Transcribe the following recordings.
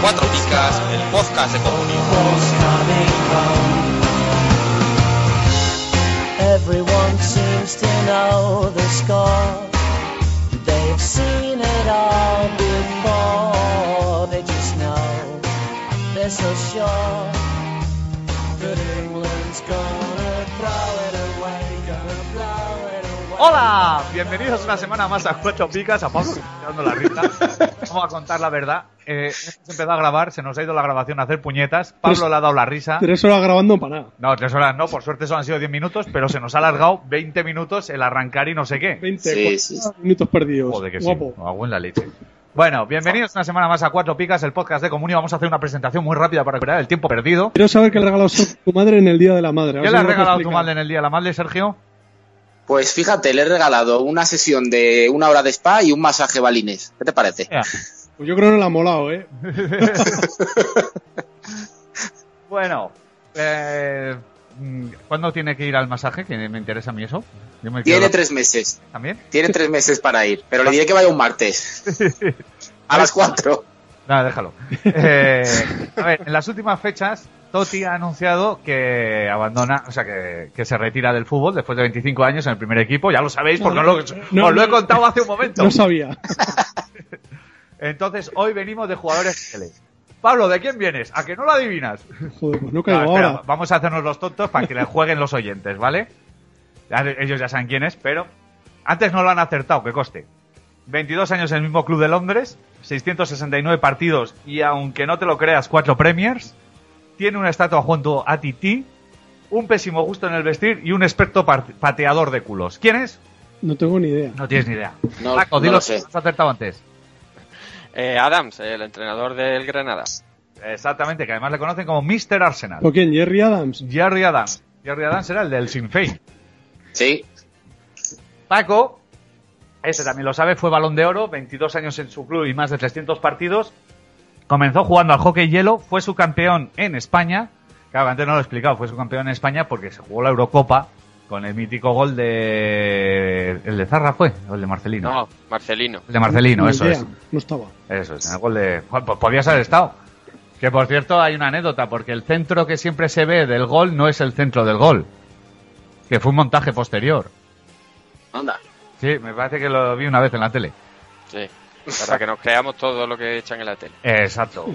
Cuatro Picas, el podcast de comunión. Everyone seems to know the score. They've seen it all before. They just know they're so sure Hola, bienvenidos una semana más a Cuatro Picas, a Pablo, dando la risa. Vamos a contar la verdad. Eh, hemos empezado a grabar, se nos ha ido la grabación a hacer puñetas. Pablo Tres- le ha dado la risa. Tres horas grabando para nada. No, tres horas no, por suerte solo han sido 10 minutos, pero se nos ha alargado 20 minutos el arrancar y no sé qué. 20 Sí, sí. minutos perdidos. Joder, que sí. Guapo. Me cago en la leche. Bueno, bienvenidos una semana más a Cuatro Picas, el podcast de Comunio. Vamos a hacer una presentación muy rápida para recuperar el tiempo perdido. Quiero saber qué le ha regalado tu madre en el Día de la Madre. ¿Qué le ha regalado tu madre en el Día de la Madre, Sergio? Pues fíjate, le he regalado una sesión de una hora de spa y un masaje balines. ¿Qué te parece? Pues yo creo que no le ha molado, ¿eh? Bueno, eh, ¿cuándo tiene que ir al masaje? Que me interesa a mí eso. Yo me Tiene quiero- tres meses. ¿También? Tiene tres meses para ir. Pero le diré que vaya un martes. A las cuatro. Nada, déjalo. Eh, a ver, en las últimas fechas, Totti ha anunciado que abandona, o sea, que, que se retira del fútbol después de 25 años en el primer equipo. Ya lo sabéis porque No, os lo, no, os lo he no. contado hace un momento. No sabía. Entonces, hoy venimos de jugadores tele. Pablo, ¿de quién vienes? ¿A que no lo adivinas? Joder, pues no No, espera, ahora. vamos a hacernos los tontos para que le jueguen los oyentes, ¿vale? Ellos ya saben quién es, pero antes no lo han acertado, que coste. 22 años en el mismo club de Londres, 669 partidos y aunque no te lo creas, cuatro premiers. Tiene una estatua junto a Titi, un pésimo gusto en el vestir y un experto pateador de culos. ¿Quién es? No tengo ni idea. No tienes ni idea. No, Paco, no dilo lo sé. has acertado antes. Eh, Adams, el entrenador del Granada. Exactamente, que además le conocen como Mr. Arsenal. ¿Por quién? ¿Jerry Adams? Jerry Adams. Jerry Adams era el del Sinn Féin. Sí. Paco, este también lo sabe, fue balón de oro, 22 años en su club y más de 300 partidos. Comenzó jugando al hockey hielo, fue su campeón en España. Claro, antes no lo he explicado, fue su campeón en España porque se jugó la Eurocopa con el mítico gol de... ¿El de Zarra fue? ¿O el de Marcelino? No, Marcelino. El de Marcelino, eso idea. es. No estaba. Eso es, en el gol de... Pues podías haber estado. Que por cierto hay una anécdota, porque el centro que siempre se ve del gol no es el centro del gol. Que fue un montaje posterior. Anda. Sí, me parece que lo vi una vez en la tele. Sí. Para que nos creamos todo lo que echan en la tele. Exacto.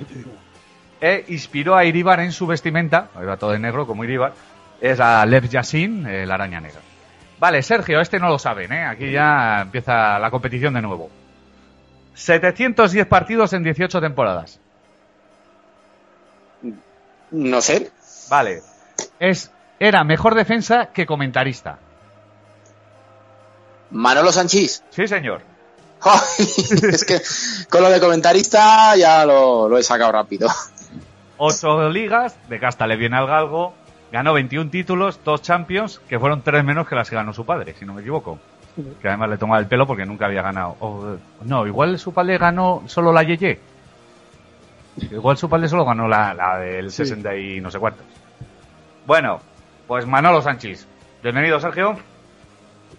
E inspiró a Iribar en su vestimenta, ahí va todo de negro como Iribar, es a Lev Yassin, eh, la araña negra. Vale, Sergio, este no lo saben, ¿eh? Aquí ya empieza la competición de nuevo. 710 partidos en 18 temporadas. No sé. Vale. Es, era mejor defensa que comentarista. Manolo Sanchís. Sí, señor. Es que con lo de comentarista ya lo, lo he sacado rápido. Ocho ligas, de casta le viene al galgo, ganó 21 títulos, dos champions, que fueron tres menos que las que ganó su padre, si no me equivoco. Que además le tomaba el pelo porque nunca había ganado. O, no, igual su padre ganó solo la Yeye. Igual su padre solo ganó la, la del Sí. 60 y no sé cuántos. Bueno, pues Manolo Sánchez. Bienvenido, Sergio.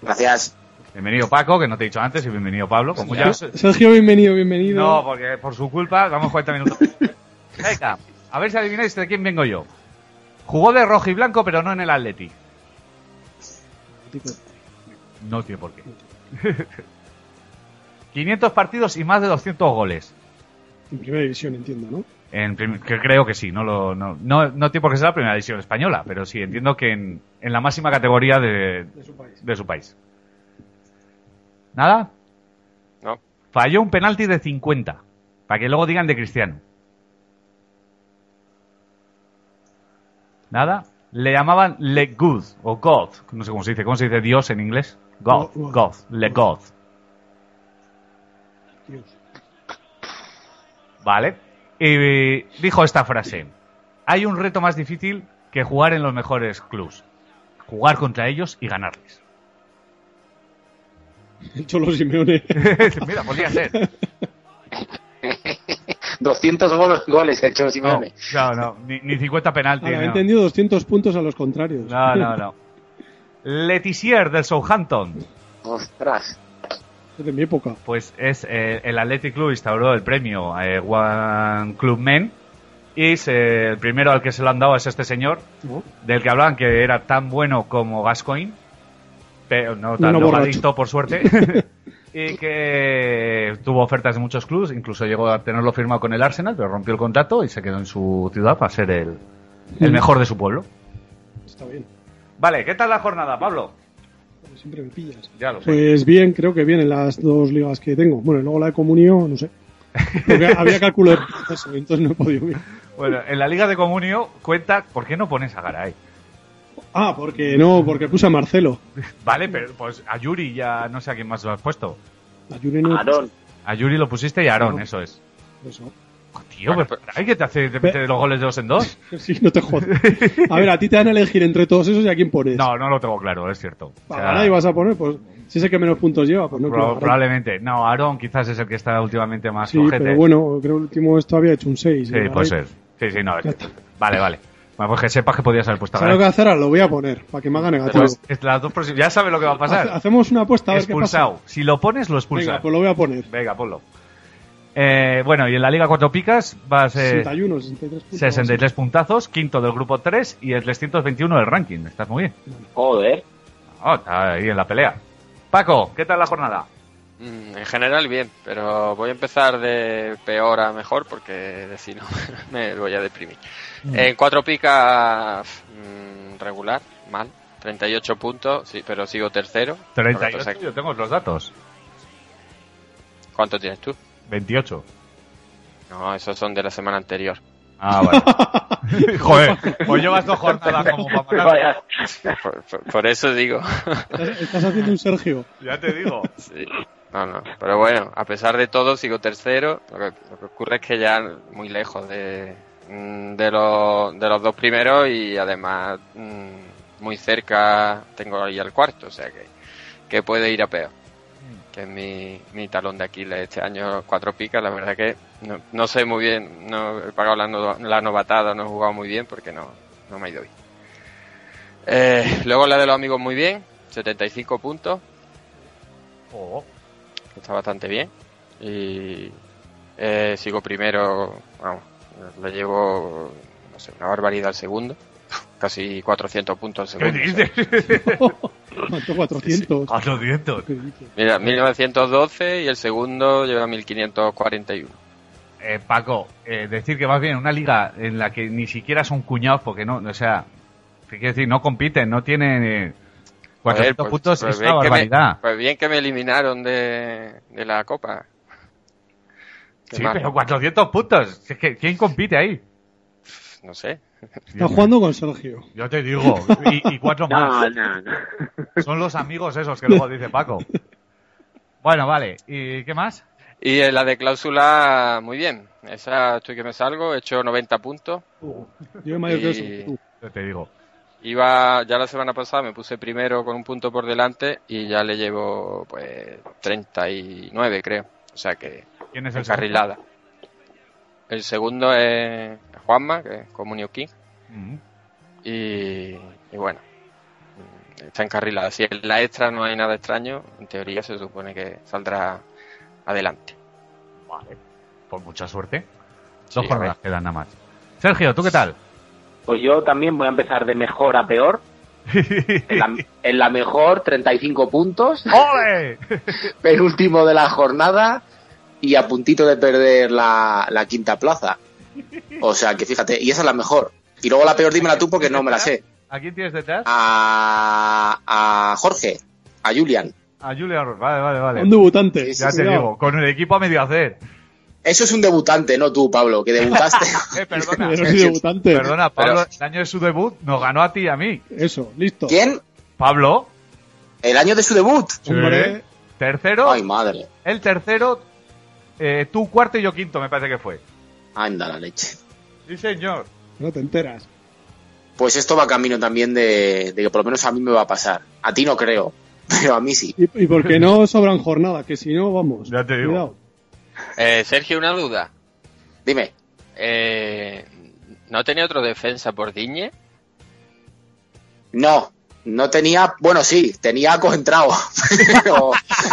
Gracias. Bienvenido, Paco, que no te he dicho antes, y bienvenido, Pablo. Como ya... Sergio, bienvenido, bienvenido. No, porque por su culpa, vamos 40 minutos. Venga, a ver si adivináis de quién vengo yo. Jugó de rojo y blanco, pero no en el Atleti. No tiene por qué. 500 partidos y más de 200 goles. En primera división, entiendo, ¿no? En que creo que sí, no, lo, no, no, no tiene por qué ser la primera división española, pero sí, entiendo que en, en la máxima categoría de, De su país. de su país. ¿Nada? No. Falló un penalti de 50, para que luego digan de Cristiano. ¿Nada? Le llamaban Le Good, o God, no sé cómo se dice, ¿cómo se dice Dios en inglés? God, God. God, Le God. Dios. ¿Vale? Y dijo esta frase. Hay un reto más difícil que jugar en los mejores clubs. Jugar contra ellos y ganarles. El Cholo Simeone. Mira, podría ser. 200 gol- goles ha hecho No, Simeone. no, no, ni, ni 50 penaltis. Ahora, he no. entendido 200 puntos a los contrarios. No, no, no. Letizier del Southampton. Ostras. Es de mi época. Pues es eh, el Athletic Club instauró el premio eh, One Club Men y se- el primero al que se lo han dado es este señor ¿no? del que hablaban que era tan bueno como Gascoigne, pero no tan No, drogadicto por suerte. y que tuvo ofertas de muchos clubes, incluso llegó a tenerlo firmado con el Arsenal, pero rompió el contrato y se quedó en su ciudad para ser el, el mejor de su pueblo. Está bien. Vale, ¿qué tal la jornada, Pablo? Siempre me pillas. Ya lo sé. Pues bien, creo que bien en las dos ligas que tengo. Bueno, y luego la de comunión, no sé. Porque había cálculo de proceso, entonces no he podido ir. Bueno, en la Liga de Comunio cuenta, ¿por qué no pones a Garay? Ah, porque no, porque puse a Marcelo. Vale, pero pues a Yuri ya no sé a quién más lo has puesto. A Yuri no- Aarón. A Yuri lo pusiste y a Aarón, No. eso es. Eso. Oh, tío, Garay que te hace mete los goles de dos en dos. Sí, no te jodas. A ver, a ti te van a elegir entre todos esos y a quién pones. No, no lo tengo claro, es cierto. O sea, A Garay vas a poner, pues si es el que menos puntos lleva, pues no Garay. probablemente. No, Aarón quizás es el que está últimamente más Sí, pero bueno, creo que el último esto había hecho un 6. Sí, puede ser. Sí, sí, no. es- Vale, vale. Bueno, pues que sepas que podías haber puesto a ¿Sabes lo que hacer? Lo voy a poner, para que me haga negativo. Pues, es las dos próximas- ya sabes lo que va a Hace- pasar. Hacemos una apuesta a ver qué Expulsado. pasa. Si lo pones, lo expulsas. Venga, pues lo voy a poner. Venga, ponlo. Eh, bueno, y en la Liga Cuatro Picas va a ser 61, 63 puntos. 63 puntazos, quinto del grupo 3 y el 321 del ranking. Estás muy bien. Joder. Oh, está ahí en la pelea. Paco, ¿qué tal la jornada? Mm, En general bien, pero voy a empezar de peor a mejor porque de si no me voy a deprimir. En cuatro picas mm, regular, mal, 38 puntos, sí, pero sigo tercero. Lo que 38, pasa es que- yo tengo los datos. ¿Cuánto tienes tú? 28. No, esos son de la semana anterior. Ah, vale. Joder, pues llevas dos jornadas como para. Por, por- por eso digo. Estás, estás haciendo un Sergio. Ya te digo. Sí. No, no. Pero bueno, a pesar de todo, sigo tercero. Lo que, lo que ocurre es que ya muy lejos de, mm, de, los, de los dos primeros y además mm, muy cerca tengo ahí al cuarto, o sea que, que puede ir a peor. Que es mi, mi talón de Aquiles este año, cuatro picas. La verdad que no, no sé muy bien, no he pagado la, no- la novatada, no he jugado muy bien porque no, no me ha ido bien. Eh, luego la de los amigos muy bien, 75 puntos Oh, está bastante bien. Y eh, sigo primero, vamos, le llevo, no sé, una barbaridad al segundo. Casi 400 puntos al ¿Qué segundo. dices? ¿Cuánto? 400. 400. ¿Qué dices? Mira, 1912 y el segundo lleva 1541. Eh, Paco, eh, decir que vas bien en una liga en la que ni siquiera son cuñados porque no, o sea, ¿qué quiere decir? No compiten, no tienen eh, 400 Joder, pues- puntos, pues es una que me- barbaridad. pues bien que me eliminaron de, de la copa. Sí, mal. pero 400 puntos. Es que, ¿quién compite ahí? No sé. Está jugando con Sergio. Yo te digo, y, y cuatro más. No, no, no. Son los amigos esos que luego dice Paco. Bueno, vale. ¿Y qué más? Y en la de cláusula, muy bien. Esa estoy que me salgo, he hecho 90 puntos. Yo he mayor que eso. Y- tú. Yo te digo. Iba, ya la semana pasada me puse primero con un punto por delante y ya le llevo pues 39 creo. O sea que ¿Quién es el encarrilada. El segundo es Juanma, que es Comunio King. segundo? Mm. Y, y bueno, está encarrilada. Si en la extra no hay nada extraño, en teoría se supone que saldrá adelante. Vale. Pues mucha suerte. Sí, Dos a jornadas quedan nada más. Sergio, ¿tú qué tal? Pues yo también voy a empezar de mejor a peor. En la, en la mejor, 35 puntos. ¡Ole! Penúltimo de la jornada y a puntito de perder la, la quinta plaza. O sea que fíjate, y esa es la mejor. Y luego la peor dímela tú porque no me la sé. ¿A quién tienes detrás? A, a Jorge, a Julian. A Julia Ross. Vale, vale, vale. Un debutante. Sí, sí, Ya te Cuidado. digo, con el equipo a medio hacer. Eso es un debutante, no tú, Pablo, que debutaste. Eh, perdona. Yo no soy debutante. Perdona, Pablo, Pero- el año de su debut nos ganó a ti y a mí. Eso, listo. ¿Quién? Pablo, El año de su debut. Hombre, tercero, Ay, madre. el tercero, eh, tú cuarto y yo quinto, me parece que fue. Anda la leche. Sí, señor. no te enteras. Pues esto va camino también de, de que por lo menos a mí me va a pasar. A ti no creo, pero a mí sí. Y, y porque no sobran jornadas, que si no, vamos. Ya te digo. Cuidado. Eh, Sergio, una duda. Dime. Eh, ¿No tenía otro defensa por Diñe? No, no tenía, bueno, sí, tenía a Coentrao. pero,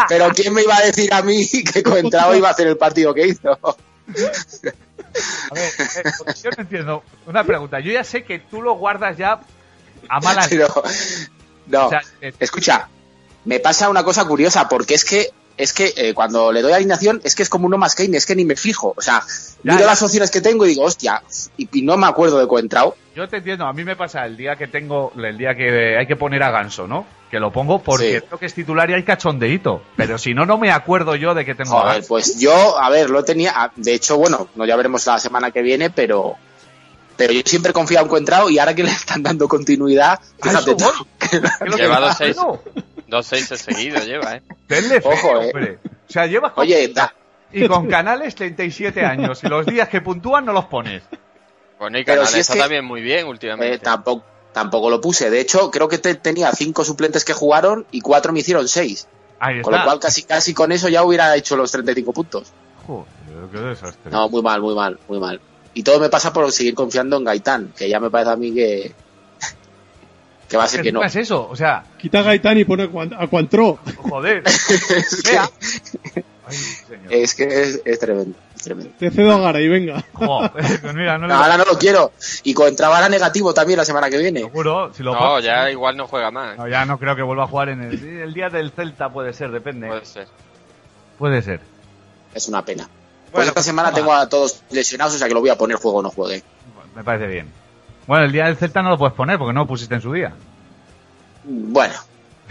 pero ¿quién me iba a decir a mí que Coentrao iba a hacer el partido que hizo? A ver, eh, yo no entiendo. Una pregunta. Yo ya sé que tú lo guardas ya a malas. Pero, no, O sea, eh, escucha, me pasa una cosa curiosa, porque es que es que eh, cuando le doy alineación es que es como uno más Kane, es que ni me fijo. O sea, Ya, miro ya. las opciones que tengo y digo, hostia, y, y no me acuerdo de Coentrao. Yo te entiendo. A mí me pasa el día que tengo, el día que hay que poner a Ganso, ¿no? Que lo pongo porque Sí. creo que es titular y hay cachondeíto. Pero si no, no me acuerdo yo de que tengo a Joder, Ganso. pues yo, a ver, lo tenía. ah, De hecho, bueno, no ya veremos la semana que viene, pero. Pero yo siempre he confiado en Coentrao y ahora que le están dando continuidad, fíjate eso tú. voy. que- ¿Qué es lo que Lleva seis. Dos seis seguidos lleva, ¿eh? Tenle fe, Ojo, eh. hombre. O sea, llevas con- Oye, da- y con canales 37 años y los días que puntúan no los pones. Bueno, y Canales si es está que- también muy bien últimamente. eh, tampoco, tampoco lo puse. De hecho, creo que te- tenía cinco suplentes que jugaron y cuatro me hicieron seis. Ahí Con lo cual, casi, casi con eso ya hubiera hecho los 35 puntos. Joder, qué desastre. No, muy mal, muy mal, muy mal. Y todo me pasa por seguir confiando en Gaitán, que ya me parece a mí que. Que va a ser que no. ¿Qué es eso? O sea, Quita a Gaitán y pone a Cuan- a Cuantró. joder. es, que. Ay, señor. es que es, es tremendo. Te cedo a Garay, venga. Jo, pues mira, no No, ahora no lo quiero. Y entraba era negativo también la semana que viene. seguro. Si lo No, ya igual no juega más. No, ya no creo que vuelva a jugar en el, el día del Celta, puede ser, depende. Puede ser. Puede ser. Es una pena. Pues esta pues semana tengo a todos lesionados, o sea que lo voy a poner juego o no juegue. Me parece bien. Bueno, el día del Celta no lo puedes poner porque no lo pusiste en su día. Bueno,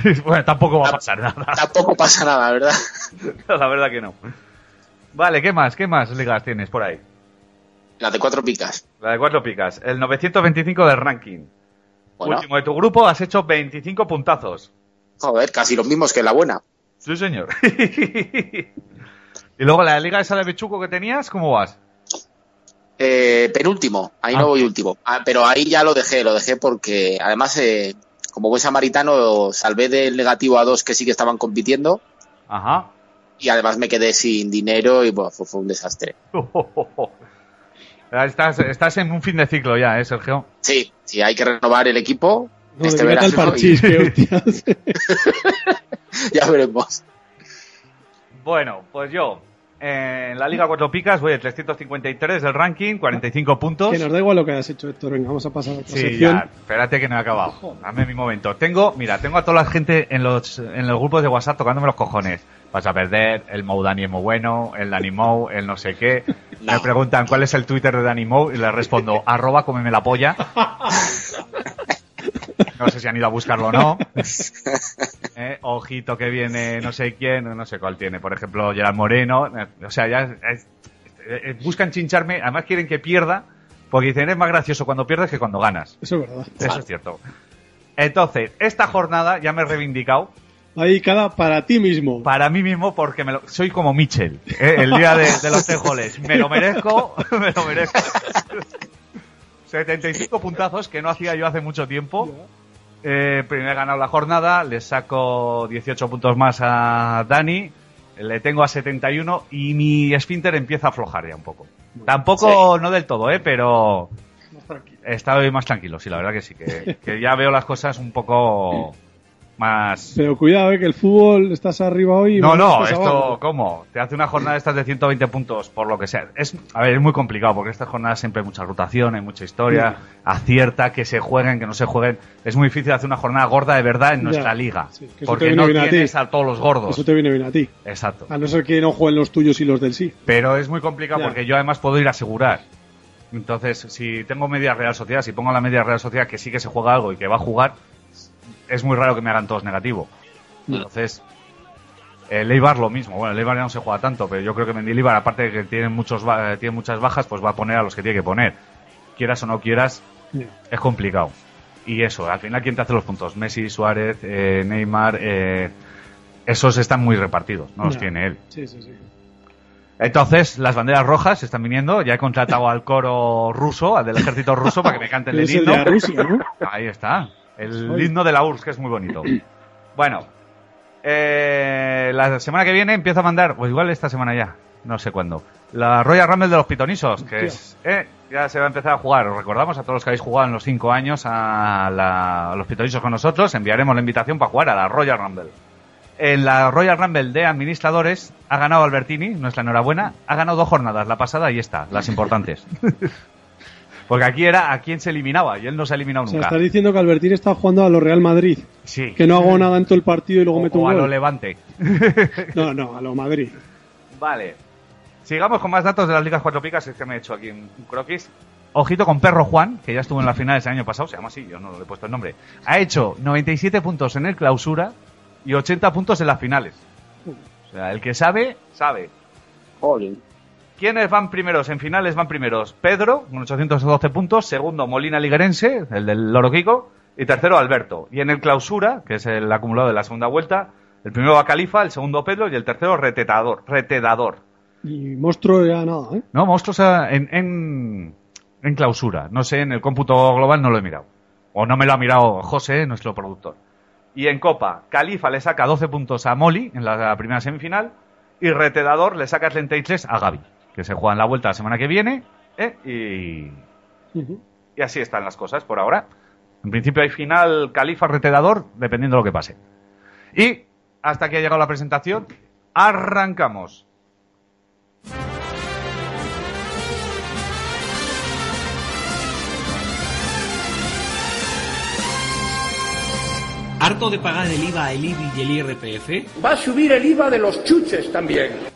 bueno, tampoco va a pasar nada. tampoco pasa nada, ¿verdad? La verdad que no. Vale, ¿qué más? ¿Qué más ligas tienes por ahí? La de cuatro picas. La de cuatro picas. El 925 del ranking. Bueno, Último de tu grupo, has hecho 25 puntazos. joder, casi los mismos que la buena. Sí, señor. y luego la liga esa de Bechuco que tenías, ¿cómo vas? Eh, penúltimo, ahí Ah. no voy último. Ah, pero ahí ya lo dejé, lo dejé porque además, eh, como buen samaritano, salvé del negativo a dos que sí que estaban compitiendo Ajá. y además me quedé sin dinero y bueno, fue, fue un desastre. Estás, estás en un fin de ciclo ya, ¿eh, Sergio? Sí, sí, hay que renovar el equipo No, este verano parchís, y ya veremos. Bueno, pues yo, en la Liga Cuatro Picas voy a 353 del ranking, 45 puntos. que nos da igual lo que hayas hecho, Héctor. Venga, vamos a pasar a otra Sí, sección. ya, espérate que no he acabado. Dame mi momento. Tengo, mira, tengo a toda la gente en los, en los grupos de WhatsApp tocándome los cojones. Vas a perder, el Mou Dani es muy bueno, el Dani Mou, el no sé qué. Me No. preguntan cuál es el Twitter de Dani Mou y les respondo, arroba cómeme la polla. No sé si han ido a buscarlo o no. Eh, ojito que viene no sé quién, no sé cuál tiene. Por ejemplo, Gerard Moreno. Eh, O sea, ya es- eh, buscan chincharme. Además quieren que pierda porque dicen es más gracioso cuando pierdes que cuando ganas. Eso es verdad. Eso es cierto. Entonces, esta jornada ya me he reivindicado dedicada para ti mismo. para mí mismo porque me lo- soy como Mitchell, ¿eh? el día de, de los tres goles. Me lo merezco, me lo merezco. 75 puntazos que no hacía yo hace mucho tiempo. Eh, primero he ganado la jornada, le saco 18 puntos más a Dani, le tengo a 71 y mi esfínter empieza a aflojar ya un poco. Tampoco, no del todo, ¿eh? pero tranquilo. Estaba más tranquilo, sí, la verdad que sí, que, que ya veo las cosas un poco más... Pero cuidado, eh, que el fútbol estás arriba hoy. y No, no, esto, abajo. ¿cómo? Te hace una jornada de estas de 120 puntos, por lo que sea. Es, a ver, es muy complicado, porque estas jornadas siempre hay mucha rotación, hay mucha historia, acierta, que se jueguen, que no se jueguen. Es muy difícil hacer una jornada gorda de verdad en Ya, nuestra liga, sí, que porque viene no bien a ti. tienes a todos los gordos. Eso te viene bien a ti. Exacto. A no ser que no jueguen los tuyos y los del sí. Pero es muy complicado Ya. porque yo además puedo ir a asegurar. Entonces, si tengo media Real Sociedad, si pongo la media Real Sociedad que sí que se juega algo y que va a jugar, es muy raro que me hagan todos negativo. Entonces, el Eibar lo mismo. Bueno, el Eibar ya no se juega tanto, pero yo creo que Mendilibar, aparte de que tiene, muchos, ba- tiene muchas bajas, pues va a poner a los que tiene que poner. Quieras o no quieras, es complicado. Y eso, al final, ¿quién te hace los puntos? Messi, Suárez, eh, Neymar, eh, esos están muy repartidos, no los tiene él. Sí, sí, sí. Entonces, las banderas rojas están viniendo. Ya he contratado al coro ruso, al del ejército ruso, para que me canten el himno. Rusia, ¿no? Ahí está. El himno de la URSS, que es muy bonito. Bueno, eh, la semana que viene empiezo a mandar, o igual esta semana ya. no sé cuándo. La Royal Rumble de los Pitonisos, que es, eh, ya se va a empezar a jugar. Os recordamos a todos los que habéis jugado en los cinco años a, la- a los Pitonisos con nosotros, enviaremos la invitación para jugar a la Royal Rumble. En la Royal Rumble de administradores ha ganado Albertini, nuestra enhorabuena, ha ganado dos jornadas, la pasada y esta, las importantes. Porque aquí era a quién se eliminaba y él no se ha eliminado O sea, nunca. estás diciendo que Albertín está jugando a lo Real Madrid. Sí. Que no hago nada en todo el partido y luego o, meto o un a lo. Levante. No, no, a lo Madrid. Vale. Sigamos con más datos de las ligas cuatro picas. Es que me he hecho aquí un un croquis. Ojito con Perro Juan, que ya estuvo en las finales el año pasado. Se llama así, yo no le he puesto el nombre. Ha hecho 97 puntos en el clausura y 80 puntos en las finales. O sea, el que sabe, sabe. Joder. ¿Quiénes van primeros? En finales van primeros Pedro, con 812 puntos. Segundo, Molina Liguerense, el del Loro Kiko. Y tercero, Alberto. Y en el clausura, que es el acumulado de la segunda vuelta, el primero va Califa, el segundo Pedro y el tercero Retetador. Retedador. Y monstruo ya nada, ¿eh? No, monstruos eh, en, en, en clausura. No sé, en el cómputo global no lo he mirado. O no me lo ha mirado José, nuestro productor. Y en Copa, Califa le saca 12 puntos a Moli en la primera semifinal. Y Retedador le saca 33 a Gaby, que se juega en la vuelta la semana que viene. ¿eh? Y, y así están las cosas por ahora. En principio hay final Califa-Retedador, dependiendo de lo que pase. Y hasta que ha llegado la presentación, arrancamos. ¿Harto de pagar el IVA, el IBI y el IRPF? Va a subir el IVA de los chuches también.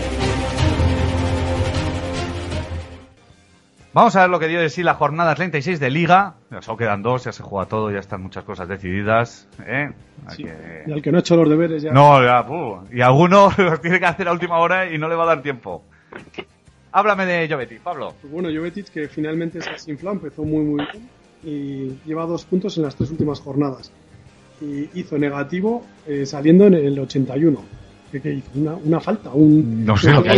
Vamos a ver lo que dio de sí la jornada 36 de Liga. Solo quedan dos, ya se juega todo, ya están muchas cosas decididas. ¿eh? Sí. que- Y al que no ha hecho los deberes ya. No, ya, puh. Y alguno los tiene que hacer a última hora y no le va a dar tiempo. Háblame de Jovetti, Pablo. Pues bueno, Jovetic que finalmente se ha desinflado, empezó muy muy bien y lleva dos puntos en las tres últimas jornadas. Y hizo negativo eh, saliendo en el 81. ¿Qué, qué hizo? Una, una falta, un... No sé lo que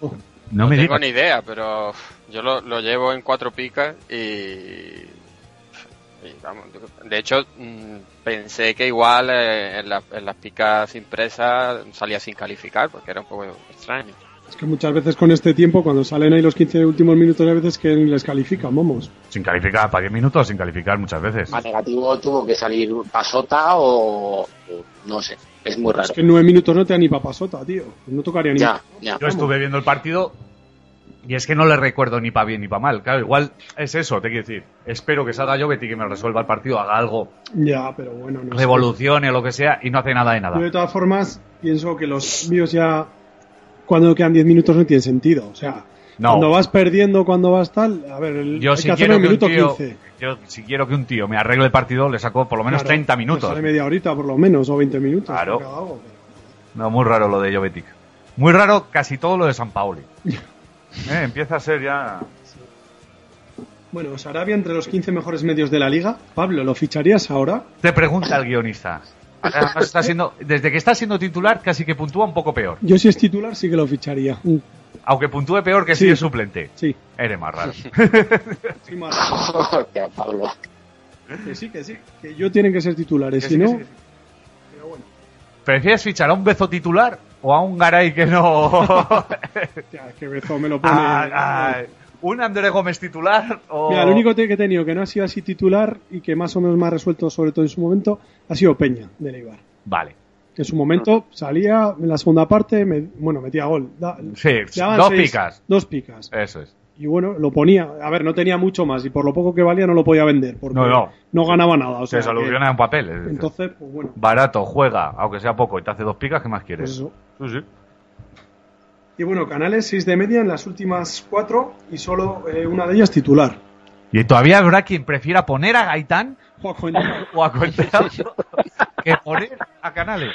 Oh, No No me tengo digas. ni idea, pero yo lo, lo llevo en cuatro picas y, y vamos, de hecho mm, pensé que igual eh, en, la- en las picas impresas salía sin calificar porque era un poco extraño. Es que muchas veces con este tiempo, cuando salen ahí los 15 últimos minutos, a veces que les califican, vamos. Sin calificar, para 10 minutos, sin calificar muchas veces. A negativo tuvo que salir pasota o, no sé. Es muy raro. Es que en 9 minutos no te da ni papasota, tío. No tocaría ni... Ya, ya. Yo estuve viendo el partido y es que no le recuerdo ni para bien ni para mal. Claro, igual es eso, te quiero decir. Espero que salga Jovetti que me resuelva el partido, haga algo, Ya, pero bueno, no revolucione o lo que sea y no hace nada de nada. Yo de todas formas pienso que los míos ya cuando quedan 10 minutos no tiene sentido. O sea, No. cuando vas perdiendo, cuando vas tal, a ver, el, Yo hay si que un tío, 15. yo si quiero que un tío me arregle el partido, le saco por lo menos Claro, 30 pues minutos. sale media horita por lo menos, o 20 minutos. Claro. No, muy raro lo de Jovetic. Muy raro casi todo lo de San Paoli. Eh, empieza a ser ya... pero- Bueno, Sarabia entre los 15 mejores medios de la liga. Pablo, ¿lo ficharías ahora? Te pregunta el guionista. Además, está siendo, desde que está siendo titular casi que puntúa un poco peor. Yo si es titular sí que lo ficharía. Aunque puntúe peor que Sí. si es suplente. Sí. Eres más raro. Sí, que sí, que sí. Que yo tienen que ser titulares, Que si sí, no... sí, que sí. ¿Prefieres fichar a un bezo titular o a un Garay que no... Que bezo me lo pone... a- a- ¿Un Andrés Gómez titular o...? Mira, lo único que he tenido que no ha sido así titular y que más o menos me ha resuelto, sobre todo en su momento, ha sido Peña, de Leibar. Vale. Que en su momento salía en la segunda parte, me- bueno, metía gol. Da- Sí, dos seis- picas. Dos picas. Eso es. Y bueno, lo ponía. A ver, no tenía mucho más y por lo poco que valía no lo podía vender porque No, no. ganaba nada. O sea, Se soluciona que- en papel. Entonces, pues bueno. Barato, juega, aunque sea poco, y te hace dos picas, ¿qué más quieres? Eso. Sí, sí. Y bueno, Canales 6 de media en las últimas cuatro y solo eh, una de ellas titular. Y todavía habrá quien prefiera poner a Gaitán o a que poner a Canales.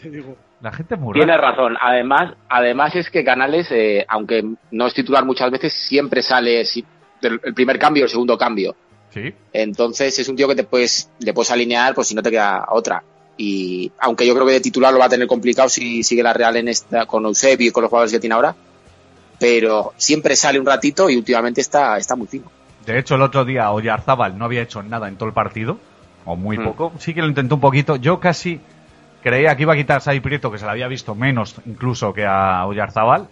te digo. La gente es muy Tienes rara. razón. Además, además es que Canales, eh, aunque no es titular muchas veces, siempre sale si- el primer cambio o el segundo cambio. Sí. Entonces es un tío que te puedes, le puedes alinear pues si no te queda otra. Y aunque yo creo que de titular lo va a tener complicado si sigue la Real en esta, con Eusebio y con los jugadores que tiene ahora. Pero siempre sale un ratito y últimamente está, está muy fino. De hecho, el otro día Oyarzábal no había hecho nada en todo el partido, o muy Mm. poco. Sí que lo intentó un poquito. Yo casi creía que iba a quitar a Sai Prieto, que se le había visto menos incluso que a Oyarzábal.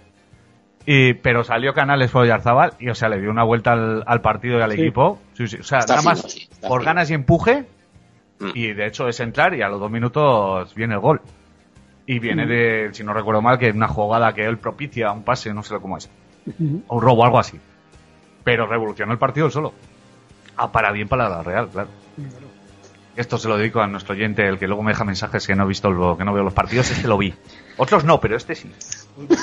Y, pero salió Canales por Oyarzábal y, o sea, le dio una vuelta al, al partido y al Sí. equipo. Sí, sí. O sea, Está nada fino, más por fino. ganas y empuje. Mm. Y de hecho es entrar y a los dos minutos viene el gol. Y viene de, si no recuerdo mal, que una jugada que él propicia, un pase, no sé cómo es. O un robo, algo así. Pero revolucionó el partido él solo. Ah, para bien para la Real, claro. Esto se lo dedico a nuestro oyente, el que luego me deja mensajes que no he visto, lo- que no veo los partidos, este lo vi. Otros no, pero este sí.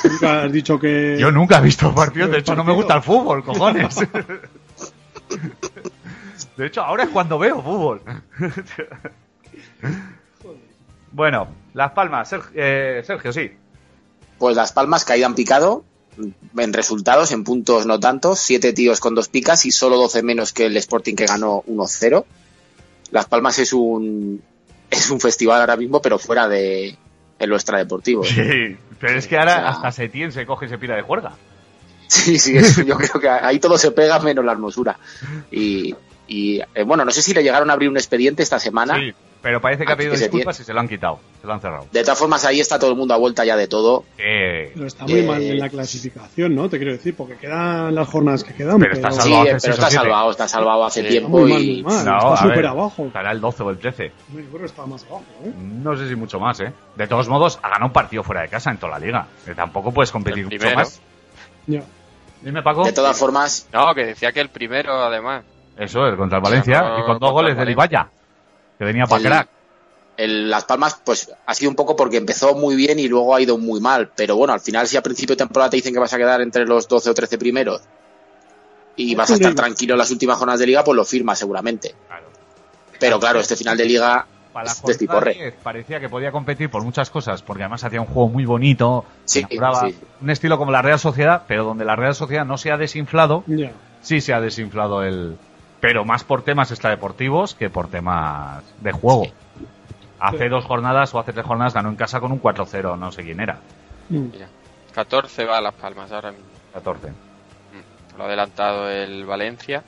Nunca has dicho que. Yo nunca he visto partidos, de ¿El hecho no me gusta el fútbol, cojones. De hecho, ahora es cuando veo fútbol. Bueno, Las Palmas, Sergio, eh, Sergio sí. Pues Las Palmas caída en picado en resultados, en puntos no tantos, siete tíos con dos picas y solo 12 menos que el Sporting que ganó 1-0. Las Palmas es un es un festival ahora mismo, pero fuera de en lo extradeportivo. Sí, pero es que ahora O sea- hasta Setién se coge y se pira de juerga. Sí, sí, eso, yo creo que ahí todo se pega menos la hermosura. Y, y, eh, bueno, no sé si le llegaron a abrir un expediente esta semana. Sí, pero parece que ha pedido se disculpas y se lo han quitado, se lo han cerrado. De todas formas, ahí está todo el mundo a vuelta ya de todo. Eh, Pero está muy Eh, mal en la clasificación, ¿no? Te quiero decir, porque quedan las jornadas que quedan. Pero está Sí, salvado hace pero está salvado, está salvado hace Sí. Está tiempo muy mal, y muy mal. no, está súper abajo. estará el 12 o el 13. Yo creo que está más abajo, ¿eh? No sé si mucho más, ¿eh? De todos modos, ha ganado un partido fuera de casa en toda la liga. Que tampoco puedes competir mucho más. Ya. Dime, Paco. de todas formas, No, que decía que el primero, además. Eso, el contra el Valencia. No, y con dos goles el de Valencia. Libaya. Que venía para El- crack. el Las Palmas, pues ha sido un poco porque empezó muy bien y luego ha ido muy mal. Pero bueno, al final, si a principio de temporada te dicen que vas a quedar entre los 12 o 13 primeros y vas a estar tranquilo en las últimas jornadas de liga, pues lo firmas seguramente. Claro. Pero claro, este final de liga Para la despiporre. 10 parecía que podía competir por muchas cosas, porque además hacía un juego muy bonito, Sí, un estilo como la Real Sociedad, pero donde la Real Sociedad no se ha desinflado, sí se ha desinflado el... Pero más por temas extradeportivos que por temas de juego. Hace dos jornadas o hace tres jornadas ganó en casa con un 4-0, no sé quién era. Mm. 14 va a Las Palmas ahora mismo. 14. Lo ha adelantado el Valencia.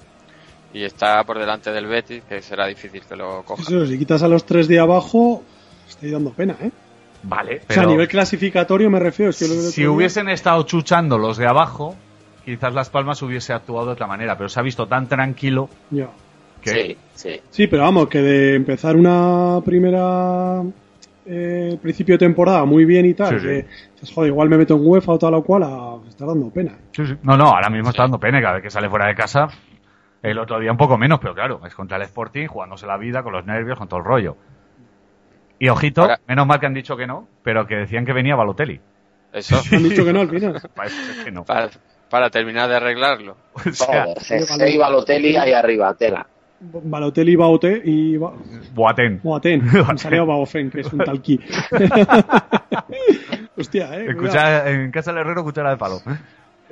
Y está por delante del Betis, que será difícil que lo coja. Eso, si quitas a los tres de abajo, estoy dando pena, ¿eh? Vale, O sea, pero a nivel clasificatorio me refiero. es que lo que si hubiesen estado chuchando los de abajo, quizás Las Palmas hubiese actuado de otra manera, pero se ha visto tan tranquilo Ya. que... Sí, sí. Sí, pero vamos, que de empezar una primera eh, principio de temporada muy bien y tal, Sí, sí. que dices, joder, igual me meto en UEFA o tal o cual, a, está dando pena. Sí, sí. No, no, ahora mismo está dando pena cada vez que sale fuera de casa. El otro día un poco menos, pero claro, es contra el Sporting, jugándose la vida, con los nervios, con todo el rollo. Y ojito, Ahora- menos mal que han dicho que no, pero que decían que venía Balotelli. Eso, Han dicho que no al final. Parece que no. para, para terminar de arreglarlo. O sea, Joder, Gese y Balotelli ahí arriba, tela. Balotelli, Baote y Ba- Boateng. Boateng. Me salía Baofen, que es un talquí. Hostia, eh. Escucha, en casa del herrero, cuchara de palo.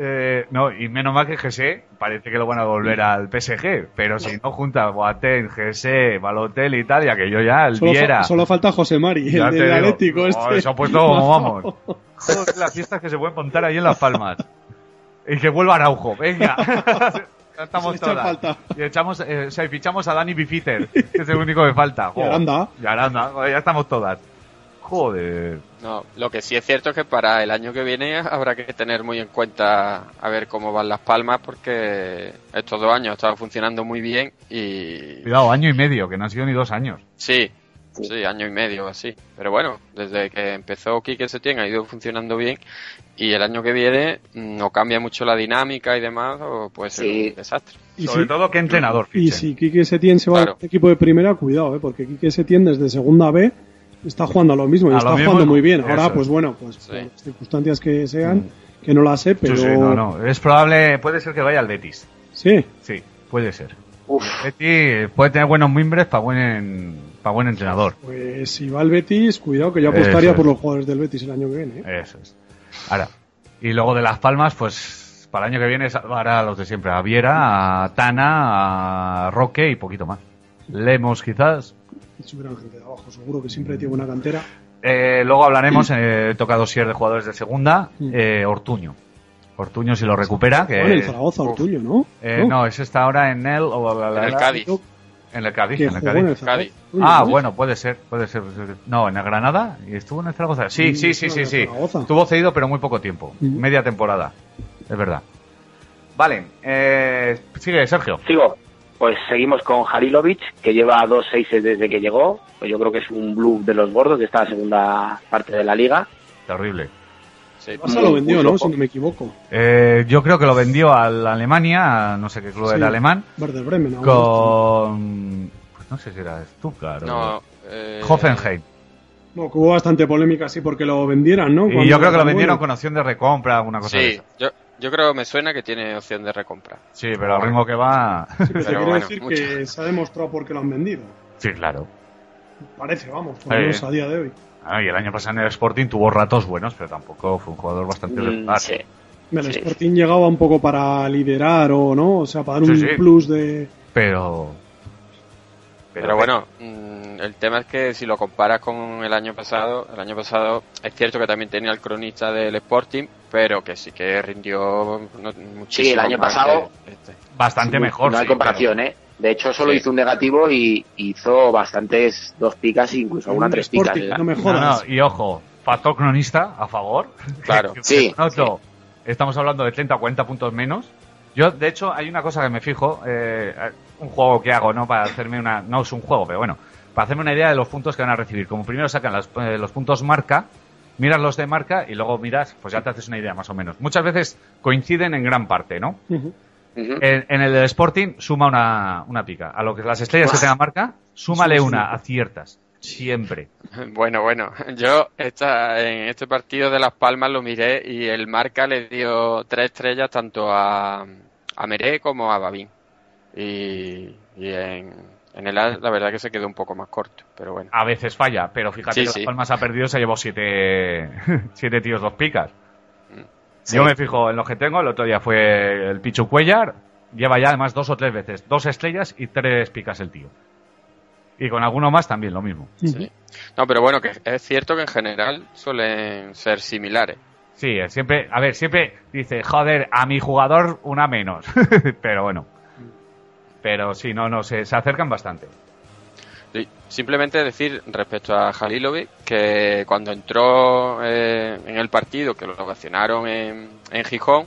Eh, no, y menos mal que GC parece que lo van a volver al PSG, pero si no junta Boateng, GC, Balotelli y tal, y aquello ya, el Solo, fa- solo falta José Mari, Ya el del digo. Atlético este. Se ha puesto como vamos. Joder, las fiestas que se pueden montar ahí en Las Palmas. Y que vuelva Araujo, venga. Ya estamos todas. falta. Y echamos, eh, o sea, y fichamos a Dani Bifiter, que es el único que falta. Y Aranda. Y Aranda, joder, ya estamos todas. Joder. No, lo que sí es cierto es que para el año que viene habrá que tener muy en cuenta a ver cómo van las palmas porque estos dos años estado funcionando muy bien y Cuidado, año y medio, que no han sido ni dos años. sí, Sí, año y medio o así. Pero bueno, desde que empezó Quique Setién ha ido funcionando bien y el año que viene mm, o cambia mucho la dinámica y demás o puede ser Sí. un desastre. Y Sobre si- todo, ¿qué entrenador Y si Quique Setién se va Claro. al equipo de primera, cuidado, ¿eh? porque Quique Setién desde segunda B está jugando a lo mismo y A está mismo, jugando muy bien. Ahora, es. pues bueno, pues Sí. por las circunstancias que sean, que no las sé, pero Sí, sí, no, no. Es probable, puede ser que vaya al Betis. sí. Sí, puede ser. Uf, Betis puede tener buenos mimbres para buen, para buen entrenador. Pues si va al Betis, cuidado que yo apostaría es. por los jugadores del Betis el año que viene. ¿eh? Eso es. Ahora, y luego de Las Palmas, pues para el año que viene salvará a los de siempre. A Viera, a Tana, a Roque y poquito más. Lemos quizás. Subirán gente de abajo, seguro que siempre tiene buena cantera. Eh, luego hablaremos, eh, he tocado sier de jugadores de segunda, Mm. eh, Ortuño. Ortuño si lo recupera, que... Bueno, en Zaragoza, uf. Ortuño, ¿no? Eh, no, es esta ahora en el... o- En el Cádiz. En el Cádiz, en el Cádiz. Ah, ¿no? bueno, puede ser, puede ser. No, en el Granada y estuvo en el Zaragoza. Sí, sí, sí, sí, sí. Estuvo cedido, pero muy poco tiempo. Media temporada. Es verdad. Vale, eh, sigue Sergio. Sigo. Pues seguimos con Halilovic, que lleva dos seises desde que llegó. Pues yo creo que es un blue de los gordos de esta segunda parte de la liga. Terrible. Sí. Barça lo vendió, ¿no? Si no me equivoco. Eh, yo creo que lo vendió a la Alemania, a no sé qué club Sí. era alemán, Werder Bremen. ahora. con... Pues no sé si era Stuttgart o... No, eh, Hoffenheim. No, que hubo bastante polémica así porque lo vendieran, ¿no? Y yo creo que lo bueno, vendieron con opción de recompra, alguna cosa de Sí, yo, yo creo que me suena que tiene opción de recompra. Sí, pero al ritmo que va... Sí, pero te Pero quiero bueno, decir mucho. que se ha demostrado por qué lo han vendido. sí, claro. Parece, vamos, por lo Eh. menos a día de hoy. Ah, y el año pasado en el Sporting tuvo ratos buenos, pero tampoco fue un jugador bastante Mm, regular. sí. El Sí. Sporting llegaba un poco para liderar o no, o sea, para dar un Sí, plus de. Pero... Pero bueno, mm, el tema es que si lo comparas con el año pasado, el año pasado es cierto que también tenía el cronista del Sporting, pero que sí que rindió muchísimo. Sí, el año más pasado- este. Bastante Sí, mejor. No hay sí, comparación, ¿eh? De hecho, solo Sí. hizo un negativo y hizo bastantes dos picas, incluso alguna Un tres picas. Sporting, no me jodas. No, no, y ojo, factor cronista a favor. Claro. Sí, Noto, estamos hablando de 30 o 40 puntos menos. Yo, de hecho, hay una cosa que me fijo, eh, un juego que hago, ¿no? Para hacerme una... No es un juego, pero bueno, para hacerme una idea de los puntos que van a recibir. Como primero sacan las- eh, los puntos marca, miras los de marca y luego miras, pues ya te haces una idea más o menos. Muchas veces coinciden en gran parte, ¿no? En, en el del Sporting suma una, una pica. A lo que las estrellas que tengan marca, súmale Sí, sí. una, aciertas. Siempre. Bueno, bueno, yo esta, en este partido de Las Palmas lo miré y el marca le dio tres estrellas tanto a, a Meré como a Babín. Y, y en, en el A la verdad que se quedó un poco más corto, pero bueno. A veces falla, pero fíjate Sí, que sí. Las Palmas ha perdido, se llevó siete, siete tíos, dos picas. Sí. Yo me fijo en lo que tengo, el otro día fue el Pichu Cuellar, lleva ya además dos o tres veces, dos estrellas y tres picas el tío. Y con alguno más también lo mismo. Sí. No, pero bueno, que es cierto que en general suelen ser similares. Sí, eh, siempre, a ver, siempre dice, joder, a mi jugador una menos. pero bueno. Pero sí, no, no, se, se acercan bastante. Simplemente decir respecto a Halilovic que cuando entró eh, en el partido, que lo ocasionaron en, en Gijón,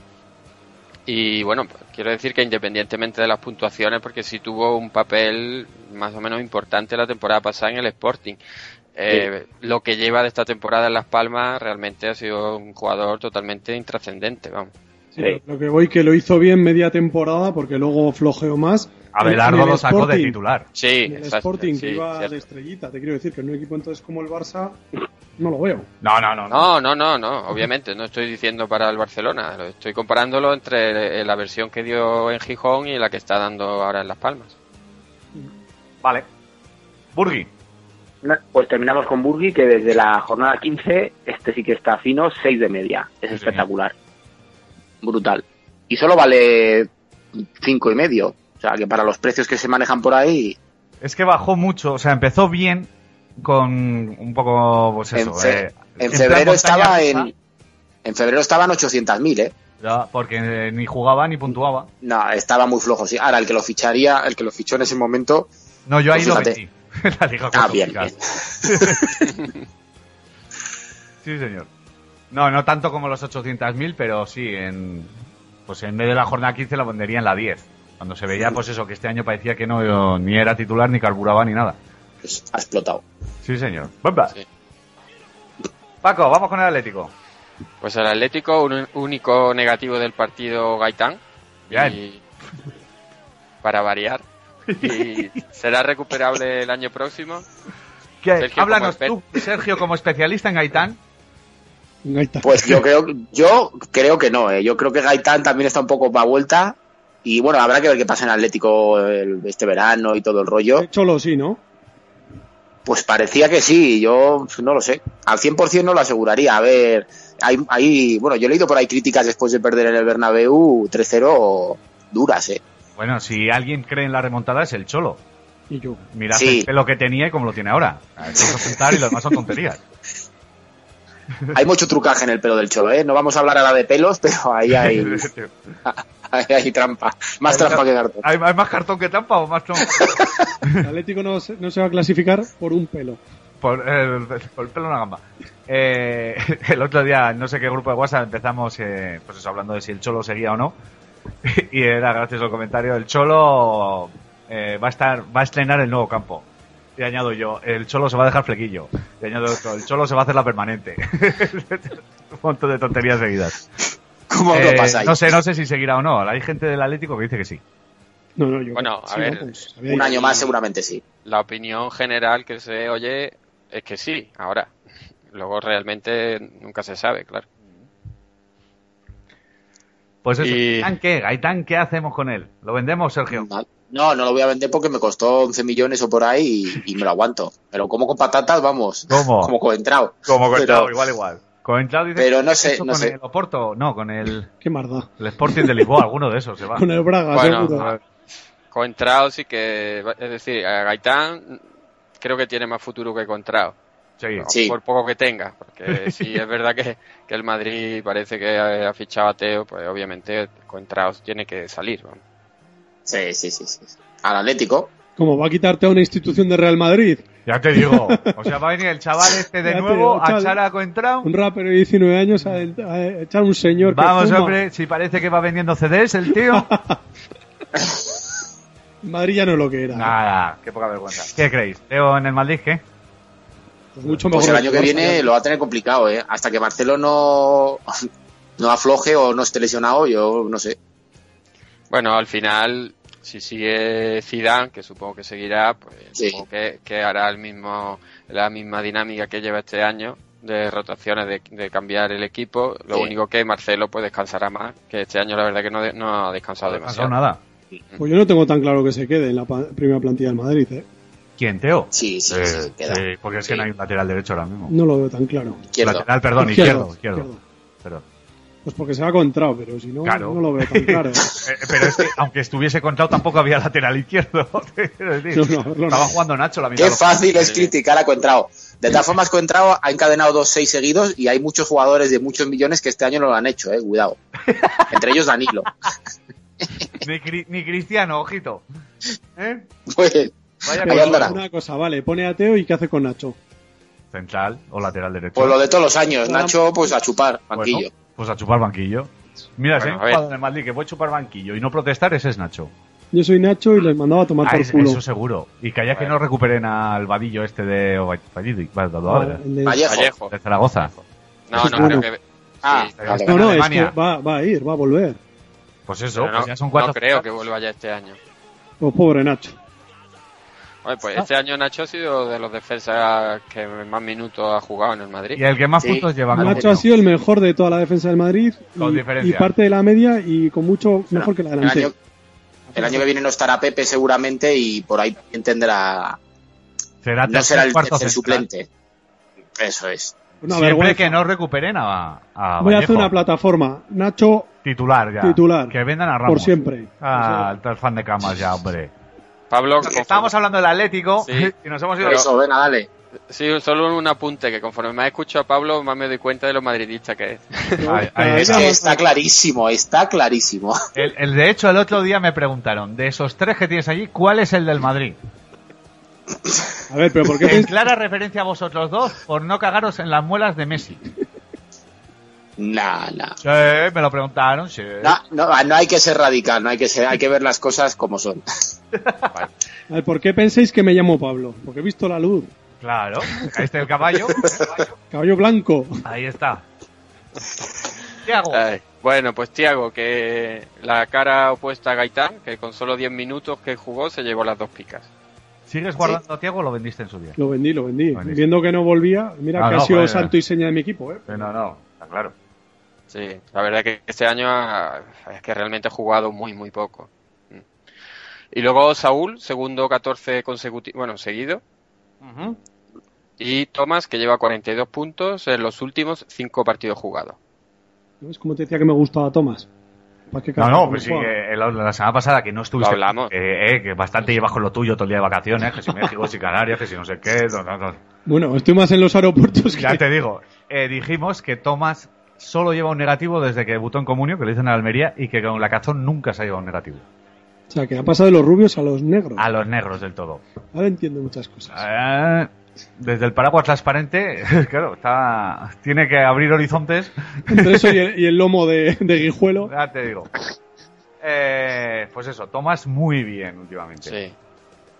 y bueno, pues, quiero decir que independientemente de las puntuaciones, porque sí tuvo un papel más o menos importante la temporada pasada en el Sporting. Eh, Lo que lleva de esta temporada en Las Palmas realmente ha sido un jugador totalmente intrascendente, vamos. Sí, Lo que voy que lo hizo bien media temporada porque luego flojeó más. Abelardo lo sacó de titular. Sí, en el exacto, Sporting sí, que iba cierto. de estrellita, te quiero decir que en un equipo entonces como el Barça no lo veo. No, no, no. No, no, no, no, obviamente, no estoy diciendo para el Barcelona, lo estoy comparándolo entre eh, la versión que dio en Gijón y la que está dando ahora en Las Palmas. Vale. Burgi. Pues terminamos con Burgi, que desde la jornada 15, este sí que está fino, 6 de media. Es Sí, espectacular. brutal. Y solo vale cinco y medio. O sea, que para los precios que se manejan por ahí, Es que bajó mucho, o sea, empezó bien con un poco, pues eso. en, fe- eh, en plan febrero estaba en... En febrero estaban 800.000, ¿eh? ya, porque eh, ni jugaba ni puntuaba. No, estaba muy flojo, sí. Ahora, el que lo ficharía, el que lo fichó en ese momento, No, yo ahí Pues lo metí. La liga Ah, bien, sí, señor. No, no tanto como los 800.000, pero sí, en, pues en vez de la jornada 15 la vendería en la 10. Cuando se veía, pues eso, que este año parecía que no ni era titular, ni carburaba, ni nada. pues, ha explotado. Sí, señor. Bomba. Sí. Paco, vamos con el Atlético. Pues el Atlético, un único negativo del partido Gaitán. Bien. Y- para variar. Y será recuperable el año próximo. ¿Qué? Sergio, Háblanos tú, Sergio, como especialista en Gaitán. Pues yo creo, yo creo que no, ¿eh? yo creo que Gaitán también está un poco para vuelta y bueno, habrá que ver qué pasa en Atlético el- este verano y todo el rollo. Cholo sí, ¿no? Pues parecía que sí, yo no lo sé. Al 100% no lo aseguraría. A ver, hay, hay, bueno, yo he leído por ahí críticas después de perder en el Bernabéu 3-0 duras, ¿eh? Bueno, si alguien cree en la remontada es el Cholo. Y yo. Mirad Sí. el pelo que tenía y cómo lo tiene ahora. Y lo demás son tonterías. Hay mucho trucaje en el pelo del Cholo, ¿eh? No vamos a hablar ahora de pelos, pero ahí hay, hay trampa. Más trampa que cartón. ¿Hay, hay más cartón que trampa o más trampa? El Atlético no se, no se va a clasificar por un pelo. Por el, por el pelo en una gamba. Eh, el otro día, no sé qué grupo de WhatsApp, empezamos eh, pues eso, hablando de si el Cholo seguía o no. Y era gracioso el comentario. El Cholo eh, va a estar, va a estrenar el nuevo campo. Y añado yo, el Cholo se va a dejar flequillo. Y añado otro, el Cholo se va a hacer la permanente. Un montón de tonterías seguidas. ¿Cómo Eh, lo pasáis? no sé, no sé si seguirá o no. Hay gente del Atlético que dice que sí. No, no, yo. Bueno, a sí, ver, no, pues, Un año más seguramente sí. La opinión general que se oye es que sí, ahora. Luego realmente nunca se sabe, claro. Pues eso, Y- ¿Gaitán qué? ¿Gaitán qué hacemos con él? ¿Lo vendemos, Sergio? No, no lo voy a vender porque me costó 11 millones o por ahí y, y me lo aguanto. Pero como con patatas, vamos. ¿Cómo? Como coentrao. Como Pero- Coentrao, igual, igual. Coentrao dice Pero no sé, no con sé. el Oporto, no, con el, Qué marda. el Sporting de Lisboa, alguno de esos se va. Con el Braga, Bueno, seguro. Contrao sí que, es decir, a Gaitán creo que tiene más futuro que Contrao. Sí. Sí. Por poco que tenga, porque si es verdad que, que el Madrid parece que ha, ha fichado a Teo, pues obviamente Contrao tiene que salir. vamos. Sí, sí, sí, sí. Al Atlético. Como va a quitarte a una institución de Real Madrid, Ya te digo. O sea, va a venir el chaval este de Ya nuevo digo, a echar a Coentrao. un rapero de 19 años, a, a echar un señor Vamos, hombre, si parece que va vendiendo CDs el tío. Madrid ya no es lo que era. Nada, qué poca vergüenza. ¿Qué creéis? ¿Teo en el Madrid qué? Pues mucho Pues mejor el año que viene lo va a tener complicado, ¿eh? Hasta que Marcelo no, no afloje o no esté lesionado, yo no sé. Bueno, al final, si sigue Zidane, que supongo que seguirá, pues Sí. supongo que, que hará el mismo, la misma dinámica que lleva este año de rotaciones, de, de cambiar el equipo. Lo Sí. único que Marcelo pues descansará más, que este año la verdad que no, de- no ha descansado No ha pasado demasiado. nada. Pues yo no tengo tan claro que se quede en la pa- primera plantilla del Madrid, ¿eh? ¿Quién, Teo? Sí, sí, Eh, sí, queda. sí, porque es que Sí. no hay un lateral derecho ahora mismo. No lo veo tan claro. Izquierdo. Lateral, perdón, izquierdo, izquierdo. Perdón. Pues porque se va contrao, pero si no, Claro. no lo veo tan claro. Eh, pero es que, aunque estuviese contado, tampoco había lateral izquierdo. Quiero decir, No, no, no, no. Estaba jugando Nacho la mitad. Qué fácil es criticar a Coentrao. De todas formas, Coentrao ha encadenado dos seis seguidos y hay muchos jugadores de muchos millones que este año no lo han hecho, eh, cuidado. Entre ellos Danilo. Ni, Cri- ni Cristiano, ojito. ¿Eh? Pues, Vaya Pero andará. una cosa, vale, pone a Teo y ¿qué hace con Nacho? Central o lateral derecho. pues lo de todos los años, Nacho, pues a chupar, banquillo. Bueno, pues a chupar banquillo. Mira, si hay Bueno, un el Madrid que puede chupar banquillo y no protestar, ese es Nacho. Yo soy Nacho y les mandaba a tomar Ah, por es- culo. eso seguro. Y que haya que Bueno. no recuperen al vadillo este de de- Vallejo. Vallejo. de Zaragoza. No, no bueno. creo que. Ah, No, no, es que va, va a ir, va a volver. Pues eso, pero pues no, ya son cuatro. no creo que vuelva ya este año. Pues pobre Nacho. Oye, Ah. pues este año Nacho ha sido de los defensas que más minutos ha jugado en el Madrid. Y el que más Sí. puntos lleva. Nacho ha sido el mejor de toda la defensa del Madrid Con y, diferencia. y parte de la media y con mucho mejor que la el delantera. año, el año que viene no estará Pepe seguramente y por ahí entenderá. Será No será el cuarto tercer suplente. Eso es. Una Siempre vergüenza. que no recuperen a, a Voy a hacer una plataforma. Nacho titular ya. Titular. Que vendan a Ramos. por siempre. Ah, el fan de camas ya, hombre. Pablo, Estábamos hablando del Atlético Sí. y nos hemos ido. Pero- Eso, venga, dale. Sí, solo un apunte, que conforme me ha escuchado a Pablo, más me doy cuenta de lo madridista que es. Ay, Cada ay, vez Es que más- está clarísimo, está clarísimo. El, el- de hecho, el otro día me preguntaron, de esos tres que tienes allí, ¿cuál es el del Madrid? A ver, pero ¿por qué En clara referencia a vosotros dos por no cagaros en las muelas de Messi. Nah, nah. Sí, me lo preguntaron, sí. No, no, no hay que ser radical, no hay que ser, hay que ver las cosas como son. Ver, ¿por qué pensáis que me llamo Pablo? Porque he visto la luz. Claro, caíste del caballo. Caballo blanco. Ahí está. Tiago. Ay, Bueno, pues Tiago, que la cara opuesta a Gaitán, que con solo 10 minutos que jugó se llevó las dos picas. ¿Sigues guardando a Tiago o lo vendiste en su día? Lo vendí, lo vendí. Viendo que no volvía, mira Ah, que no, ha sido joder. santo y seña de mi equipo, ¿eh? Eh, No, no, está claro. Sí, la verdad que este año ah, es que realmente he jugado muy, muy poco. Y luego Saúl, segundo 14 consecutivo, bueno, seguido. Y Tomás, que lleva 42 puntos en los últimos 5 partidos jugados. ¿Ves cómo te decía que me gustaba Tomás? ¿Para qué No, no, pues sí, la, la semana pasada que no estuviste. Lo hablamos. eh, eh, que bastante llevas con lo tuyo todo el día de vacaciones, que si México, si Canarias, que si no sé qué. no, no, no. Bueno, estoy más en los aeropuertos que... Ya te digo, eh, dijimos que Tomás solo lleva un negativo desde que debutó en Comunio, que lo hizo en Almería, y que con la cazón nunca se ha llevado un negativo. O sea, que ha pasado de los rubios a los negros. A los negros del todo. Ahora entiendo muchas cosas. Eh, desde el paraguas transparente, claro, está, tiene que abrir horizontes. Entre eso y el, y el lomo de, de guijuelo. Ya te digo. Eh, pues eso, Tomás muy bien últimamente. Sí.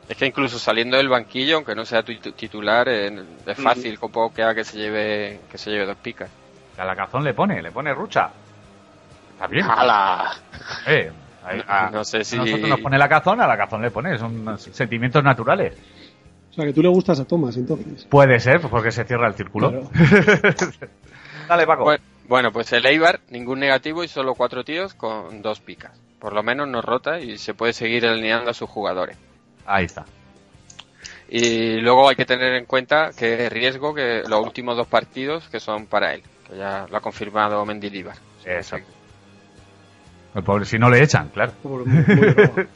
Es que incluso saliendo del banquillo, aunque no sea tu tu- titular, eh, es fácil con poco que haga que se lleve, que se lleve dos picas. A la cazón le pone, le pone rucha. Está bien. ¡Hala! Eh, a- a- No sé si- a nosotros nos pone la cazón, a la cazón le pone. Son sentimientos naturales. O sea, que tú le gustas a Tomás, entonces. Puede ser, pues porque se cierra el círculo. Claro. Dale, Paco. Bueno, bueno, pues el Eibar, ningún negativo y solo cuatro tíos con dos picas. Por lo menos no rota y se puede seguir alineando a sus jugadores. Ahí está. Y luego hay que tener en cuenta que riesgo que los últimos dos partidos que son para él, que ya lo ha confirmado Mendilibar. Exacto. El pobre, si no le echan, claro. Pobre, muy- muy bravo.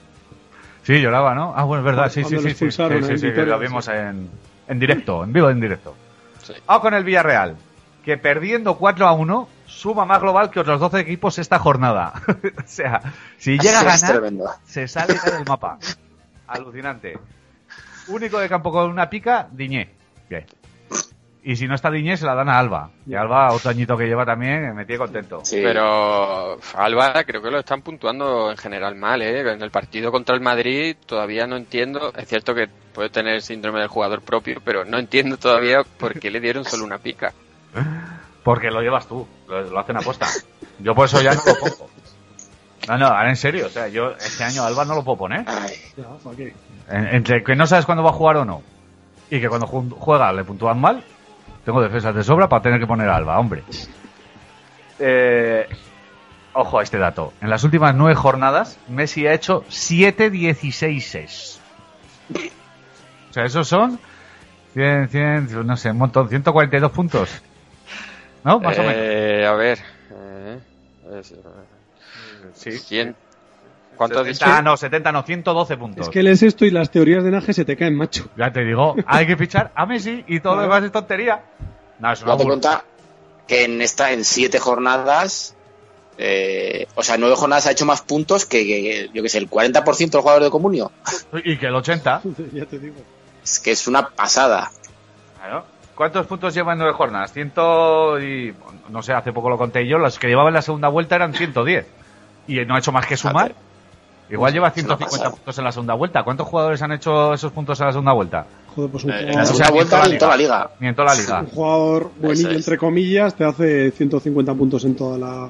Sí, lloraba, ¿no? Ah, bueno, es verdad, sí, sí, sí. Sí, sí, sí, sí, lo vimos sí. en, en directo, en vivo en directo. Sí. Vamos con el Villarreal, que perdiendo 4 a 1, suma más global que otros 12 equipos esta jornada. o sea, si llega a ganar, se sale ya del mapa. Alucinante. Único de campo con una pica, Diñé. Bien. Y si no está Diñé, se la dan a Alba. Y Alba, otro añito que lleva también, me tiene contento. Sí. Pero Alba creo que lo están puntuando en general mal, ¿eh? En el partido contra el Madrid todavía no entiendo, es cierto que puede tener síndrome del jugador propio, pero no entiendo todavía por qué le dieron solo una pica. Porque lo llevas tú, lo, lo hacen aposta. Yo por eso ya no lo pongo. No, no, ahora en serio, o sea, yo este año Alba no lo puedo poner. Entre que no sabes cuándo va a jugar o no, y que cuando ju- juega le puntúan mal, tengo defensas de sobra para tener que poner a Alba, hombre. Eh, ojo a este dato. En las últimas nueve jornadas, Messi ha hecho 7-16. O sea, esos son 100, 100, no sé, un montón, 142 puntos. ¿No? Más o menos. Eh, a ver. eh, es- Sí. 100. ¿Cuánto has dicho? 70, no, 70 no, 112 puntos. Es que lees esto y las teorías de Naje se te caen, macho. Ya te digo, hay que fichar a Messi y todo lo demás es tontería. No, es una cuenta que en esta, en siete jornadas, eh, o sea, nueve jornadas ha hecho más puntos que, que- yo que sé, el 40% de los jugadores de Comunio. Y que el 80. ya te digo. Es que es una pasada. Claro. ¿Cuántos puntos lleva en nueve jornadas? Ciento y... No sé, hace poco lo conté yo. Los que llevaba en la segunda vuelta eran 110. Y no ha hecho más que sumar. Igual lleva Es una 150 pasada. puntos en la segunda vuelta. ¿Cuántos jugadores han hecho esos puntos en la segunda vuelta? Joder, pues un Eh, en jugador, la O sea, segunda ni vuelta toda ni en toda la liga. Ni en toda la liga. un jugador buenillo, es. entre comillas, te hace 150 puntos en toda la...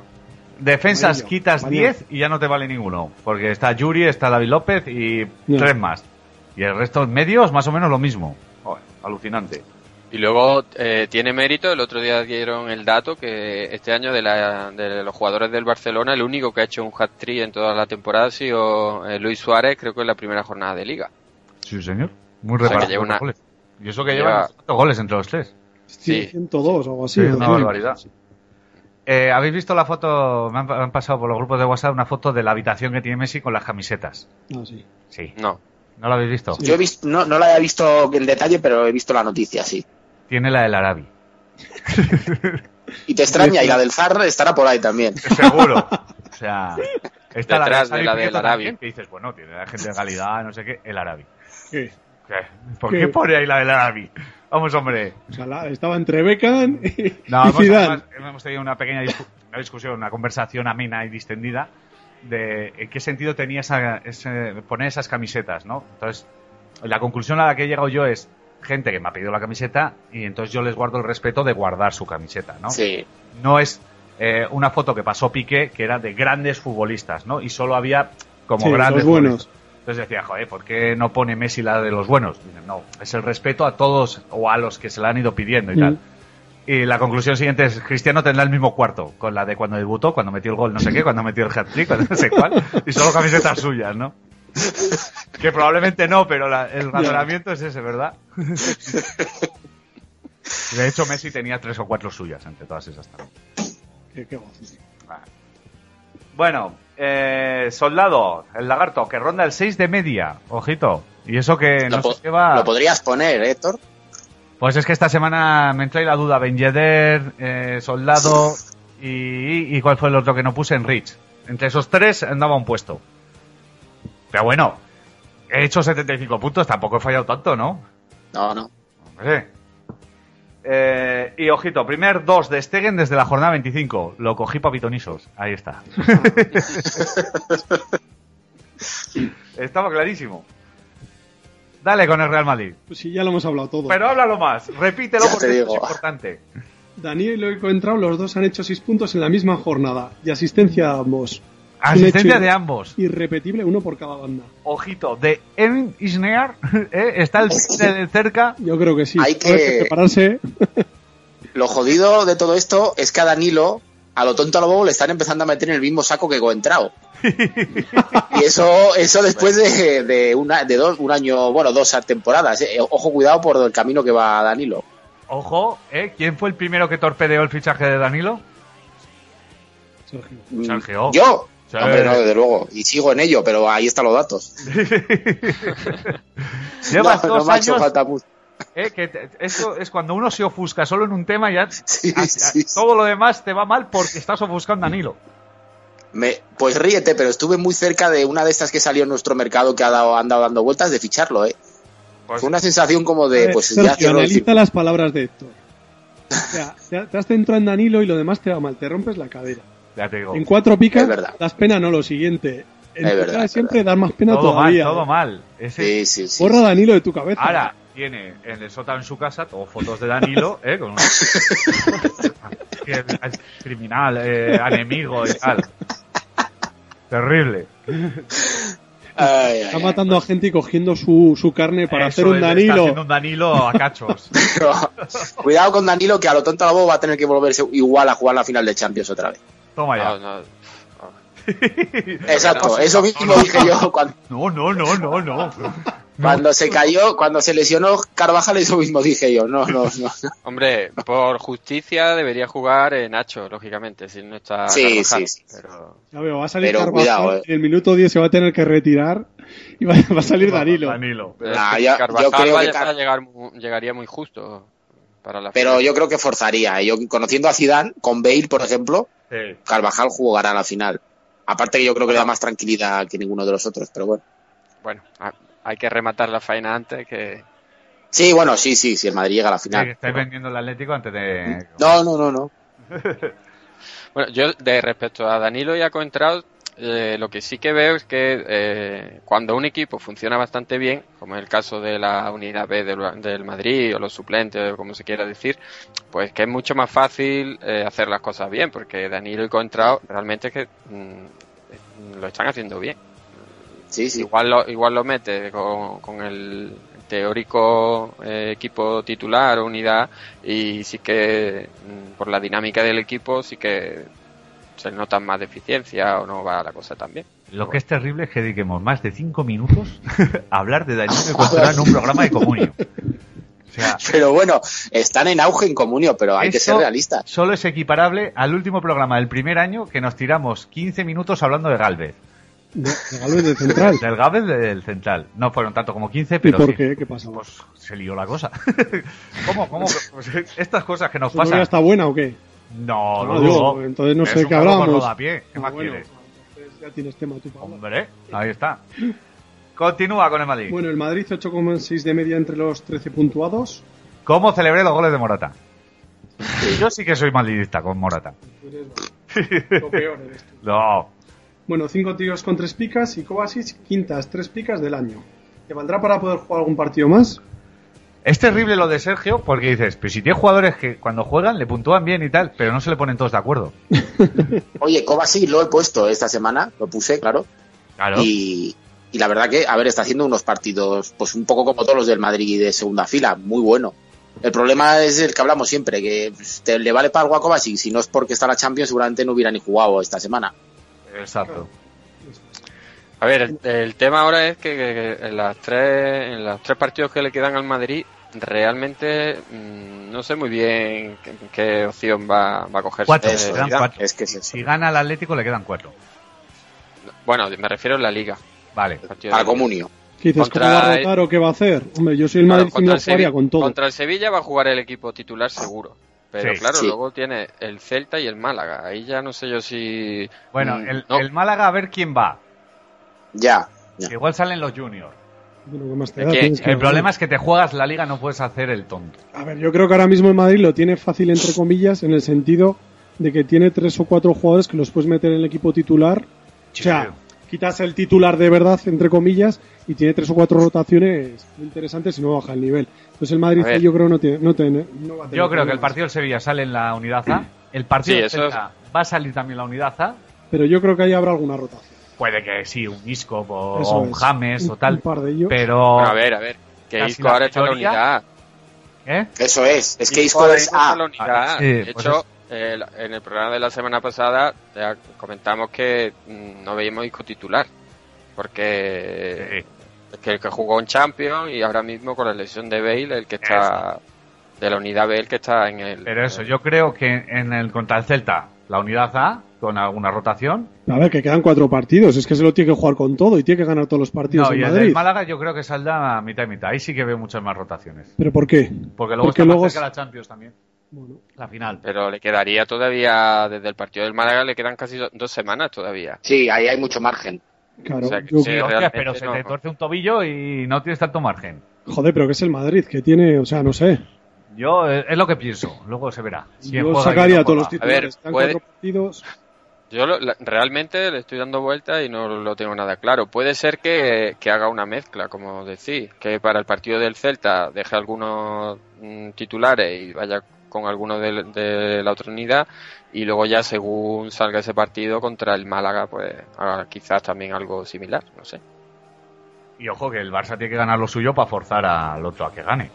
Defensas quitas amarillo. 10 y ya no te vale ninguno. Porque está Yuri, está David López y Ya. tres más. Y el resto medios más o menos lo mismo. Joder, alucinante. Y luego eh, tiene mérito, el otro día dieron el dato que este año de, la- de los jugadores del Barcelona, el único que ha hecho un hat-trick en toda la temporada ha sido eh, Luis Suárez, creo que en la primera jornada de liga. Sí, señor. Muy sea, que repartido lleva una- goles. Y eso que lleva- lleva cuatro goles entre los tres. Sí. 102 o algo así. Sí, ¿no? una barbaridad. Eh, ¿Habéis visto la foto? Me han, me han pasado por los grupos de WhatsApp una foto de la habitación que tiene Messi con las camisetas. Ah, sí. Sí. No. ¿No la habéis visto? Yo he visto, no, no la había visto en detalle, pero he visto la noticia, sí. Tiene la del Arabi. Y te extraña, y la del Zar estará por ahí también. Seguro. O sea, está Detrás la de la del Arabi. Que dices, bueno, tiene la gente de calidad, no sé qué, el Arabi. ¿Por ¿Qué? qué pone ahí la del Arabi? Vamos, hombre. O sea, la- estaba entre Beckham y, No, y hemos, Zidane. además, hemos tenido una pequeña discu- una discusión, una conversación amena y distendida de en qué sentido tenía esa, ese- poner esas camisetas, ¿no? Entonces, la conclusión a la que he llegado yo es gente que me ha pedido la camiseta y entonces yo les guardo el respeto de guardar su camiseta, ¿no? Sí. No es eh, una foto que pasó Piqué que era de grandes futbolistas, ¿no? Y solo había como Sí, grandes los buenos. futbolistas. Entonces decía, joder, ¿por qué no pone Messi la de los buenos? Dicen, no, es el respeto a todos o a los que se la han ido pidiendo y Mm. tal. Y la conclusión siguiente es, Cristiano tendrá el mismo cuarto, con la de cuando debutó, cuando metió el gol no sé qué, cuando metió el hat-trick, cuando no sé cuál, y solo camisetas suyas, ¿no? Que probablemente no, pero la- el razonamiento es ese, ¿verdad? De hecho, Messi tenía tres o cuatro suyas entre todas esas también. Qué, qué gozo. Bueno, eh, Soldado, el lagarto, que ronda el 6 de media, ojito. Y eso que Lo, no po- se lleva... lo podrías poner, ¿eh, Héctor. Pues es que esta semana me entra ahí la duda, Ben Yedder, eh, Soldado y, y cuál fue el otro que no puse en Rich. Entre esos tres andaba un puesto. Pero bueno, he hecho 75 puntos, tampoco he fallado tanto, ¿no? No, no. Hombre. Eh, y ojito, primer 2 de Stegen desde la jornada 25. Lo cogí para pitonisos. Ahí está. Estaba clarísimo. Dale con el Real Madrid. Pues sí, ya lo hemos hablado todo. Pero háblalo más, repítelo Ya porque esto es importante. Daniel y Loic Entrao, los dos han hecho 6 puntos en la misma jornada. Y asistencia a ambos. Asistencia de ambos. Irrepetible, uno por cada banda. Ojito, de Emin Isnear, ¿eh? está el de cerca. Yo creo que sí. Hay Ahora que- prepararse. Lo jodido de todo esto es que a Danilo, a lo tonto a lo bobo, le están empezando a meter en el mismo saco que Coentrao. y eso, eso después de, de, una, de dos, un año, bueno, dos temporadas. ¿eh? Ojo, cuidado por el camino que va Danilo. Ojo, ¿eh? ¿quién fue el primero que torpedeó el fichaje de Danilo? Sergio. Sergio. ¿Yo? Sí. Hombre, no, desde luego. Y sigo en ello, pero ahí están los datos. Llevas no, no dos me ha hecho años. falta mucho. ¿eh? que te- esto es cuando uno se ofusca solo en un tema y ya Sí, a- a- sí, sí. todo lo demás te va mal porque estás ofuscando a Danilo. Me- pues ríete, pero estuve muy cerca de una de estas que salió en nuestro mercado que ha dado, han dado dando vueltas de ficharlo, ¿eh? Pues- Fue una sensación como de, ver, pues ya Sergio, el analiza las palabras de Héctor. O sea, te, te has centrado en Danilo y lo demás te va mal, te rompes la cadera. Ya te digo. En cuatro picas Es verdad. das pena, no lo siguiente. En Es verdad, es siempre das más pena Todo mal, todavía. todo mal. Ese- Sí, sí, sí. Borra Danilo de tu cabeza. Ahora tiene en el sótano en su casa todo fotos de Danilo, ¿eh? Con un criminal, eh, enemigo y tal. Terrible. Ay, Está ay. matando a gente y cogiendo su, su carne para Eso hacer un es, está Danilo. haciendo un Danilo a cachos. Cuidado con Danilo, que a lo tonto a lo bobo va a tener que volverse igual a jugar la final de Champions otra vez. Toma ya. No, no. Exacto, eso mismo dije yo cuando, No, no, no, no, no. cuando se cayó, cuando se lesionó Carvajal, eso mismo dije yo. No, no, no. Hombre, por justicia debería jugar eh, Nacho, lógicamente, si no está Sí, Carvajal, sí, sí. Pero Ya veo, va a salir Pero Carvajal, cuidado, eh. en el minuto 10 se va a tener que retirar y va, va a salir Danilo. Danilo. pero Nah, es que ya- yo Carvajal creo que a llegar llegaría muy justo para la Pero final. yo creo que forzaría. Yo conociendo a Zidane, con Bale, por ejemplo, Sí. Carvajal jugará la final. Aparte que yo creo que le da más tranquilidad que ninguno de los otros, pero bueno. Bueno, hay que rematar la faena antes que... Sí, bueno, sí, sí, si el Madrid llega a la Sí, final. que estáis vendiendo el Atlético antes de... No, no, no, no. Bueno, yo de respecto a Danilo y a Coentrao, eh, lo que sí que veo es que eh, cuando un equipo funciona bastante bien, como es el caso de la unidad B del, del Madrid o los suplentes o como se quiera decir, pues que es mucho más fácil eh, hacer las cosas bien, porque Danilo y Coentrao realmente es que mm, lo están haciendo bien. Sí, sí. Igual lo, igual lo mete con, con el teórico eh, equipo titular o unidad y sí que mm, por la dinámica del equipo sí que se nota más deficiencia o no va la cosa tan bien. Lo que es terrible es que dediquemos más de cinco minutos a hablar de Danilo Coentrao en un programa de comunio. O sea, Pero bueno, están en auge en comunio, pero hay que ser realistas. Solo es equiparable al último programa del primer año que nos tiramos 15 minutos hablando de Galvez. De, de Galvez de central. Del Galvez del central. No fueron tanto como 15, ¿Y pero por sí. qué? ¿Qué pasó? Pues se lió la cosa. ¿Cómo? ¿Cómo? Pues, estas cosas que nos ¿Su novia pasan. está buena o qué? No, Ah, lo digo, entonces no Es sé qué. ¿Qué Ah, más bueno, quieres? entonces ya tienes tema tú para. Hombre, ahí está. Continúa con el Madrid. Bueno, el Madrid 8,6 de media entre los 13 puntuados. ¿Cómo celebré los goles de Morata? Yo sí que soy madridista con Morata. Lo peor eres tú. No. Bueno, 5 tiros con 3 picas y Kovacic quintas 3 picas del año. ¿Te valdrá para poder jugar algún partido más? Es terrible lo de Sergio porque dices, pero si tiene jugadores que cuando juegan le puntúan bien y tal, pero no se le ponen todos de acuerdo. Oye, Kovacic lo he puesto esta semana, lo puse, claro. Claro. Y, y la verdad que, a ver, está haciendo unos partidos, pues un poco como todos los del Madrid de segunda fila, muy bueno. El problema es el que hablamos siempre, que pues, te, le vale para algo a Kovacic, si no es porque está la Champions, seguramente no hubiera ni jugado esta semana. Exacto. A ver, el, el tema ahora es que, que- que en las tres en los tres partidos que le quedan al Madrid realmente mm, no sé muy bien qué, qué opción va, va a coger. Cuatro, Eh, quedan es que es. Si gana el Atlético le quedan cuatro. Bueno, me refiero en la Liga. Vale. Liga. Comunio. ¿Qué dices? Contra ¿Cómo va a el- rotar o qué va a hacer? Hombre, yo soy el Claro, Madrid contra, el jugaría Sevi- con todo. contra el Sevilla va a jugar el equipo titular seguro. Pero Sí. claro, Sí. luego tiene el Celta y el Málaga. Ahí ya no sé yo si. Bueno, Mm, el, no. el Málaga a ver quién va. Ya. ya. Igual salen los juniors. Bueno, ¿qué más te Es da? que Tienes que El problema es que te juegas la liga, no puedes hacer el tonto. A ver, yo creo que ahora mismo el Madrid lo tiene fácil, entre comillas, en el sentido de que tiene tres o cuatro jugadores que los puedes meter en el equipo titular. O sea, quitas el titular de verdad, entre comillas, y tiene tres o cuatro rotaciones muy interesantes y no baja el nivel. Entonces el Madrid yo creo no tiene, no tiene, no va a tener Yo creo que el partido del Sevilla sale en la unidad A. El partido Sí, del va a salir también la unidad A. Pero yo creo que ahí habrá alguna rotación. Puede que sí, un Isco o, un es. James Un- o tal. un par de ellos. Pero. A ver, a ver. Que Casi Isco la ahora está en la unidad. ¿Eh? Eso es. Es que Isco ahora está la unidad. Ah, sí, de pues hecho, el- en el programa de la semana pasada ya comentamos que mm, no veíamos Isco titular. Porque es que el que jugó en Champions y ahora mismo con la lesión de Bale, el que está de la unidad B, el que está en el. Pero eso, yo creo que en el contra el Celta, la unidad A, con alguna rotación. A ver, que quedan cuatro partidos. Es que se lo tiene que jugar con todo y tiene que ganar todos los partidos No, en y el Madrid. del Málaga yo creo que saldrá a mitad y mitad. Ahí sí que veo muchas más rotaciones. ¿Pero por qué? Porque luego Porque está luego más cerca es- la Champions también. Bueno, La final. Pero le quedaría todavía, desde el partido del Málaga, le quedan casi do- dos semanas todavía. Sí, ahí hay mucho margen. claro. O sea, que yo- sí, Sí, hostia, realmente pero se no. te torce un tobillo y no tienes tanto margen. Joder, pero que es el Madrid, que tiene, o sea, no sé. Yo, eh, es lo que pienso. Luego se verá. Yo sacaría todos los juega. A ver, titulares. Puede- cuatro partidos. Yo lo- realmente le estoy dando vuelta y no lo tengo nada claro. Puede ser que, que haga una mezcla, como decís, que para el partido del Celta deje algunos mm, titulares y vaya con algunos de, de la otra unidad y luego ya según salga ese partido contra el Málaga, pues haga quizás también algo similar, no sé. Y ojo que el Barça tiene que ganar lo suyo para forzar al otro a que gane.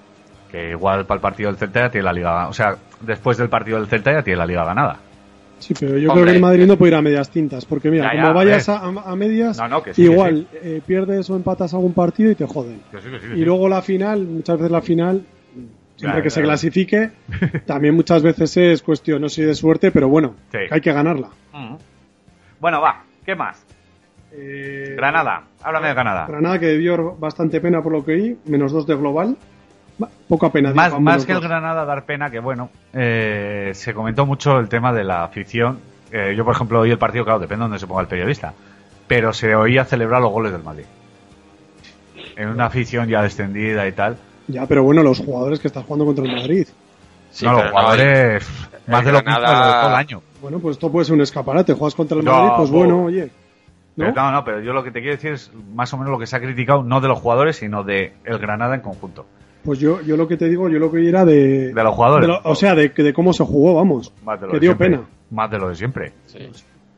Que igual para el partido del Celta ya tiene la liga. O sea, después del partido del Celta ya tiene la liga ganada. Sí, pero yo Hombre. creo que el Madrid no puede ir a medias tintas. Porque mira, Ya, ya, como vayas a, a medias, No, no, que sí, que igual eh, pierdes o empatas algún partido y te joden. Que sí, que sí, que Y luego la final, muchas veces la final, siempre que se clasifique, también muchas veces es cuestión, no sé, de suerte, pero bueno, hay que ganarla. Mm. Bueno, va. ¿Qué más? Eh, Granada. Háblame de Granada. Granada que debió bastante pena por lo que oí, menos dos de global. Pena. digo, Más, más que el. Granada dar pena, que bueno, eh, se comentó mucho el tema de la afición. Eh, yo, por ejemplo, oí el partido, claro, depende de donde se ponga el periodista. Pero se oía celebrar los goles del Madrid. En una afición ya descendida y tal. Ya, pero bueno, los jugadores que estás jugando contra el Madrid. Sí, no, los no, jugadores, más el de lo que todo el año. Bueno, pues esto puede ser un escaparate. Juegas contra el No, Madrid, pues po- bueno, oye. ¿no? Pero no, no, pero yo lo que te quiero decir es más o menos lo que se ha criticado, no de los jugadores, sino de el Granada en conjunto. Pues yo, yo lo que te digo, yo lo que era de. De los jugadores. de lo- o sea, de, de cómo se jugó, vamos. Más de lo Que de dio siempre. pena. Más de lo de siempre. Sí.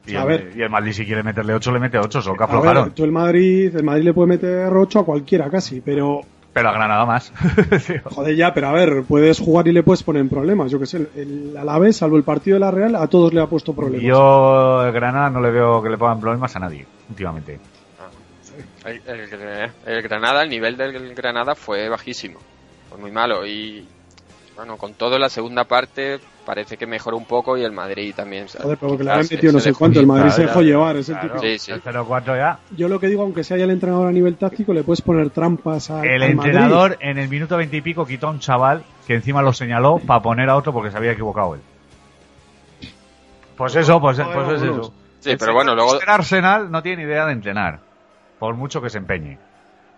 Y, A el, ver. y el Madrid si quiere meterle 8 le mete 8, solo que A ver, aflojaron. tú el Madrid, el Madrid le puede meter 8 a cualquiera casi, pero Pero a Granada más. Joder ya, pero a ver, puedes jugar y le puedes poner en problemas. Yo que sé, el, el Alavés, salvo el partido de la Real, a todos le ha puesto problemas. Yo, el Granada, no le veo que le pongan problemas a nadie, últimamente. El, el- el Granada, el nivel del Granada fue bajísimo, fue muy malo y bueno, con todo la segunda parte parece que mejoró un poco y el Madrid también. Joder, pero porque le se- metido no sé dejó cuánto, el. Madrid se dejó llevar, es el Claro, típico. Sí, sí. El 0-4 ya. Yo lo que digo, aunque sea ya el entrenador a nivel táctico, le puedes poner trampas a, El al Madrid. entrenador en el minuto 20 y pico quitó a un chaval que encima lo señaló para poner a otro porque se había equivocado él. Pues eso, pues, pues es eso. Sí, pero bueno, luego señor Arsenal no tiene ni idea de entrenar, por mucho que se empeñe.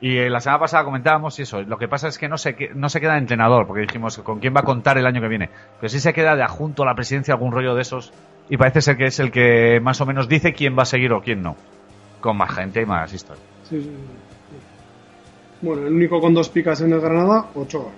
Y eh, la semana pasada comentábamos eso. Lo que pasa es que no se, no se queda de entrenador, porque dijimos con quién va a contar el año que viene. Pero sí se queda de adjunto a la presidencia, algún rollo de esos. Y parece ser que es el que más o menos dice quién va a seguir o quién no. Con más gente y más historia. Sí, sí, sí. Bueno, el único con dos picas en el Granada, Ochoa.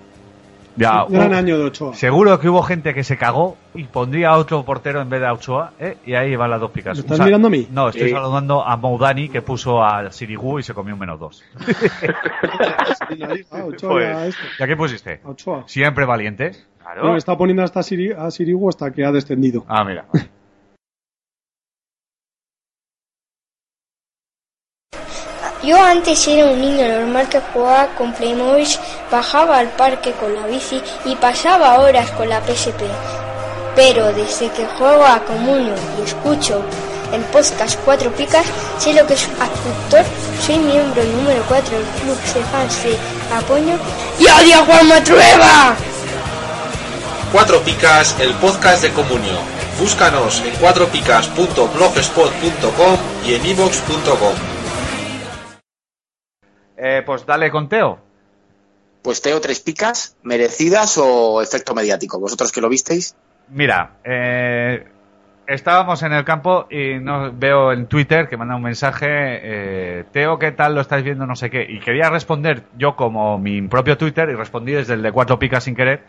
Ya, Gran hubo- año de Ochoa. Seguro que hubo gente que se cagó y pondría a otro portero en vez de a Ochoa, ¿eh? y ahí van las dos picas. ¿Me Un estás mirando a mí? No, estoy saludando a Moudani que puso al Sirigu y se comió un menos dos. Liga, Ochoa Pues, ya esto. ¿Ya qué pusiste? Ochoa. Siempre valiente. Claro. Bueno, está poniendo hasta Siri, a Sirigu hasta que ha descendido. Ah, mira. Yo antes era un niño normal que jugaba con Playmobil, bajaba al parque con la bici y pasaba horas con la PSP. Pero desde que juego a Comunio y escucho el podcast Cuatro Picas, sé lo que es un actor, soy miembro número 4 del club de fans de Apoño y odio a Juan Matrueva. Cuatro Picas, el podcast de Comunio. Búscanos en cuatropicas.blogspot.com y en ivox.com. Eh, pues dale con Teo. Pues Teo, tres picas, merecidas o efecto mediático. Vosotros que lo visteis. Mira, eh, estábamos en el campo y no, veo en Twitter que manda un mensaje, eh, Teo, ¿qué tal lo estáis viendo? No sé qué. Y quería responder yo como mi propio Twitter y respondí desde el de cuatro picas sin querer.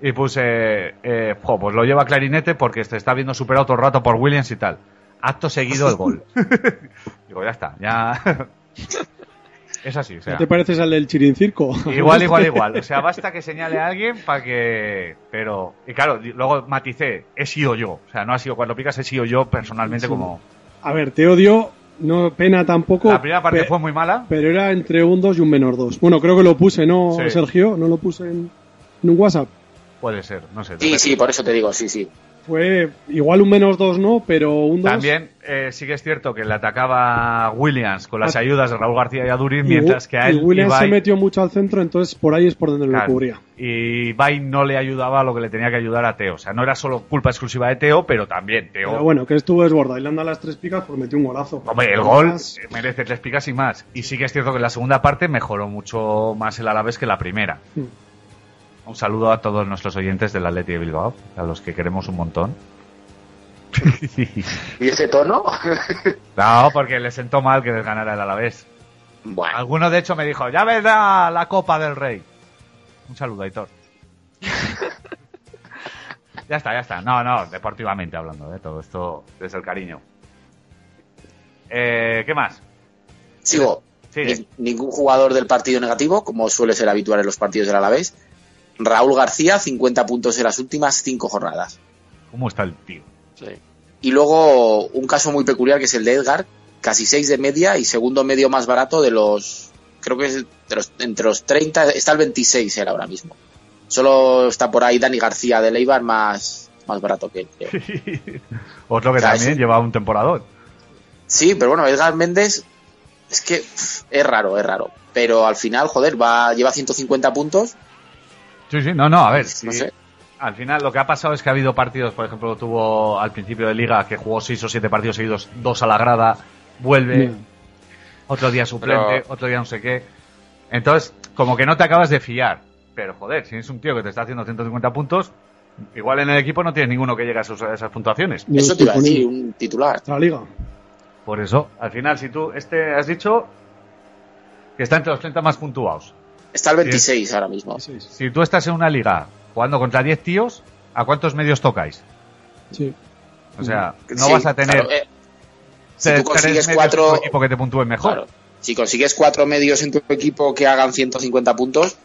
Y puse, eh, jo, pues lo lleva clarinete porque se está viendo superado todo el rato por Williams y tal. Acto seguido el gol. Digo, ya está, ya. es así, o sea. ¿No te pareces al del Chirincirco? Igual, igual, igual. O sea, basta que señale a alguien para que. Pero. Y claro, luego maticé, he sido yo. O sea, no ha sido cuatro picas, he sido yo personalmente Sí. como. A ver, te odio, no pena tampoco. La primera parte fue muy mala. Pero era entre un 2 y un menor 2. Bueno, creo que lo puse, ¿no, Sí. Sergio? ¿No lo puse en, en un WhatsApp? Puede ser, no sé. Sí, sí, por eso te digo, sí, sí. Fue igual un menos 2 no, pero un 2. También eh, sí que es cierto que le atacaba Williams con las ayudas de Raúl García y Adurín, Y mientras que a él y Williams se metió mucho al centro, entonces por ahí es por donde Claro. lo cubría. y Ibai no le ayudaba a lo que le tenía que ayudar a Teo. O sea, no era solo culpa exclusiva de Teo, pero también Teo. Pero bueno, que estuvo desbordado y le anda las tres picas pues metió un golazo. Hombre, el gol merece tres picas y más. Y sí que es cierto que en la segunda parte mejoró mucho más el Alavés que la primera. Hmm. Un saludo a todos nuestros oyentes del Atleti de Bilbao, a los que queremos un montón. ¿Y ese tono? no, porque les sentó mal que les ganara el Alavés. bueno, Alguno de hecho me dijo, ya vendrá la Copa del Rey. Un saludo, Aitor. ya está, ya está. No, no, deportivamente hablando de todo esto desde el cariño. Eh, ¿Qué más? sigo. Ni- ningún jugador del partido negativo, como suele ser habitual en los partidos del Alavés. Raúl García, 50 puntos en las últimas cinco jornadas. ¿Cómo está el tío? Y luego un caso muy peculiar que es el de Edgar, casi 6 de media y segundo medio más barato de los, creo que es de los- entre los 30, está el 26 él ahora mismo. Solo está por ahí Dani García de Leibar más, más barato que él. creo. Otro que O sea, también es- lleva un temporador. Sí, pero bueno, Edgar Méndez es que pff, es raro, es raro. Pero al final, joder, va lleva 150 puntos. Sí, sí, no, no, a ver. No sé. Al final lo que ha pasado es que ha habido partidos, por ejemplo, tuvo al principio de liga que jugó seis o siete partidos seguidos, dos a la grada, vuelve, Bien. otro día suplente, Pero- otro día no sé qué. Entonces, como que no te acabas de fiar. Pero joder, si es un tío que te está haciendo 150 puntos, igual en el equipo no tienes ninguno que llegue a, a esas puntuaciones. Eso un te iba a decir, un titular. Nuestra liga. Por eso, al final, si tú este has dicho que está entre los 30 más puntuados. Está el 26 ahora mismo. Si tú estás en una liga jugando contra 10 tíos, ¿a cuántos medios tocáis? sí. O sea, no Sí, vas a tener claro, eh, si tú consigues cuatro- en tu equipo que te puntúen mejor. Claro. Si consigues cuatro medios en tu equipo que hagan 150 puntos,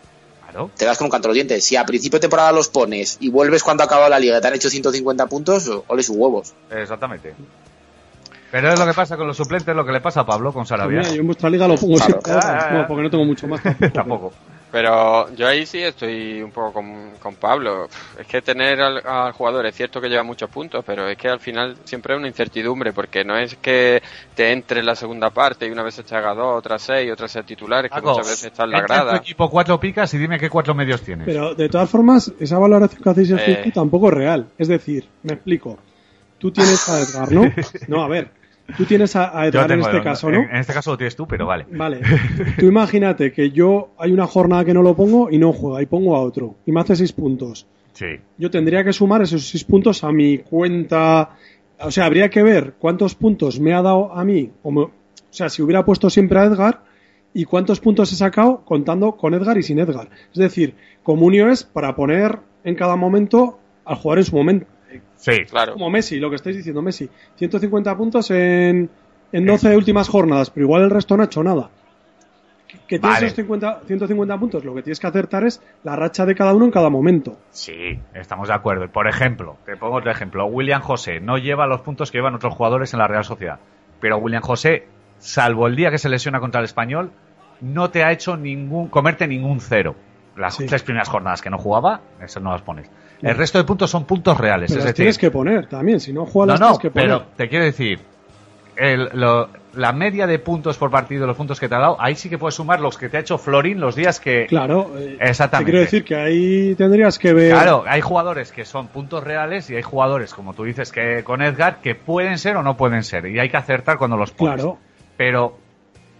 Claro. te das con un canto los dientes. Si a principio de temporada los pones y vuelves cuando acaba la liga y te han hecho 150 puntos, ole sus huevos. Exactamente. Pero es lo que pasa con los suplentes, lo que le pasa a Pablo con Sarabia. Mira, yo en vuestra liga lo pongo Claro. siempre. Ah, porque no tengo mucho más. tampoco. Tampoco. Pero yo ahí sí estoy un poco con, con Pablo. Es que tener al, al jugador es cierto que lleva muchos puntos, pero es que al final siempre es una incertidumbre, porque no es que te entre en la segunda parte y una vez se haga dos, otras seis, otras sea titular, es que muchas veces está en la entra en tu grada. equipo cuatro picas y dime qué cuatro medios tienes. Pero de todas formas, esa valoración que hacéis en Eh. Tampoco es real. Es decir, me explico. Tú tienes a Edgar, ¿no? No, a ver. Tú tienes a, Edgar en este caso, ¿no? En, en este caso lo tienes tú, pero vale. Vale. Tú imagínate que yo hay una jornada que no lo pongo y no juega y pongo a otro y me hace seis puntos. Sí. Yo tendría que sumar esos seis puntos a mi cuenta. O sea, habría que ver cuántos puntos me ha dado a mí. O, me- o sea, si hubiera puesto siempre a Edgar y cuántos puntos he sacado contando con Edgar y sin Edgar. Es decir, Comunio es para poner en cada momento al jugador en su momento. Sí. Claro. Como Messi, lo que estáis diciendo, Messi. 150 puntos en, en 12 últimas jornadas, pero igual el resto no ha hecho nada. Que- Que tienes Vale. esos 50, 150 puntos, lo que tienes que acertar es la racha de cada uno en cada momento. Sí, estamos de acuerdo. Por ejemplo, te pongo otro ejemplo. William José no lleva los puntos que llevan otros jugadores en la Real Sociedad. Pero William José, salvo el día que se lesiona contra el español, no te ha hecho ningún comerte ningún cero. Las Sí. tres primeras jornadas que no jugaba, esas no las pones. El resto de puntos son puntos reales. Pero es las decir, tienes que poner también, si no juegas no, las no, tienes que poner. pero te quiero decir, el- lo- la media de puntos por partido, los puntos que te ha dado, ahí sí que puedes sumar los que te ha hecho Florín los días que... Claro, eh, Exactamente. Te quiero decir que ahí tendrías que ver. Claro, hay jugadores que son puntos reales y hay jugadores, como tú dices, que con Edgar, que pueden ser o no pueden ser. Y hay que acertar cuando los pones. Claro. Pero,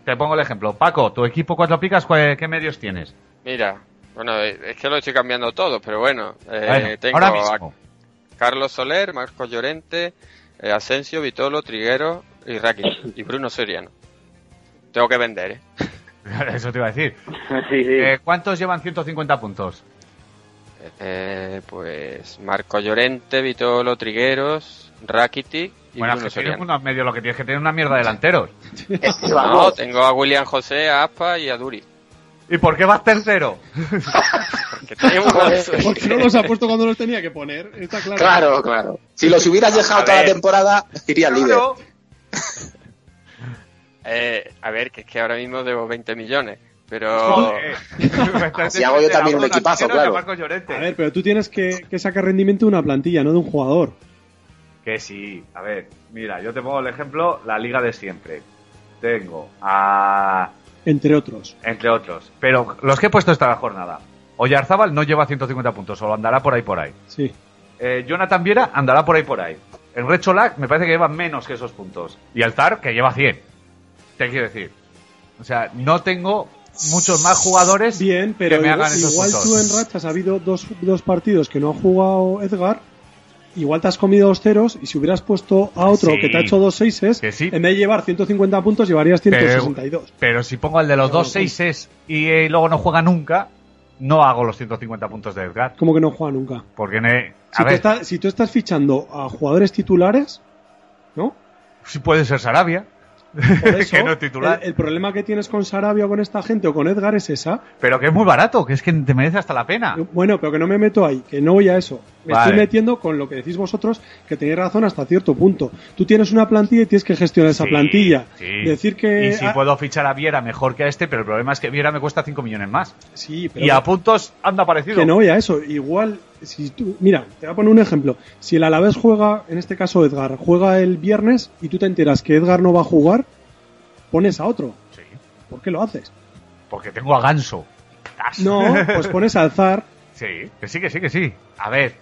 te pongo el ejemplo. Paco, tu equipo cuatro picas, ¿cuál- ¿qué medios tienes? Mira, bueno, es que lo estoy cambiando todo, pero bueno. eh, Bueno, tengo ahora a. Carlos Soler, Marcos Llorente, eh, Asensio, Vitolo, Triguero y Rakitic. Y Bruno Soriano. Tengo que vender, ¿eh? Eso te iba a decir. Sí, sí. Eh, ¿Cuántos llevan 150 puntos? Eh, pues Marco Llorente, Vitolo, Trigueros, Rakitic y bueno, Bruno que tienes Soriano. unos medios, lo que tienes que tener una mierda de delanteros. No, tengo a William José, a Aspa y a Duri. ¿Y por qué vas tercero? Tenemos- Porque no los ha puesto cuando los tenía que poner, está claro. Claro, claro. Si los hubieras dejado toda la temporada, iría líder. Claro. Eh, a ver, que es que ahora mismo debo 20 millones. Pero Así hago yo también un equipazo, claro. A ver, pero tú tienes que, que sacar rendimiento de una plantilla, no de un jugador. Que sí, a ver, mira, yo te pongo el ejemplo, la liga de siempre. Tengo a... Entre otros. entre otros. Pero los que he puesto esta jornada. Oyarzábal no lleva 150 puntos, solo andará por ahí por ahí. Sí. Eh, Jonathan Viera andará por ahí por ahí. El Recholak me parece que lleva menos que esos puntos. Y Altar que lleva 100. Te quiero decir. O sea, no tengo muchos más jugadores Bien, pero que me igual, hagan esos igual puntos. tú en rachas ha habido dos, dos partidos que no ha jugado Edgar. Igual te has comido dos ceros y si hubieras puesto a otro Sí. que te ha hecho dos seises, sí. en vez de llevar 150 puntos llevarías Pero, 162. pero si pongo el de los dos seises y eh, luego no juega nunca, no hago los 150 puntos de Edgar. Como que no juega nunca. Porque, ne- a Si tú, ver, si tú estás fichando a jugadores titulares, ¿no? si puede ser Sarabia, Por eso, que no titular. El, el problema que tienes con Sarabia o con esta gente o con Edgar es esa. pero que es muy barato, que es que te merece hasta la pena. Bueno, pero que no me meto ahí, que no voy a eso. Me Vale. estoy metiendo con lo que decís vosotros, que tenéis razón hasta cierto punto. Tú tienes una plantilla y tienes que gestionar esa Sí, plantilla. sí. Decir que. Y si ah, puedo fichar a Viera mejor que a este, pero el problema es que Viera me cuesta 5 millones más. Sí, pero Y a puntos anda parecido. que no voy a eso. Igual, si tú. Mira, te voy a poner un ejemplo. Si el Alavés juega, en este caso Edgar, juega el viernes y tú te enteras que Edgar no va a jugar, pones a otro. Sí, ¿Por qué lo haces? porque tengo a Ganso. No, pues pones a Alzar, Sí, que sí, que sí, que sí. A ver,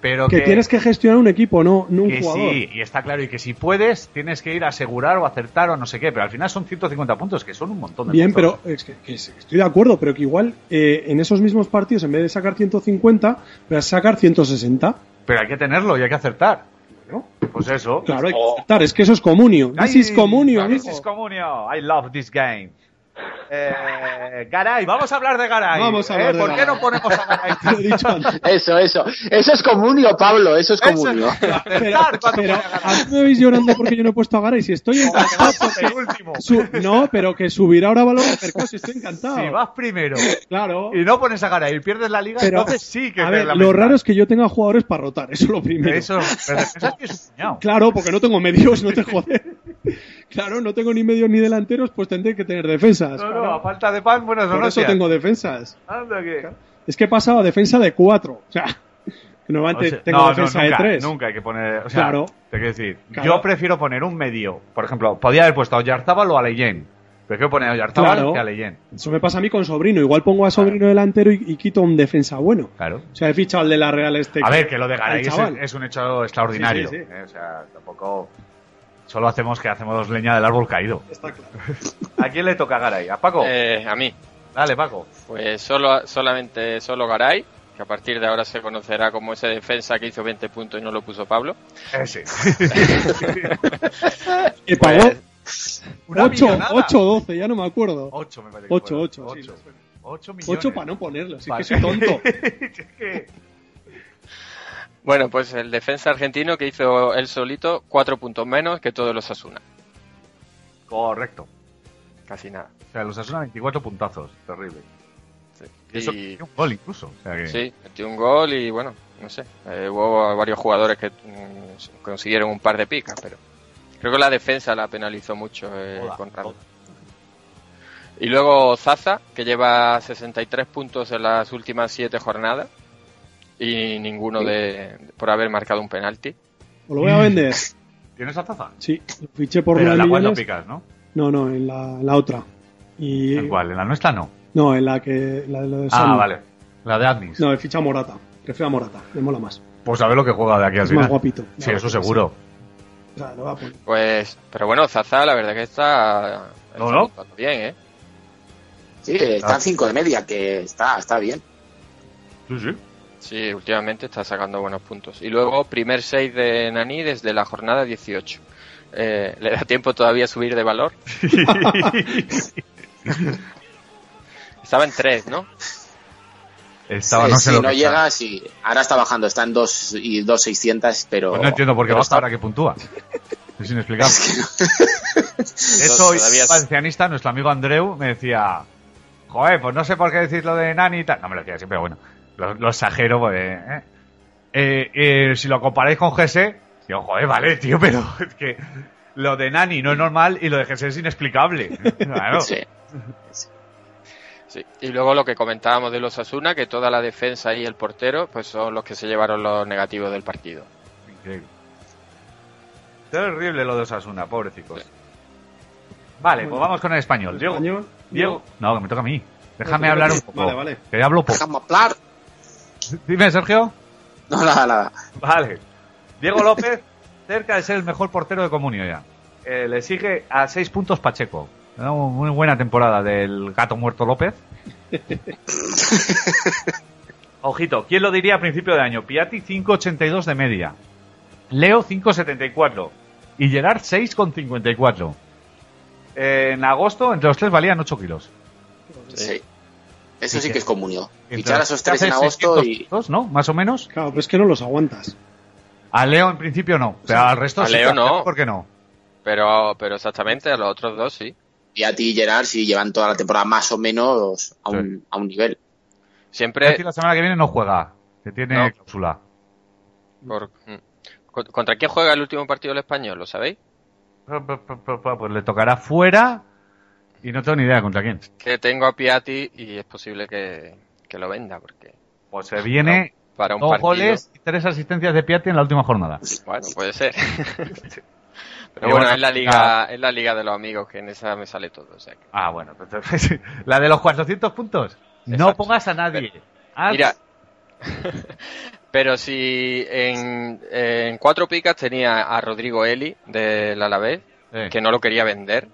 pero que, tienes que gestionar un equipo, no, no un que jugador. sí, y está claro, y que si puedes, tienes que ir a asegurar o acertar o no sé qué, pero al final son 150 puntos, que son un montón de Bien, puntos. pero es que, que estoy de acuerdo, pero que igual eh, en esos mismos partidos, en vez de sacar 150, vas a sacar 160. Pero hay que tenerlo y hay que acertar. Bueno, Pues eso. claro, hay que aceptar, es que eso es comunio. This is comunio, This is comunio. I love this game. Eh, Garay, vamos a hablar de Garay. Vamos a ¿eh? hablar de ¿Por qué Garay. no ponemos a Garay? Te lo he dicho antes. Eso, eso. Eso es comunio, Pablo. Eso es Eso es- comunio. Pero, pero a mí me veis llorando porque yo no he puesto a Garay. Si estoy encantado porque El último. su- no, pero que subirá ahora valor de mercado, si estoy encantado. Si vas primero Claro. y no pones a Garay y pierdes la liga, Pero, entonces sí que a ver, lamentas. lo raro es que yo tenga jugadores para rotar, eso es lo primero. Eso, pero eso es que es un puñado. Claro, porque no tengo medios, no te joder. Claro, no tengo ni medios ni delanteros, pues tendré que tener defensas. No, no, claro. a falta de pan, buenas Por eso tengo defensas. Anda que... Es que he pasado a defensa de cuatro. O sea, normalmente O sea, tengo no, no, defensa nunca, de tres. Nunca hay que poner. O sea, Claro. Te quiero decir, Claro. yo prefiero poner un medio. Por ejemplo, podía haber puesto a Oyarzábal o a Leyen. Prefiero poner a Oyarzábal Claro. que a Leyen. Eso me pasa a mí con Sobrino. Igual pongo a Sobrino delantero y, y quito un defensa bueno. Claro. O sea, he fichado al de la Real este. A ver, que lo de Garay es, es un hecho extraordinario. Sí, sí, sí. eh, O sea, tampoco. Solo hacemos que hacemos leña del árbol caído. Está claro. ¿A quién le toca Garay? ¿A Paco? Eh, a mí. Dale, Paco. Pues solo, solamente solo Garay, que a partir de ahora se conocerá como ese defensa que hizo 20 puntos y no lo puso Pablo. Ese. ¿Qué pagó? Pues, Una 8, millonada. 8 o 12, ya no me acuerdo. 8 me parece. que 8, fueron. 8, sí. 8. 8 millones. 8 para no ponerlo, si es que soy tonto. Es que- Bueno, pues el defensa argentino que hizo él solito cuatro puntos menos que todos los Asuna. Correcto. Casi nada. O sea, los Asuna 24 puntazos. Terrible. Y eso Y- un gol incluso. O sea que... Sí, metió un gol y bueno, no sé. eh, hubo varios jugadores que mm, consiguieron un par de picas, pero creo que la defensa la penalizó mucho eh. Y luego Zaza, que lleva 63 puntos en las últimas 7 jornadas y ninguno de por haber marcado un penalti. Os lo voy a vender. ¿Tienes a Zaza? Sí, lo fiché por Pero en 9 la cual no millones. picas, ¿no? No, no, en la, en la otra. Y, ¿En cuál? ¿En la nuestra no? No, en la que. La de, la de Ah, Sam. vale. La de Adnis. No, he fichado a Morata. Prefiero a Morata, me mola más. Pues a ver lo que juega de aquí al Es final. más guapito. Sí, eso sí. seguro. O sea, lo voy a poner. Pues, pero bueno, Zaza la verdad que está, No, está no. jugando bien, ¿eh? Sí, está en 5 de media, que está, está bien. Sí, sí. Sí, últimamente está sacando buenos puntos. Y luego, primer 6 de Nani desde la jornada 18. Eh, ¿Le da tiempo todavía a subir de valor? Estaba en 3, ¿no? Estaba, Sí, no sé si lo no que está. llega, sí. Ahora está bajando, está en 2 y 2,600, pero. Pues no entiendo por qué baja está- ahora que puntúa. Es inexplicable. Todavía hoy es- valencianista, nuestro amigo Andreu, me decía, joder, pues no sé por qué decir lo de Nani y tal. No me lo decía siempre, pero bueno, lo, lo exagero, pues, eh. Eh, eh, si lo comparáis con GS, digo, joder, vale, tío, pero es que lo de Nani no es normal y lo de GS es inexplicable. Claro. Sí. Sí. Y luego lo que comentábamos de los Asuna, que toda la defensa y el portero, pues son los que se llevaron los negativos del partido. Increíble. Terrible lo de Osasuna, pobrecitos. Vale, pues vamos con el español. Diego, Español. Diego. No, que me toca a mí. Déjame No, hablar un poco. Vale, vale. Que hablo poco. Déjame hablar. Dime, Sergio. No, nada, nada. Vale. Diego López, cerca de ser el mejor portero de Comunio ya. Eh, le sigue a seis puntos Pacheco. Una muy buena temporada del gato muerto López. Ojito, ¿quién lo diría a principio de año? Piatti 5.82 de media. Leo 5.74. Y Gerard 6.54. Eh, en agosto, entre los tres valían 8 kilos. Sí. Eso Sí, sí que- es comunio. Entre Fichar a esos tres en agosto 600 y. puntos, ¿no? Más o menos. Claro, pero es que no los aguantas. A Leo en principio no. Pero al resto a sí Leo no. ¿Por qué no? Pero, pero exactamente, a los otros dos sí. Y a ti y Gerard si llevan toda la temporada más o menos a un, a un nivel. Siempre la semana que viene no juega. Que tiene No. cláusula. por... mm. Con- ¿Contra quién juega el último partido del español? ¿Lo sabéis? Pues le tocará fuera y no tengo ni idea contra quién. Que tengo a Piatti y es posible que, que lo venda, porque Pues se viene para un dos partido... goles y tres asistencias de Piatti en la última jornada. Bueno, puede ser. Pero bueno, bueno, es la liga, es la liga de los amigos, que en esa me sale todo. O sea que- Ah, bueno. entonces, la de los 400 puntos. No Exacto. pongas a nadie. Ah, Mira, pero si en, en cuatro picas tenía a Rodrigo Eli del Alavés, eh, que no lo quería vender,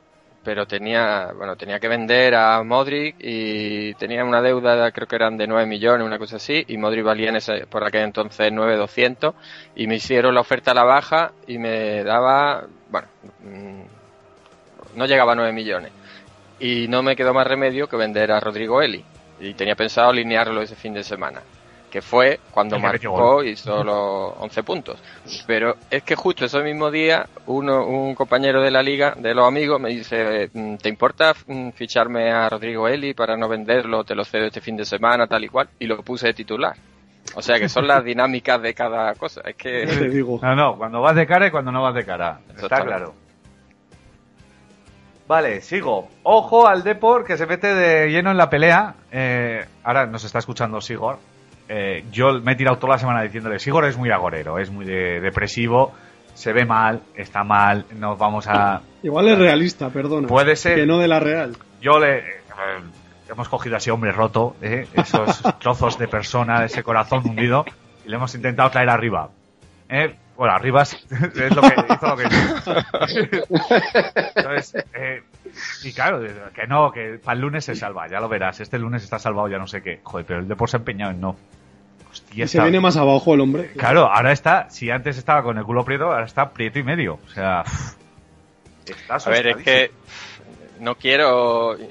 pero tenía, bueno, tenía que vender a Modric y tenía una deuda, creo que eran de 9 millones, una cosa así, y Modric valía en ese, por aquel entonces 9.200 y me hicieron la oferta a la baja y me daba, bueno, mm, no llegaba a 9 millones. Y no me quedó más remedio que vender a Rodrigo Eli. Y tenía pensado alinearlo ese fin de semana. Que fue cuando marcó y solo 11 puntos. Pero es que justo ese mismo día, uno, un compañero de la liga, de los amigos, me dice, mm, ¿te importa mm, ficharme a Rodrigo Eli para no venderlo? Te lo cedo este fin de semana, tal y cual. Y lo puse de titular. O sea que son las dinámicas de cada cosa. Es que... Te digo. No, no, cuando vas de cara y cuando no vas de cara. Está claro. Vale, sigo. Ojo al Depor que se mete de lleno en la pelea. Eh, ahora nos está escuchando Sigor. Eh, yo me he tirado toda la semana diciéndole, Sigor es muy agorero, es muy de- depresivo, se ve mal, está mal, nos vamos a... Igual es realista, perdona. Puede ser. Que no de la real. Yo le... eh, hemos cogido a ese hombre roto, eh, esos trozos de persona, ese corazón hundido, y le hemos intentado traer arriba. Eh, bueno, arriba es, es lo que hizo lo que hizo. Entonces, eh, y claro, que no, que para el lunes se salva, ya lo verás. Este lunes está salvado, ya no sé qué. Joder, pero el Depor se ha empeñado en no. Hostia, Y se está- viene más abajo el hombre. Claro, ahora está, si antes estaba con el culo prieto, ahora está prieto y medio. O sea, Está A ver, es que no quiero eh,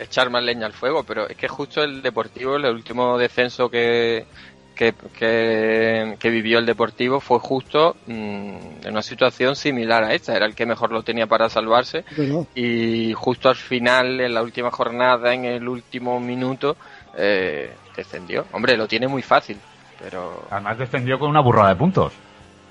echar más leña al fuego, pero es que justo el Deportivo, el último descenso que, que, que, que vivió el Deportivo fue justo mm, en una situación similar a esta. Era el que mejor lo tenía para salvarse y justo al final, en la última jornada, en el último minuto, eh, descendió. Hombre, lo tiene muy fácil, pero... Además defendió con una burrada de puntos.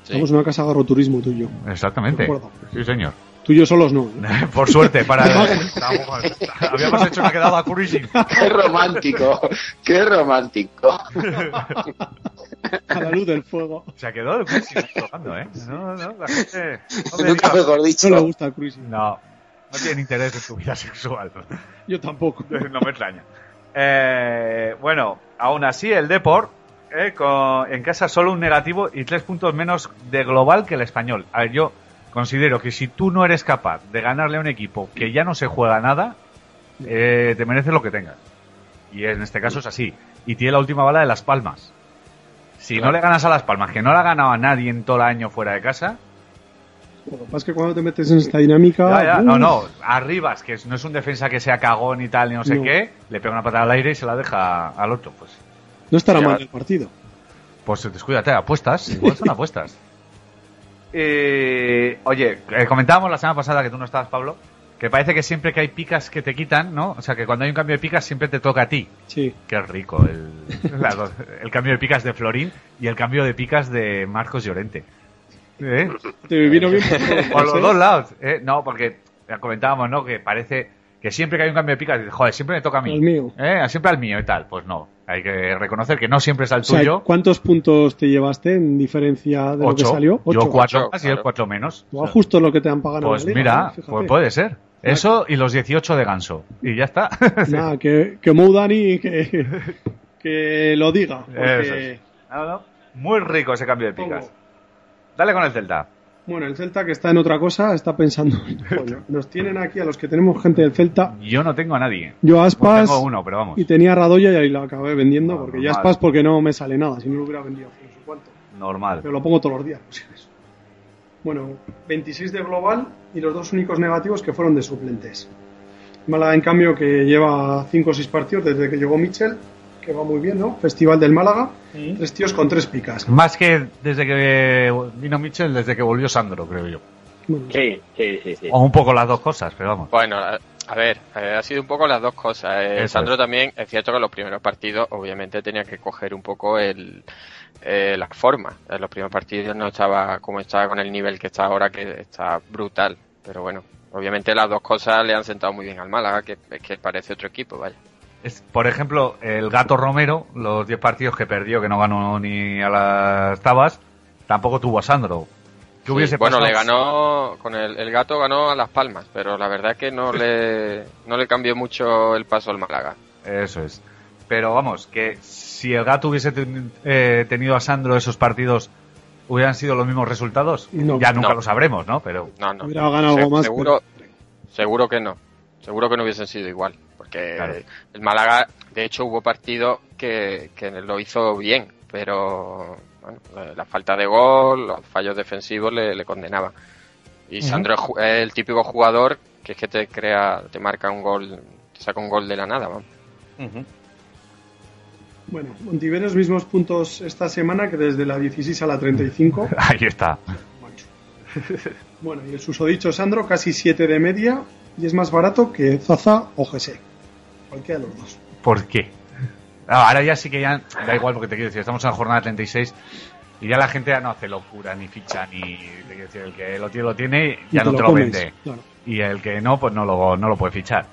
En una casa de agroturismo tú y yo. Exactamente. Sí, señor. Tú y yo solos no. Por suerte, para... Habíamos hecho una quedada a cruising. Qué romántico, qué romántico. A la luz del fuego. Se quedó el cruising tocando, ¿eh? No, no, la gente... No, Nunca mejor dicho. No le gusta el cruising. no, no tiene interés en tu vida sexual. Yo tampoco. No me extraña. Eh, bueno, aún así el Deport eh, con- en casa solo un negativo y tres puntos menos de global que el español. A ver, yo considero que si tú no eres capaz de ganarle a un equipo que ya no se juega nada, eh, te mereces lo que tengas. Y en este caso es así. Y tiene la última bala de Las Palmas. Si no le ganas a Las Palmas, que no le ha ganado a nadie en todo el año fuera de casa, Lo que pasa es que cuando te metes en esta dinámica. ya, ya, uf, no, no, Arribas, que no es un defensa que sea cagón y tal, ni no sé No. qué, le pega una patada al aire y se la deja al otro. Pues No estará Ya. mal el partido. Pues descuídate, apuestas, igual son apuestas. Eh, oye, eh, comentábamos la semana pasada que tú no estabas, Pablo, que parece que siempre que hay picas que te quitan, ¿no? O sea, que cuando hay un cambio de picas siempre te toca a ti. Sí. Qué rico el, cambio de picas de Florín y el cambio de picas de Marcos Llorente. ¿Eh? Te vino bien por los dos lados. ¿eh? No, porque comentábamos, ¿no? Que parece que siempre que hay un cambio de picas, dices, joder, siempre me toca a mí. Al mío. ¿Eh? Siempre al mío y tal. Pues no. Hay que reconocer que no siempre es al O sea, tuyo. ¿cuántos puntos te llevaste en diferencia de lo que Ocho. salió? Yo cuatro Ocho, más y él cuatro menos. Igual justo lo que te han pagado Pues en la liga, mira, pues puede ser. Eso y los 18 de ganso. Y ya está. Nada, que, que Mou Dani que, que lo diga. porque- Eso es. No, no. Muy rico ese cambio de picas. Dale con el Celta. Bueno, el Celta que está en otra cosa está pensando. Coño, nos tienen aquí a los que tenemos gente del Celta. Yo no tengo a nadie. Yo a Aspas Tengo uno, pero vamos. y tenía a Radoya y ahí lo acabé vendiendo No, porque ya. Aspas porque no me sale nada, si no lo hubiera vendido no sé cuánto. Normal. Pero lo pongo todos los días. pues. Bueno, 26 de global y los dos únicos negativos que fueron de suplentes. Málaga, en cambio, que lleva 5 o 6 partidos desde que llegó Michel, que va muy bien, ¿no? Festival del Málaga, tres tíos con tres picas. Más que desde que vino Mitchell, desde que volvió Sandro, creo yo. Sí, sí, sí, sí. O un poco las dos cosas, pero vamos. Bueno, a ver, eh, ha sido un poco las dos cosas. Eh, Eso Sandro es. también, es cierto que en los primeros partidos, obviamente, tenía que coger un poco el, eh, la forma. En los primeros partidos no estaba como estaba con el nivel que está ahora, que está brutal. Pero bueno, obviamente las dos cosas le han sentado muy bien al Málaga, que, que parece otro equipo, vaya. Es, por ejemplo, el gato Romero, los 10 partidos que perdió, que no ganó ni a las tabas, tampoco tuvo a Sandro. ¿Qué Sí, hubiese bueno, pasado? le ganó, con el, el gato ganó a Las Palmas, pero la verdad es que no le, no le cambió mucho el paso al Málaga. Eso es. Pero vamos, que si el gato hubiese ten- eh, tenido a Sandro esos partidos, ¿hubieran sido los mismos resultados? No. ya nunca No. lo sabremos, ¿no? Pero No, no. Hubiera ganado algo más, Seguro, seguro que no. Seguro que no hubiesen sido igual. Porque Claro. el Málaga, de hecho, hubo partidos que, que lo hizo bien, pero bueno, la, la falta de gol, los fallos defensivos le, le condenaban. Y. Sandro es el típico jugador que es que te crea, te marca un gol, te saca un gol de la nada, vamos. bueno, Montiveros mismos puntos esta semana que desde la 16 a la 35. ahí está. Bueno, y el susodicho Sandro casi 7 de media y es más barato que Zaza o Gese. Cualquiera de los dos. ¿Por qué? Ah, ahora ya sí que ya da igual porque te quiero decir, estamos en la jornada 36 y ya la gente ya no hace locura, ni ficha, ni... te quiero decir, el que lo tiene, lo tiene, ya no te lo lo comes, vende. claro. Y el que no, pues no lo, no lo puede fichar.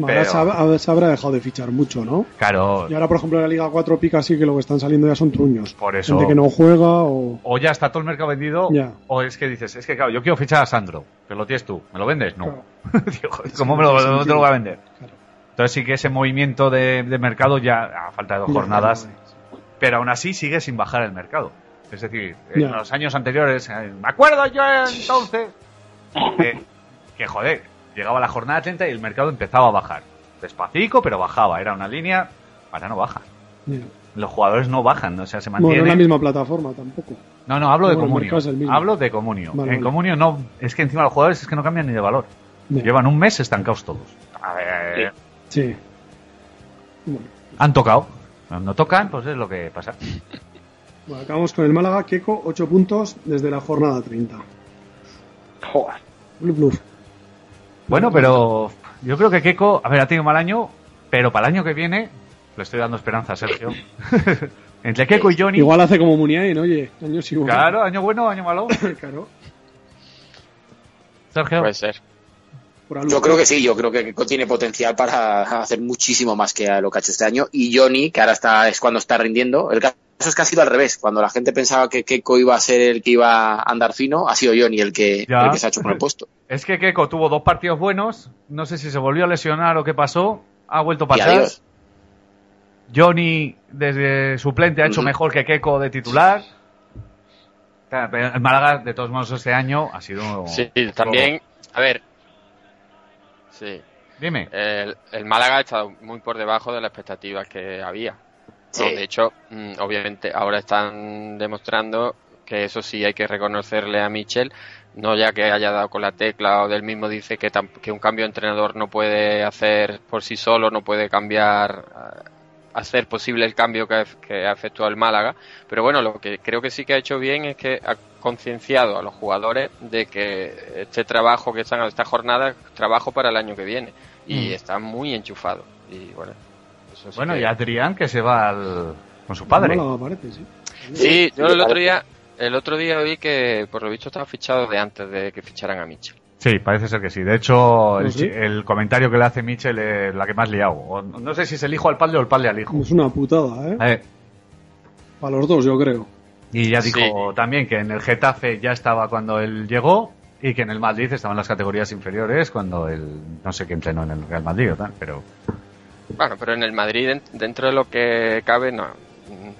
Ahora Pero- se, habrá, dejado de fichar mucho, ¿no? Claro, Y ahora, por ejemplo, en la Liga 4 pica sí que lo que están saliendo ya son truños. por eso... Gente que no juega o... O ya está todo el mercado vendido, Ya. o es que dices, es que claro, yo quiero fichar a Sandro, pero lo tienes tú, ¿me lo vendes? No. Claro. Digo, ¿Cómo me lo, no te lo voy a vender? Claro. Entonces sí que ese movimiento de, de mercado ya, a falta de dos Ya, jornadas, pero aún así sigue sin bajar el mercado. Es decir, en Ya. los años anteriores, eh, me acuerdo yo entonces, que, que, joder, llegaba la jornada 30 y el mercado empezaba a bajar. Despacito, pero bajaba, era una línea, ahora no baja. Los jugadores no bajan, o sea, se Bueno, no la misma plataforma tampoco. No, no, hablo de Bueno, el comunio. Hablo de comunio. Vale, en vale. comunio no, es que encima los jugadores es que no cambian ni de valor. Llevan un mes estancados todos. A ver, Sí. Bueno, Han tocado. Cuando tocan, pues es lo que pasa. bueno, acabamos con el Málaga, Keco, 8 puntos desde la jornada 30. Joder. Bluf, bluf. Bueno, pero yo creo que Keiko, a ver, ha tenido mal año, pero para el año que viene le estoy dando esperanza a Sergio. Entre Keiko y Johnny. Igual hace como Muniain, oye, años igual. Claro, año bueno, año malo. claro. Sergio. Puede ser. Yo creo que sí, yo creo que Keiko tiene potencial para hacer muchísimo más que lo que ha hecho este año. Y Johnny, que ahora está es cuando está rindiendo, el caso es que ha sido al revés. Cuando la gente pensaba que Keiko iba a ser el que iba a andar fino, ha sido Johnny el que, el que se ha hecho con el puesto. Es que Keiko tuvo dos partidos buenos. No sé si se volvió a lesionar o qué pasó. Ha vuelto Y para atrás. adiós. Johnny, desde suplente, ha hecho mejor que Keiko de titular. Pero El Málaga, de todos modos, este año ha sido. Sí, también, a ver. Sí. Dime. El, el Málaga ha estado muy por debajo de las expectativas que había. ¿No? De hecho, mm, obviamente, ahora están demostrando que eso sí hay que reconocerle a Michel, no ya que haya dado con la tecla o del mismo dice que, que un cambio de entrenador no puede hacer por sí solo, no puede cambiar, hacer posible el cambio que ha, que ha efectuado el Málaga. Pero bueno, lo que creo que sí que ha hecho bien es que ha concienciado a los jugadores de que este trabajo que están esta jornada es trabajo para el año que viene y Mm. están muy enchufados. Y bueno, eso sí Bueno, que- y Adrián que se va al- con su padre. Parece, sí. Sí, yo el otro día, el otro día vi que por lo visto estaba fichado de antes de que ficharan a Mitchell. Sí, parece ser que sí. De hecho, el, ¿Ah, sí? chi- el comentario que le hace Mitchell es la que más liado. O no sé si es el hijo al padre o el padre al hijo. Es una putada, ¿eh? Eh, Para los dos, yo creo. y ya Sí. dijo también que en el Getafe ya estaba cuando él llegó y que en el Madrid estaba en las categorías inferiores cuando él, no sé qué entrenó en el Real Madrid o tal, pero Bueno, pero en el Madrid, den- dentro de lo que cabe, no. mm,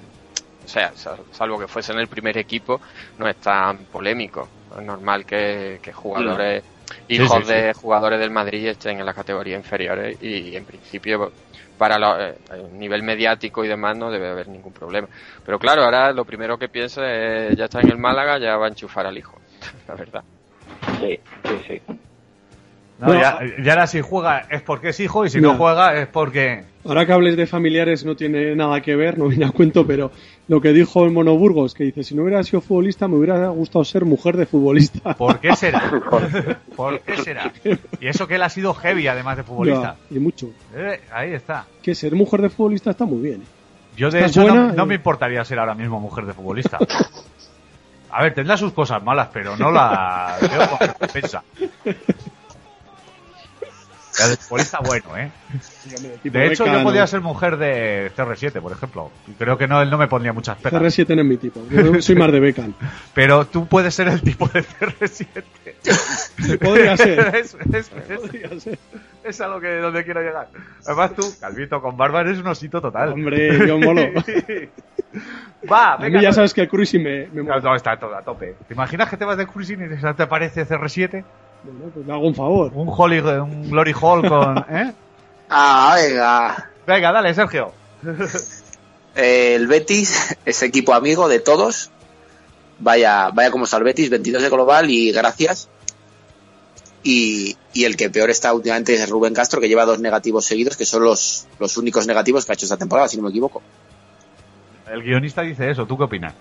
O sea, sal- salvo que fuese en el primer equipo, no es tan polémico. Es normal que, que jugadores, Sí, hijos sí, de jugadores del Madrid estén en las categorías inferiores y en principio para lo- eh, el nivel mediático y demás no debe haber ningún problema. Pero claro, ahora lo primero que piensa es, ya está en el Málaga, ya va a enchufar al hijo, la verdad. Sí, sí, sí. No, Bueno, ya, ya ahora si juega es porque es hijo y si no Ya. juega es porque Ahora que hables de familiares no tiene nada que ver, no viene a cuento, pero lo que dijo el Mono Burgos, que dice, si no hubiera sido futbolista me hubiera gustado ser mujer de futbolista. ¿Por qué será? ¿Por qué será? Y eso que él ha sido heavy además de futbolista. Ya, y mucho. Eh, ahí está. Que ser mujer de futbolista está muy bien. Yo de hecho no, buena, no eh. me importaría ser ahora mismo mujer de futbolista. A ver, tendrá sus cosas malas, pero no la veo con La de futbolista bueno, ¿eh? De hecho, yo podría ser mujer de CR7, por ejemplo. Creo que no, él no me pondría muchas pegas. CR7 no es mi tipo, yo soy más de Beckham. Pero tú puedes ser el tipo de CR7. Podría ser. es, es- es- Podría ser. es a lo que donde quiero llegar. Además tú, Calvito, con barba eres un osito total. Hombre, yo molo. Va, A mí venga. ya sabes que el cruising me, me No, mola. no, está todo a tope. ¿Te imaginas que te vas de cruising y te aparece CR7? Bueno, pues me hago un favor. Un Holly, un Glory Hall con, ¿eh? Ah, venga. Venga, dale, Sergio. El Betis es equipo amigo de todos. Vaya, vaya como está el Betis, 22 de global y gracias. Y, y el que peor está últimamente es Rubén Castro, que lleva dos negativos seguidos, que son los, los únicos negativos que ha hecho esta temporada, si no me equivoco. El guionista dice eso, ¿tú qué opinas?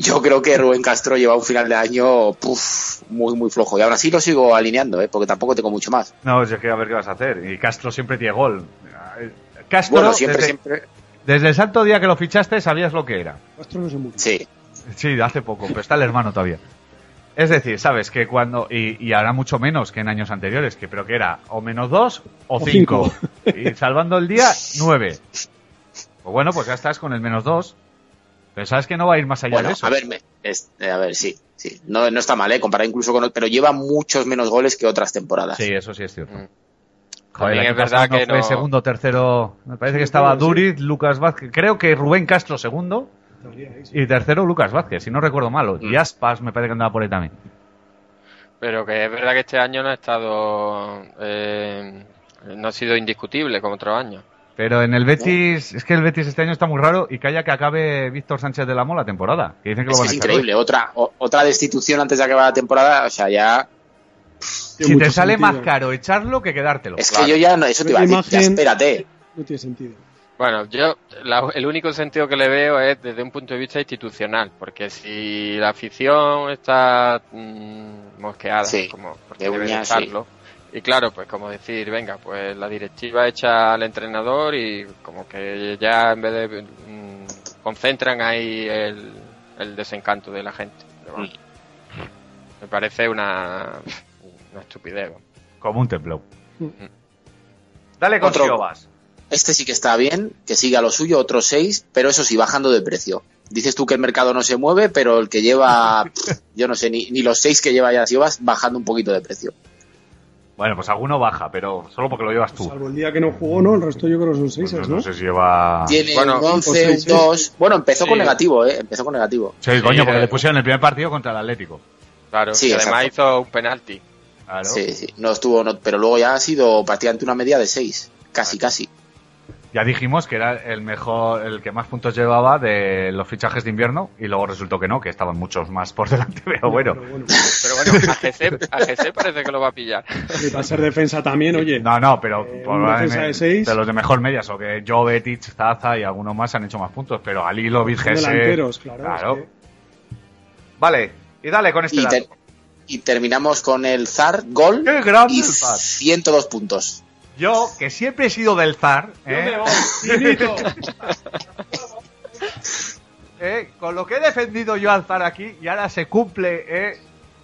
Yo creo que Rubén Castro lleva un final de año puf, muy, muy flojo. Y aún así lo sigo alineando, ¿eh? porque tampoco tengo mucho más. No, es que a ver qué vas a hacer. Y Castro siempre tiene gol. Castro, Bueno, siempre, desde, siempre. desde el santo día que lo fichaste, sabías lo que era. Castro no se murió. Sí. Sí, hace poco, pero está el hermano todavía. Es decir, sabes que cuando. Y, y ahora mucho menos que en años anteriores, que pero que era o menos dos o, O cinco. cinco. Y salvando el día, nueve. Pues bueno, pues ya estás con el menos dos. Pero sabes que no va a ir más allá Bueno, de eso. a ver, me- es- eh, a ver, sí, sí. No, no está mal, ¿eh? Comparado incluso con... Pero lleva muchos menos goles que otras temporadas. Sí, eso sí es cierto. Mm. Joder, También es verdad que fue no- segundo, tercero. Me parece que estaba. Duriz, Lucas Vázquez. Creo que Rubén Castro segundo y tercero Lucas Vázquez, si no recuerdo mal. Mm. Y Aspas me parece que andaba por ahí también. Pero que es verdad que este año no ha estado. eh, no ha sido indiscutible como otros años. Pero en el Betis, es que el Betis este año está muy raro y calla que acabe Víctor Sánchez de la Mola temporada. Que dicen que Es, lo que van es a echar increíble. Otra, o- otra destitución antes de acabar la temporada. O sea, ya. Si te sale más caro echarlo que quedártelo. Es que yo ya no, eso te iba a decir. Ya espérate. No tiene sentido. Bueno, yo la- el único sentido que le veo es desde un punto de vista institucional, porque si la afición está mm, mosqueada, Sí, como porque de estarlo, y claro, pues como decir, venga, pues la directiva echa al entrenador y como que ya en vez de mm, concentran ahí el, el desencanto de la gente. Pero bueno, me parece una, una estupidez. Como un templo. Dale con Otro. Este sí que está bien, que siga lo suyo, otros seis, pero eso sí, bajando de precio. Dices tú que el mercado no se mueve, pero el que lleva, yo no sé, ni, ni los seis que lleva ya Siobas, bajando un poquito de precio. Bueno, pues alguno baja, pero solo porque lo llevas tú. Salvo el día que no jugó, ¿no? El resto yo creo que son seis, Pues ¿no? no sé si lleva... Tiene Bueno, un 11, cinco, un seis, 2. Bueno, empezó con negativo, ¿eh? Empezó con negativo. Sí, coño, porque eh. le pusieron el primer partido contra el Atlético. Claro, Sí, y además exacto. hizo un penalti. Claro. Sí, sí. No estuvo, no- pero luego ya ha sido prácticamente una media de seis. Casi, casi. Ya dijimos que era el mejor, el que más puntos llevaba de los fichajes de invierno y luego resultó que no, que estaban muchos más por delante, pero bueno. Pero bueno, Pero bueno, a GC, a GC parece que lo va a pillar. y para ser defensa también, oye. No, no, pero Eh, por- defensa de seis. los de mejor media, o que Jovetic, Zaza y algunos más han hecho más puntos, pero Gese... delanteros, claro. Claro. es que- Vale, y dale con este Y, dato. ter- y terminamos con el Zar, gol ¡Qué grande y el Zar! 102 puntos. Yo, que siempre he sido del Zar, ¿eh? Finito. Eh, con lo que he defendido yo al Zar aquí, y ahora se cumple, ¿eh?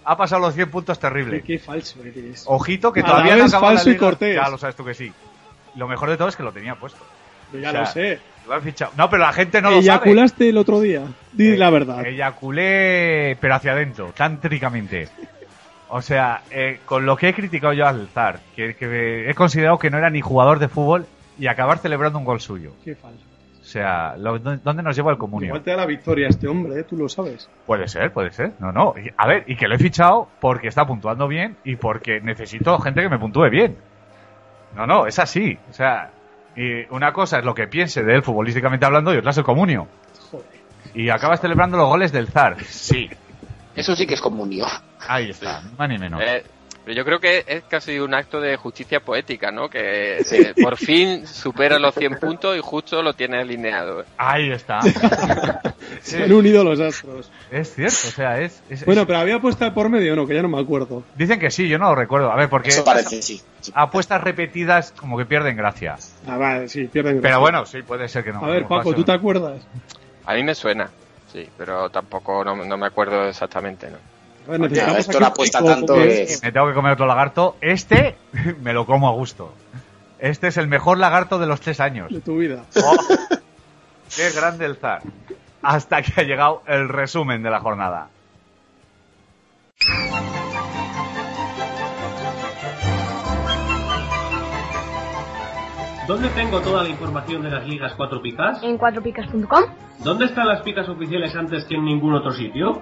ha pasado los 100 puntos terrible. Qué, qué falso eres. Ojito que A todavía no acaba la falso y cortés. Ya lo sabes tú que sí. Lo mejor de todo es que lo tenía puesto. Yo ya o sea, lo sé. Lo han fichado. No, pero la gente no lo sabe. Eyaculaste el otro día. Di Eh, la verdad. Eyaculé, pero hacia adentro, tántricamente. O sea, eh, con lo que he criticado yo al Zar, que, que he considerado que no era ni jugador de fútbol y acabar celebrando un gol suyo. Qué falso. O sea, lo- ¿dónde nos lleva el comunio? Igual te da la victoria este hombre, ¿eh? tú lo sabes. Puede ser, puede ser. No, no. Y, A ver, y que lo he fichado porque está puntuando bien y porque necesito gente que me puntúe bien. No, no, es así. O sea, y una cosa es lo que piense de él futbolísticamente hablando y otra es el comunio. Joder. Y acabas celebrando los goles del Zar. Sí. Eso sí que es comunio. Ahí está, más ni menos. Eh, pero yo creo que es casi un acto de justicia poética, ¿no? Que eh, por fin supera los 100 puntos y justo lo tiene alineado. Ahí está. Se han unido los astros. Es cierto, o sea, es... es- Bueno, es- pero había puesta por medio o no, que ya no me acuerdo. Dicen que sí, yo no lo recuerdo. A ver, porque Eso parece, sí. sí. apuestas repetidas como que pierden gracia. Ah, vale, sí, pierden. Pero gracia. bueno, sí, puede ser que no. A ver, Paco. ¿tú te acuerdas? A mí me suena, sí, pero tampoco no, no me acuerdo exactamente, ¿no? Necesitamos esto la apuesta tanto que- Me tengo que comer otro lagarto. Este me lo como a gusto. Este es el mejor lagarto de los tres años. de tu vida. ¡Oh! ¡Qué grande el zar! Hasta que ha llegado el resumen de la jornada. ¿Dónde tengo toda la información de las ligas 4 picas? En cuatropicas.com. ¿Dónde están las picas oficiales antes que en ningún otro sitio?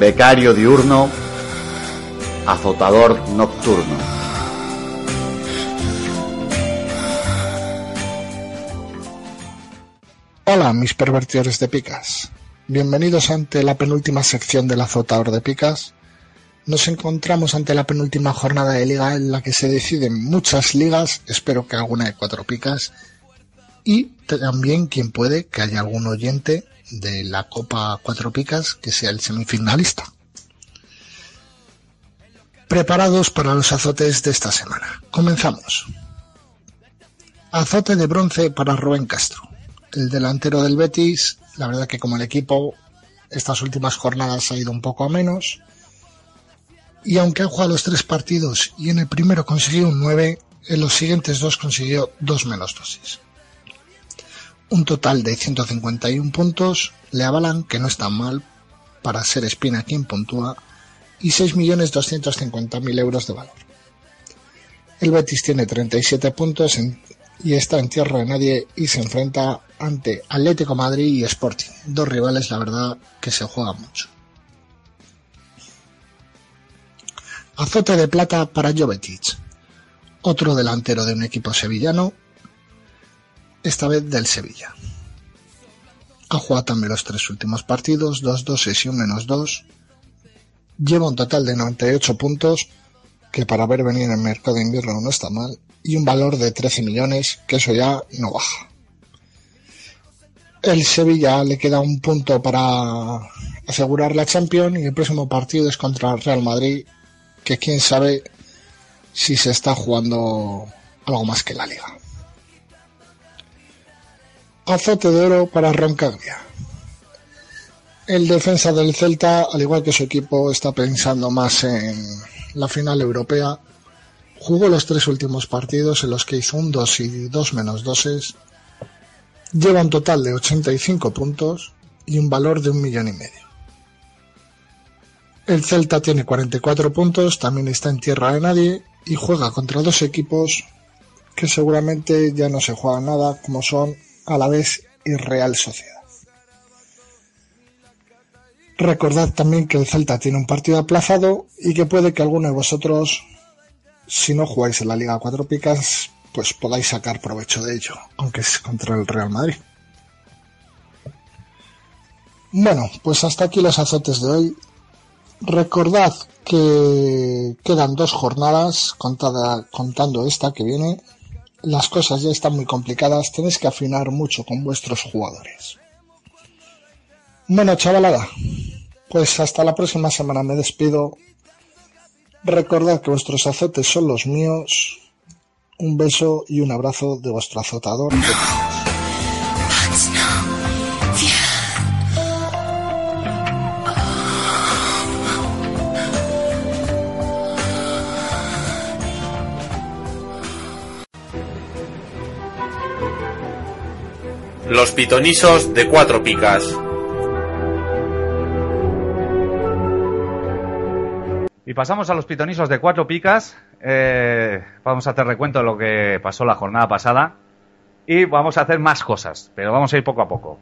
Becario diurno, azotador nocturno. Hola, mis pervertidores de picas. Bienvenidos ante la penúltima sección del azotador de picas. Nos encontramos ante la penúltima jornada de liga en la que se deciden muchas ligas, espero que alguna de cuatro picas, y también quien puede que haya algún oyente de la Copa Cuatro Picas que sea el semifinalista. Preparados para los azotes de esta semana. Comenzamos. Azote de bronce para Rubén Castro. El delantero del Betis, la verdad que como el equipo estas últimas jornadas ha ido un poco a menos. Y aunque ha jugado los tres partidos y en el primero consiguió un 9, en los siguientes dos consiguió dos menos dosis. Un total de 151 puntos le avalan, que no está mal para ser Espina quien puntúa, y 6.250.000 euros de valor. El Betis tiene 37 puntos y está en tierra de nadie y se enfrenta ante Atlético Madrid y Sporting, dos rivales la verdad que se juegan mucho. Azote de plata para Jovetic, otro delantero de un equipo sevillano, esta vez del Sevilla. Ha jugado también los tres últimos partidos, 2-2 y un menos 2. Lleva un total de 98 puntos, que para haber venido en el mercado de invierno no está mal, y un valor de 13 millones, que eso ya no baja. El Sevilla le queda un punto para asegurar la Champions y el próximo partido es contra el Real Madrid, que quién sabe si se está jugando algo más que la liga. Azote de oro para Roncaglia. El defensa del Celta, al igual que su equipo, está pensando más en la final europea. Jugó los tres últimos partidos en los que hizo un 2 y 2 menos 2 Lleva un total de 85 puntos y un valor de un millón y medio. El Celta tiene 44 puntos, también está en tierra de nadie y juega contra dos equipos que seguramente ya no se juegan nada, como son Alavés y Real Sociedad. Recordad también que el Celta tiene un partido aplazado y que puede que alguno de vosotros, si no jugáis en la Liga Cuatro Picas, pues podáis sacar provecho de ello, aunque es contra el Real Madrid. Bueno, pues hasta aquí los azotes de hoy. Recordad que quedan dos jornadas contada- contando esta que viene. Las cosas ya están muy complicadas, tenéis que afinar mucho con vuestros jugadores. Bueno, chavalada, pues hasta la próxima semana me despido. Recordad que vuestros azotes son los míos. Un beso y un abrazo de vuestro azotador. Los pitonisos de cuatro picas. Y pasamos a los pitonisos de cuatro picas. Eh, vamos a hacer recuento de lo que pasó la jornada pasada. Y vamos a hacer más cosas, pero vamos a ir poco a poco.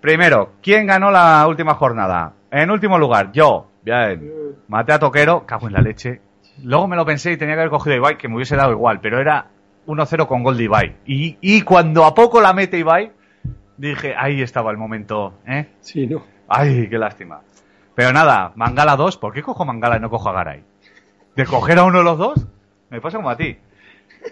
Primero, ¿quién ganó la última jornada? En último lugar, yo. Bien. Maté a Toquero, cago en la leche. Luego me lo pensé y tenía que haber cogido Ibai, que me hubiese dado igual, pero era 1-0 con gol de Ibai. Y, y cuando a poco la mete Ibai, dije, ahí estaba el momento, ¿eh? Sí, no. Ay, qué lástima. Pero nada, Mangala 2, ¿por qué cojo Mangala y no cojo a Garay? ¿De coger a uno de los dos? Me pasa como a ti.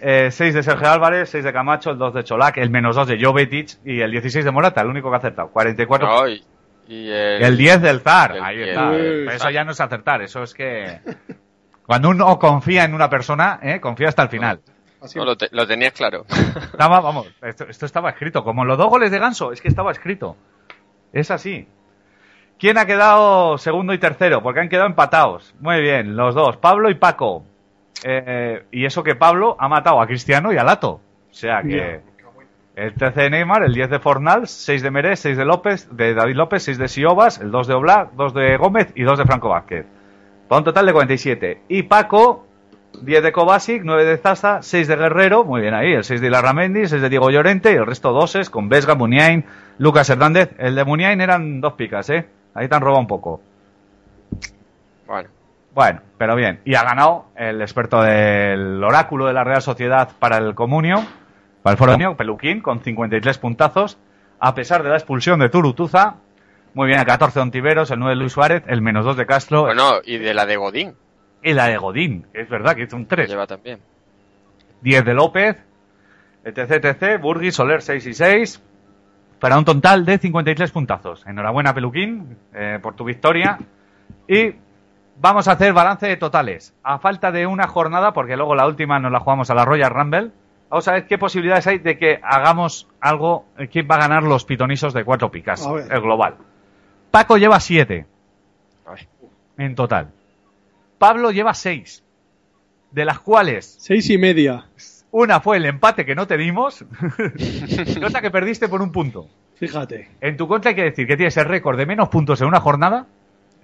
6 de Sergio Álvarez, 6 de Camacho, el 2 de Cholac, el menos 2 de Jovetic y el 16 de Morata, el único que ha acertado. 44. No, y, el, el 10 del Zar, el ahí 10 está. Pero eso ya no es acertar, eso es que... Cuando uno confía en una persona, ¿eh? confía hasta el final. No, lo, te- lo tenías claro. Estaba, vamos, esto, esto estaba escrito. Como los dos goles de Ganso, es que estaba escrito. Es así. ¿Quién ha quedado segundo y tercero? Porque han quedado empatados. Muy bien, los dos, Pablo y Paco. Eh, y eso que Pablo ha matado a Cristiano y a Lato. O sea que el 13 de Neymar, el 10 de Fornals, 6 de Merés, 6 de López, de David López, 6 de Siobas, el 2 de Oblak, 2 de Gómez y 2 de Franco Vázquez. Para un total de 47. Y Paco, 10 de Kovacic, 9 de Zaza, 6 de Guerrero, muy bien ahí, el 6 de Ilarramendi, 6 de Diego Llorente y el resto doses con Vesga, Muniain, Lucas Hernández. El de Muniain eran dos picas, ¿eh? Ahí te han robado un poco. Bueno, Bueno, pero bien. Y ha ganado el experto del oráculo de la Real Sociedad para el Comunio, para el Foronio, Peluquín, con 53 puntazos, a pesar de la expulsión de Turutuza. Muy bien, el 14 de Ontiveros, el 9 de Luis Suárez, el menos 2 de Castro bueno, y de la de Godín y la de Godín, que es verdad que hizo un 3. lleva también. 10 de López, etc, etc, Burgui, Soler 6 y 6, para un total de 53 puntazos. Enhorabuena, Peluquín, eh, por tu victoria. Y vamos a hacer balance de totales. A falta de una jornada, porque luego la última nos la jugamos a la Royal Rumble, Vamos a ver qué posibilidades hay de que hagamos algo. eh, ¿Quién va a ganar los pitonisos de cuatro picas? El global. Paco lleva siete A ver. en total. Pablo lleva seis. De las cuales Seis y media. una fue el empate que no te dimos y otra que perdiste por un punto. Fíjate. En tu contra hay que decir que tienes el récord de menos puntos en una jornada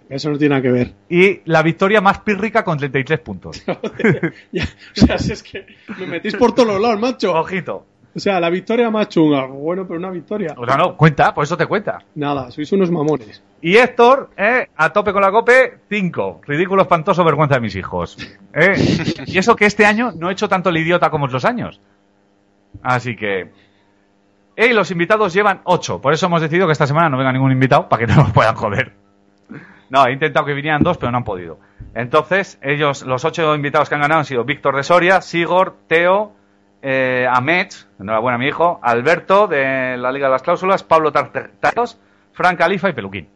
Eso no tiene nada que ver. y la victoria más pírrica con 33 puntos. Ya, o sea, si es que me metís por todos los lados, macho. Ojito. O sea, la victoria más chunga. Bueno, pero una victoria. O sea, no, cuenta, por eso te cuenta. Nada, sois unos mamones. Y Héctor, eh, a tope con la cope, 5. Ridículo, espantoso, vergüenza de mis hijos. Eh, y eso que este año no he hecho tanto el idiota como otros años. Así que... Eh, los invitados llevan 8. Por eso hemos decidido que esta semana no venga ningún invitado para que no nos puedan joder. No, he intentado que vinieran dos, pero no han podido. Entonces, ellos, los ocho invitados que han ganado han sido Víctor de Soria, Sigor, Teo, eh, Ahmed, enhorabuena mi hijo, Alberto de la Liga de las Cláusulas, Pablo Tartaros, Fran Califa y Peluquín.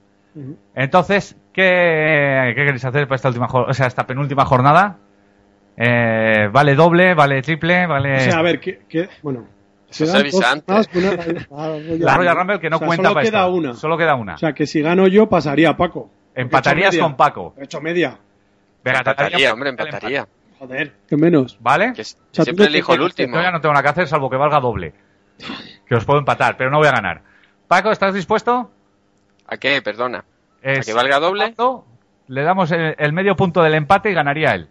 Entonces, ¿qué, qué queréis hacer para esta última o sea, esta penúltima jornada? Eh, ¿Vale doble, vale triple, vale... O sea, a ver, ¿qué, qué- bueno. Se avisa antes. una- ah, la Royal Rumble. Que no O sea, cuenta Solo para queda una. Solo queda una. O sea, que si gano yo, pasaría a Paco. He Empatarías con Paco. He hecho media. Venga, Empataría, hombre, empate. Joder, que menos. ¿Vale? Que sea, siempre elijo el que último. Yo ya no tengo nada que hacer salvo que valga doble. Que os puedo empatar, pero no voy a ganar. Paco, ¿estás dispuesto? ¿A qué? Perdona. ¿A Es- que valga doble? Paco, Le damos el, el medio punto del empate y ganaría él.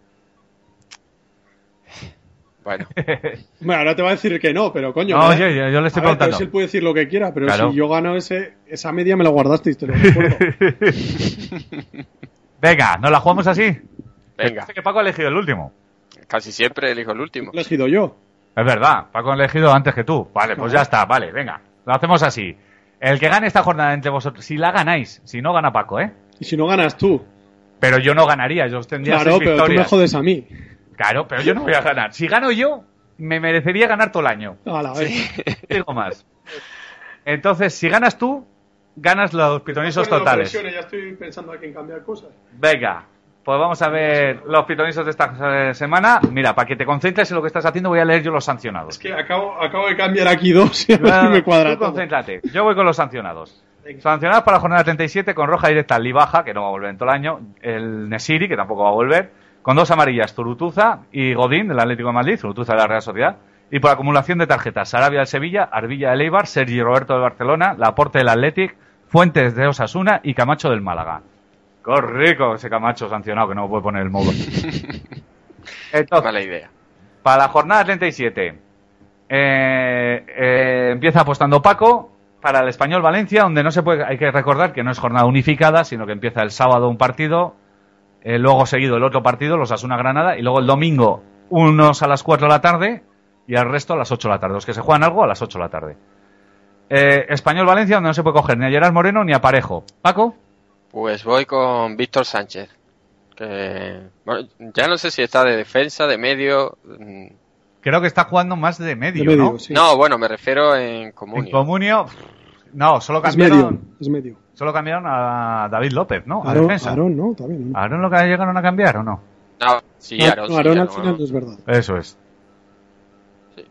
Bueno, Bueno, ahora te va a decir que no, pero coño. No, ¿verdad? yo- yo- yo le estoy A ver, preguntando. pero si él puede decir lo que quiera, pero Claro. si yo gano ese, esa media me la guardaste, te lo recuerdo. Venga, ¿nos la jugamos así? Venga. Parece que Paco ha elegido el último. Casi siempre elijo el último. Lo he elegido yo. Es verdad, Paco ha elegido antes que tú. Vale, pues ya está, vale, venga. Lo hacemos así. El que gane esta jornada entre vosotros, si la ganáis, si no gana Paco, ¿eh? Y si no ganas tú. Pero yo no ganaría, yo tendría Claro, seis pero tú me victorias. jodes a mí. Claro, pero yo no voy a ganar. Si gano yo, me merecería ganar todo el año. A la vez. Digo más. Entonces, si ganas tú, ganas los pitonisos totales. Ya estoy pensando aquí en cambiar cosas. Venga, pues vamos a ver los pitonisos de esta eh, semana. Mira, para que te concentres en lo que estás haciendo, voy a leer yo los sancionados. Es que acabo, acabo de cambiar aquí dos y me cuadra tú concéntrate. Yo voy con los sancionados. Sancionados para la jornada 37 con roja directa Lee Baja, que no va a volver en todo el año. El Nesiri, que tampoco va a volver. Con dos amarillas, Turutuza y Godín, del Atlético de Madrid. Turutuza de la Real Sociedad. Y por acumulación de tarjetas, Sarabia del Sevilla, Arbilla del Eibar, Sergi Roberto del Barcelona, Laporte del Athletic, Fuentes de Osasuna y Camacho del Málaga. ¡Qué rico ese Camacho sancionado, que no me puede poner el modo! Entonces, Mala idea. para la jornada 37, eh, eh, empieza apostando Paco para el Español Valencia, donde no se puede, hay que recordar que no es jornada unificada, sino que empieza el sábado un partido, eh, luego seguido el otro partido, los Asuna Granada, y luego el domingo unos a las 4 de la tarde y el resto a las 8 de la tarde. Los que se juegan algo a las 8 de la tarde. Eh, Español Valencia, donde no se puede coger ni a Gerard Moreno ni a Parejo. Paco, Pues voy con Víctor Sánchez. Que bueno, ya no sé si está de defensa, de medio. mm, creo que está jugando más de medio, De medio, ¿no? sí. No, bueno, me refiero en En comunio. Comunio, no, solo Es cambiaron. medio. Es medio. Solo cambiaron a David López, ¿no? A Aarón, defensa. Aarón, no, también. ¿no? ¿Aarón lo que llegaron a cambiar o no? No, sí, No, Aarón, no, sí, Aarón al final no es verdad. Eso es.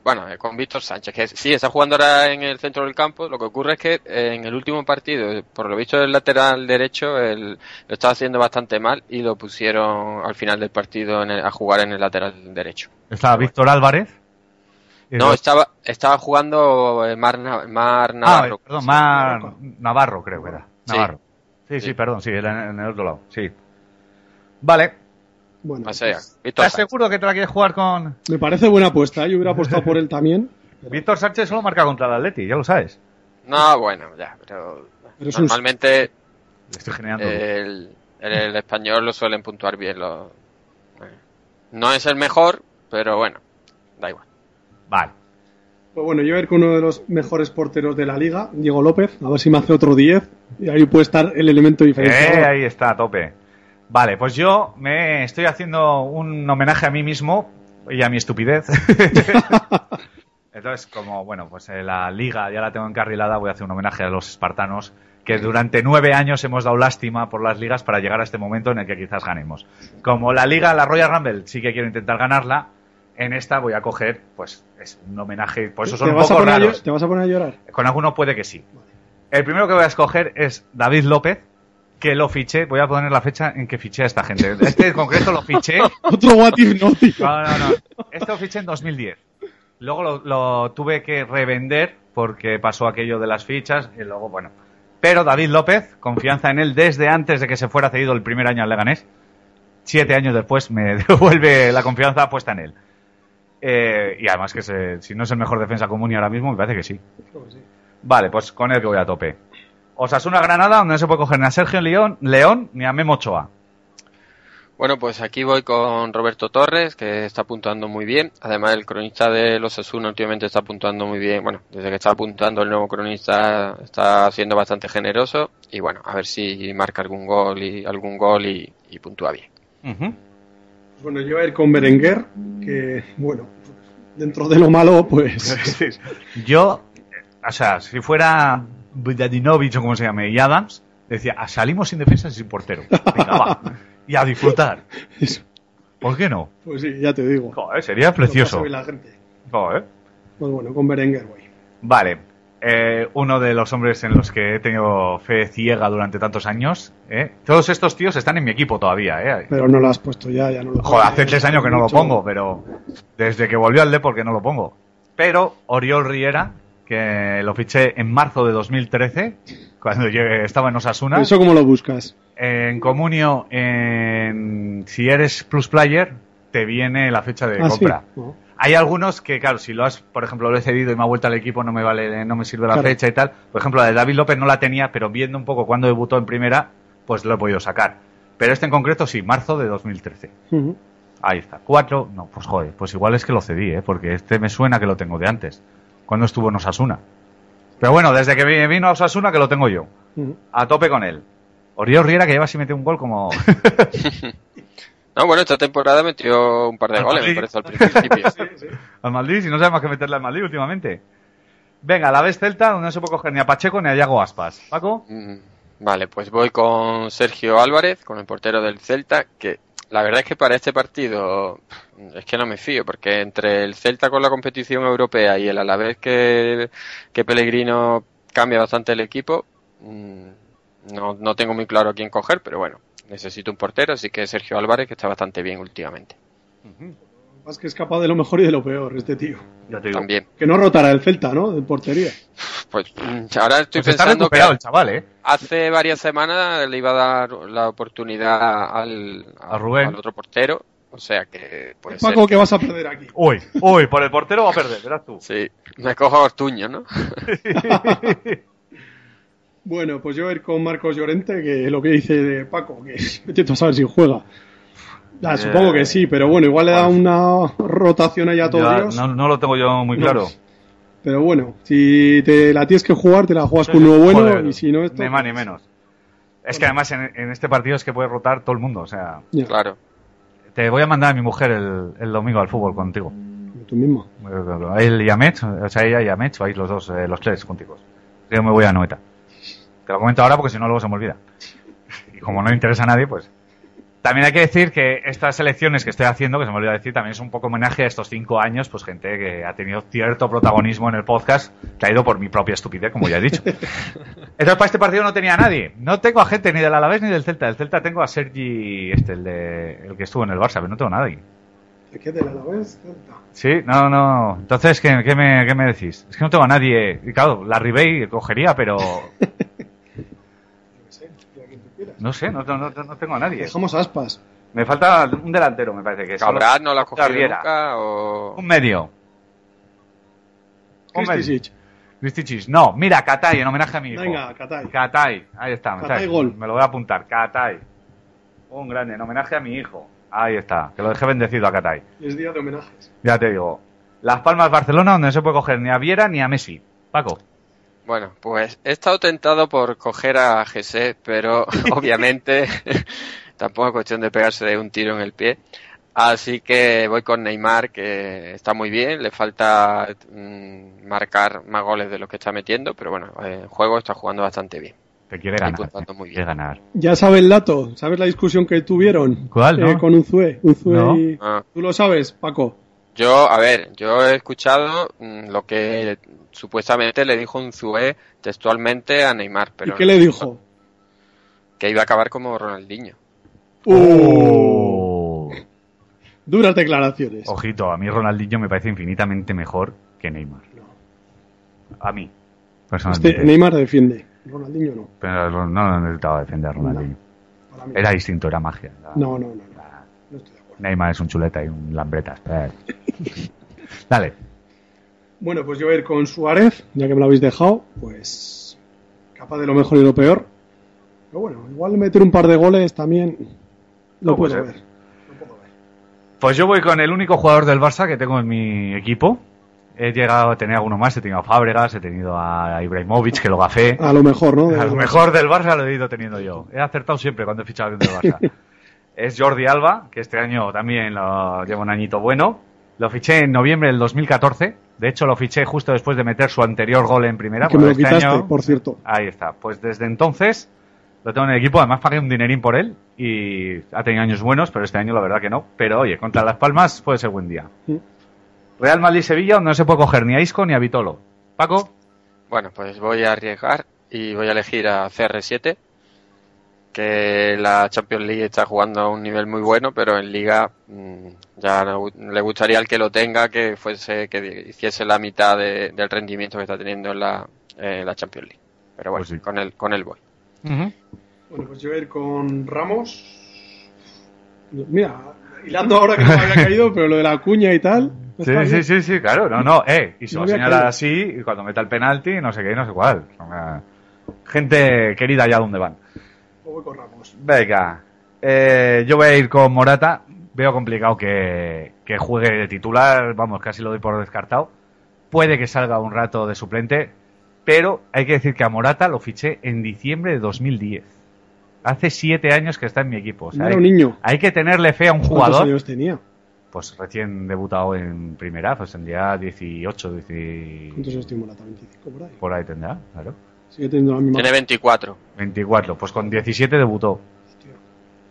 Bueno, eh, con Víctor Sánchez, que sí, está jugando ahora en el centro del campo. Lo que ocurre es que eh, en el último partido, eh, por lo visto el lateral derecho, el- lo estaba haciendo bastante mal y lo pusieron al final del partido en el- a jugar en el lateral derecho. Está Víctor Álvarez. No, estaba, estaba jugando Mar, Mar Ah, Navarro. perdón, Mar... Navarro creo que era. Navarro. Sí, sí, Sí. perdón, sí, en el otro lado. Sí. Vale. Bueno, O sea, pues, Víctor ¿Estás Sánchez. seguro que te la quieres jugar con...? me parece buena apuesta. ¿eh? Yo hubiera apostado por él también. Víctor Sánchez solo marca contra el Atleti, ya lo sabes. No, bueno, ya, pero, un- normalmente Le estoy generando... el, el, el español lo suelen puntuar bien. Los, eh, no es el mejor, pero bueno, da igual. Vale. Pues bueno, yo voy a ir con uno de los mejores porteros de la liga, Diego López, a ver si me hace otro 10. Y ahí puede estar el elemento Eh, diferenciador. ahí está, a tope. Vale, pues yo me estoy haciendo un homenaje a mí mismo y a mi estupidez. Entonces, como, bueno, pues eh, la liga ya la tengo encarrilada, voy a hacer un homenaje a los espartanos que durante nueve años hemos dado lástima por las ligas para llegar a este momento en el que quizás ganemos. Como la liga, la Royal Rumble, sí que quiero intentar ganarla, En esta voy a coger, pues, es un homenaje, por eso son ¿Te un poco raros. ¿Te vas a poner a llorar? Con alguno puede que sí. El primero que voy a escoger es David López, que lo fiché. Voy a poner la fecha en que fiché a esta gente. Este en concreto lo fiché. Otro what if no, tío. No, no, no. Este lo fiché en 2010. Luego lo, lo tuve que revender porque pasó aquello de las fichas y luego, bueno. Pero David López, confianza en él desde antes de que se fuera cedido el primer año al Leganés. Siete años después me devuelve la confianza puesta en él. Eh, y además que se- si no es el mejor defensa común y ahora mismo, me parece que sí. Vale, pues con él que voy a tope. Osasuna Granada, donde no se puede coger ni a Sergio León, León ni a Memo Ochoa. Bueno, pues aquí voy con Roberto Torres, que está puntuando muy bien. Además, el cronista de los Asuna últimamente está puntuando muy bien. Bueno, desde que está apuntando el nuevo cronista está siendo bastante generoso. Y bueno, a ver si marca algún gol y algún gol y, y puntúa bien. Bueno, yo voy a ir con Berenguer, que, bueno, dentro de lo malo, pues... Yo, o sea, si fuera Bujadinovic o como se llame, y Adams, decía, "Ah, salimos sin defensa y sin portero. Venga, va. Y a disfrutar. ¿Por qué no? Pues sí, ya te digo. Joder, sería precioso. Lo la gente. Joder. Pues bueno, con Berenguer, güey. Vale. Eh, uno de los hombres en los que he tenido fe ciega durante tantos años. ¿eh? Todos estos tíos están en mi equipo todavía. ¿eh? Pero no lo has puesto ya, ya no lo Joder, hace tres años que no lo mucho. pongo, pero desde que volvió al Depor que no lo pongo. Pero Oriol Riera, que lo fiché en marzo de 2013, cuando llegué- estaba en Osasuna. ¿Eso cómo lo buscas? En Comunio, en, si eres Plus Player, te viene la fecha de Ah, sí. compra. No. Hay algunos que, claro, si lo has, por ejemplo, lo he cedido y me ha vuelto al equipo, no me vale, no me sirve la Claro. fecha y tal. Por ejemplo, la de David López no la tenía, pero viendo un poco cuando debutó en primera, pues lo he podido sacar. Pero este en concreto sí, marzo de 2013. Ujú. Ahí está. Cuatro, no, pues joder, pues igual es que lo cedí, ¿eh? Porque este me suena que lo tengo de antes. Cuando estuvo en Osasuna. Pero bueno, desde que vi- vino a Osasuna que lo tengo yo. A tope con él. Oriol Riera que lleva así mete un gol como... No, bueno, esta temporada metió un par de Al goles, me parece, al principio. al Madrid, si no sabe más que meterle al Madrid últimamente. Venga, la vez Celta, donde no se puede coger ni a Pacheco ni a Yago Aspas. Paco. Mm, Vale, pues voy con Sergio Álvarez, con el portero del Celta, que la verdad es que para este partido es que no me fío, porque entre el Celta con la competición europea y el Alavés que, que Pellegrino cambia bastante el equipo, mm, no, no tengo muy claro quién coger, pero bueno, necesito un portero, así que Sergio Álvarez, que está bastante bien últimamente. Más que es capaz de lo mejor y de lo peor, este tío. También. Que no rotará el Celta, ¿no? De portería. Pues mm, ahora estoy Pues está pensando que recuperado el chaval, ¿eh? hace varias semanas le iba a dar la oportunidad al, A Rubén. al otro portero, o sea que puede Paco, ser. que vas a perder aquí. Uy, uy, por el portero va a perder, verás tú. Sí, me cojo a Ortuño, ¿no? Bueno, pues yo voy a ir con Marcos Llorente, que lo que dice de Paco, que intento saber si juega. Ya, supongo que sí, pero bueno, igual le da una rotación ahí a todo Ya, Dios. no, no lo tengo yo muy No. claro. Pero bueno, si te la tienes que jugar, te la juegas con uno bueno Joder, y si no esto... Ni más ni menos. Es que además en, en este partido es que puede rotar todo el mundo. O sea. Claro. te voy a mandar a mi mujer el, el domingo al fútbol contigo. Tú mismo. A él y a Mech, o sea, ella y a Mech, vais los dos, eh, los tres junticos. Yo me voy a Noeta. Te lo comento ahora porque si no luego se me olvida. Y como no le interesa a nadie, pues... También hay que decir que estas elecciones que estoy haciendo, que se me olvidó decir, también es un poco homenaje a estos cinco años, pues gente que ha tenido cierto protagonismo en el podcast, que ha ido por mi propia estupidez, como ya he dicho. Entonces para este partido no tenía a nadie. No tengo a gente ni del Alavés ni del Celta. Del Celta tengo a Sergi, este, el, de, el que estuvo en el Barça, pero no tengo a nadie. ¿De qué te la ves? Celta. Sí, no, no. Entonces, ¿qué, qué me, qué me decís? Es que no tengo a nadie. Y claro, la Ribey cogería, pero no sé, no, no, no, no tengo a nadie. Dejamos aspas. Me falta un delantero, me parece que es. Cabral no lo ha cogido nunca o... Un medio. Un. No, mira, Katay, en homenaje a mi hijo. Venga, Katay. Katay, ahí está. Katay gol. Me lo voy a apuntar. Katay. Un grande, en homenaje a mi hijo. Ahí está, que lo dejé bendecido a Katay. Es día de homenajes. Ya te digo. Las Palmas Barcelona, donde no se puede coger ni a Viera ni a Messi. Paco. Bueno, pues he estado tentado por coger a Jesse, pero obviamente tampoco es cuestión de pegarse un tiro en el pie. Así que voy con Neymar, que está muy bien, le falta mm, marcar más goles de los que está metiendo, pero bueno, el juego está jugando bastante bien. Te quiere Está ganar. puntuando muy te bien. Quiere ganar. Ya sabes el dato, ¿sabes la discusión que tuvieron? ¿Cuál, no? Eh, con Unzué. Unzué No. y- Ah. ¿Tú lo sabes, Paco? Yo, a ver, yo he escuchado mm, lo que supuestamente le dijo un Zue textualmente a Neymar, pero ¿Y qué le dijo? que iba a acabar como Ronaldinho. Oh. Duras declaraciones. Ojito, a mí Ronaldinho me parece infinitamente mejor que Neymar. A mí, personalmente. Este Neymar defiende. Ronaldinho no. Pero no, no necesitaba defender a Ronaldinho. Era distinto, era magia. No, no. no. Neymar es un chuleta y un lambretas. Dale. Bueno, pues yo voy a ir con Suárez, ya que me lo habéis dejado, pues capaz de lo mejor y lo peor. Pero bueno, igual meter un par de goles también lo No puedo ser. ver. Pues yo voy con el único jugador del Barça que tengo en mi equipo. He llegado a tener alguno más, he tenido a Fábregas, he tenido a Ibrahimovic, que lo gafé. A lo mejor, ¿no? A lo mejor del Barça lo he ido teniendo yo. He acertado siempre cuando he fichado del Barça. es Jordi Alba, que este año también lo lleva un añito bueno. Lo fiché en noviembre del 2014. De hecho, lo fiché justo después de meter su anterior gol en primera. Que me lo este quitaste, año- por cierto. Ahí está. Pues desde entonces lo tengo en el equipo. Además pagué un dinerín por él y ha tenido años buenos, pero este año la verdad que no. Pero oye, contra Las Palmas puede ser buen día. Real Madrid-Sevilla, donde no se puede coger ni a Isco ni a Vitolo. Paco, Bueno, pues voy a arriesgar y voy a elegir a CR7, que la Champions League está jugando a un nivel muy bueno, pero en Liga mm, ya no- le gustaría al que lo tenga que fuese que hiciese la mitad de- del rendimiento que está teniendo en la, en la Champions League. Pero bueno, con el con el voy. Bueno, pues yo voy a ir con Ramos. Mira, hilando ahora que no me había caído, pero lo de la cuña y tal. Sí, sí, sí, sí, claro, no, no, eh, y se No va a había señalar caído. así, y cuando meta el penalti, no sé qué, no sé cuál. Gente querida allá donde van. O voy con Ramos. Venga, eh, yo voy a ir con Morata. Veo complicado que, que juegue de titular, vamos, casi lo doy por descartado. Puede que salga un rato de suplente, pero hay que decir que a Morata lo fiché en diciembre de 2010. Hace siete años que está en mi equipo. O sea, hay, un niño. hay que tenerle fe a un ¿Cuántos jugador años tenía? pues recién debutado en primera, pues tendría 18, 10 ¿Cuántos años tiene Morata? 25 por ahí. por ahí tendrá, claro. Sigue teniendo la misma. Tiene 24. 24, pues con 17 debutó.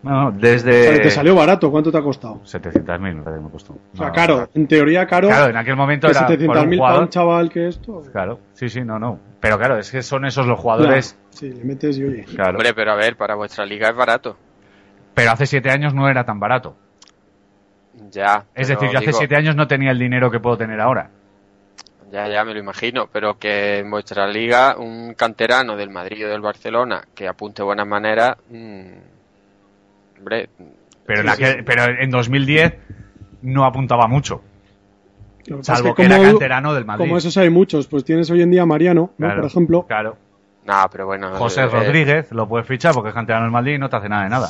No, no, O desde... sea, que te salió barato, ¿cuánto te ha costado? 700.000 me parece que me costó. O sea, No, caro, en teoría caro. Claro, en aquel momento era por un 700.000 para un chaval que esto. Claro, sí, sí, no, no. Pero claro, es que son esos los jugadores... Ya, sí, le metes y oye. Claro. Hombre, pero a ver, para vuestra liga es barato. Pero hace siete años no era tan barato. Ya. Es decir, yo hace digo- siete años no tenía el dinero que puedo tener ahora. Ya, ya me lo imagino, pero que en vuestra liga un canterano del Madrid o del Barcelona que apunte buenas maneras, mm, hombre, Pero, en Sí, aquel- sí. pero en 2010 no apuntaba mucho. Que Salvo es que era canterano del Madrid. Como esos hay muchos, pues tienes hoy en día a Mariano, ¿no? Claro, por ejemplo. Claro. no, pero bueno. José eh, Rodríguez lo puedes fichar porque es canterano del Madrid y no te hace nada de nada.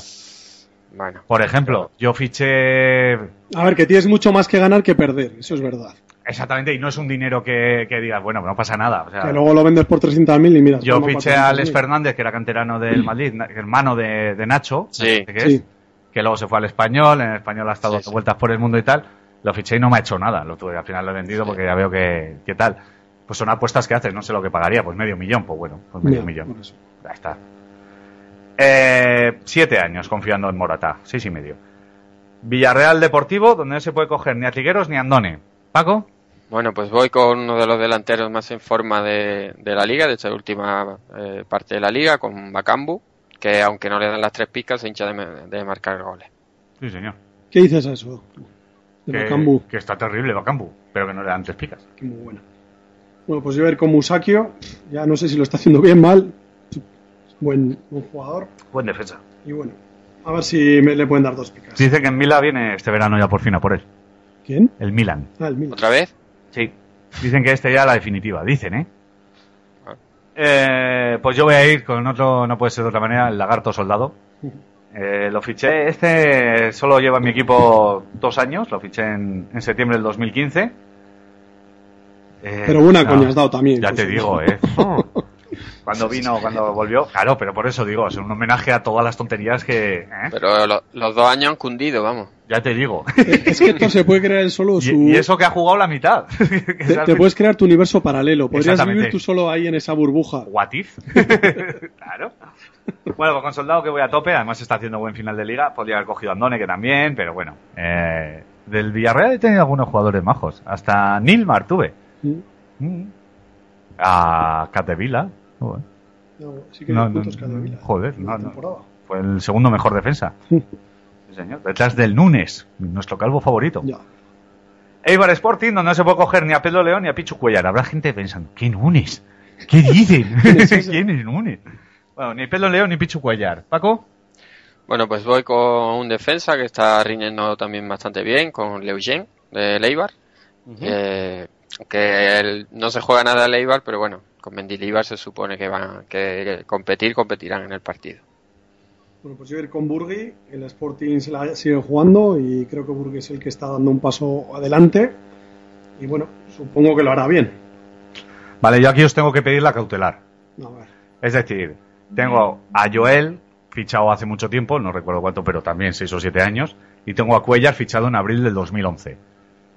Bueno, Por ejemplo, yo fiché A ver, que tienes mucho más que ganar que perder, eso es verdad. Exactamente y no es un dinero que, que digas, bueno, no pasa nada. O sea, que luego lo vendes por 300.000 y mira. yo fiché a Alex 300.000. Fernández, que era canterano del Madrid, hermano de, de Nacho, Sí. que, es, Sí. que luego se fue al español, en el español ha estado Sí, vueltas por el mundo y tal. Lo fiché y no me ha hecho nada. Lo tuve, al final lo he vendido porque ya veo que, que tal. Pues son apuestas que haces, no sé lo que pagaría, pues medio millón, pues bueno, pues medio millón. Ya está. Eh, siete años confiando en Morata, seis y medio. Villarreal Deportivo, donde no se puede coger ni a Trigueros ni a Andone. Paco, bueno, pues voy con uno de los delanteros más en forma de, de la liga, de esta última eh, parte de la liga, con Bakambu, que aunque no le dan las tres picas, se hincha de, de marcar goles. sí señor. ¿Qué dices a eso? De Que, Bakambu, que está terrible Bacambu, pero que no le dan tres picas. que muy buena. Bueno, pues yo voy a ir con Musakio. Ya no sé si lo está haciendo bien mal. Buen, buen jugador. Buen defensa. Y bueno, a ver si me, le pueden dar dos picas. Dice que en Mila viene este verano ya por fin a por él. ¿Quién? El Milan. Ah, el Milan. ¿Otra vez? Sí. Dicen que este ya la definitiva. Dicen, ¿eh? Ah. Eh, pues yo voy a ir con otro, no puede ser de otra manera, el Lagarto Soldado. Eh, lo fiché, este solo lleva en mi equipo dos años, lo fiché en, en septiembre del 2015. Eh, Pero buena no, coña has dado también. Ya te sí. digo, ¿eh? Cuando vino, cuando volvió, claro, pero por eso digo, es un homenaje a todas las tonterías que... ¿eh? Pero lo- los dos años han cundido, vamos. Ya te digo. Es que esto se puede crear solo su... Y, y eso que ha jugado la mitad. Te, puedes crear tu universo paralelo. Podrías vivir tú solo ahí en esa burbuja. What if? claro. Bueno, pues con Soldado que voy a tope, además está haciendo buen final de liga. Podría haber cogido a Andone, que también, pero bueno. eh, Del Villarreal he tenido algunos jugadores majos. Hasta Nilmar tuve. Mm. A Catevila. No, sí que No, joder, no, no. Fue el segundo mejor defensa. Sí, señor. Detrás del Nunes, nuestro calvo favorito. Eibar Sporting, donde no se puede coger ni a Pedro León ni a Pichu Cuellar. Habrá gente pensando, ¿qué Nunes? ¿Qué dicen? ¿Quién es ese? ¿Quién es Nunes? Bueno, ni Pedro León ni Pichu Cuellar. ¿Paco? Bueno, pues voy con un defensa que está riñendo también bastante bien, con Leugen de Leibar. Eh, que él- no se juega nada a Leibar, pero bueno, con Mendilibar se supone que van que competir, competirán en el partido. Bueno, pues yo ir con Burgui. El Sporting se la sigue jugando y creo que Burgui es el que está dando un paso adelante. Y bueno, supongo que lo hará bien. Vale, yo aquí os tengo que pedir la cautelar. A ver. Es decir, tengo a Joel, fichado hace mucho tiempo, no recuerdo cuánto, pero también 6 o 7 años, y tengo a Cuellar fichado en abril del 2011.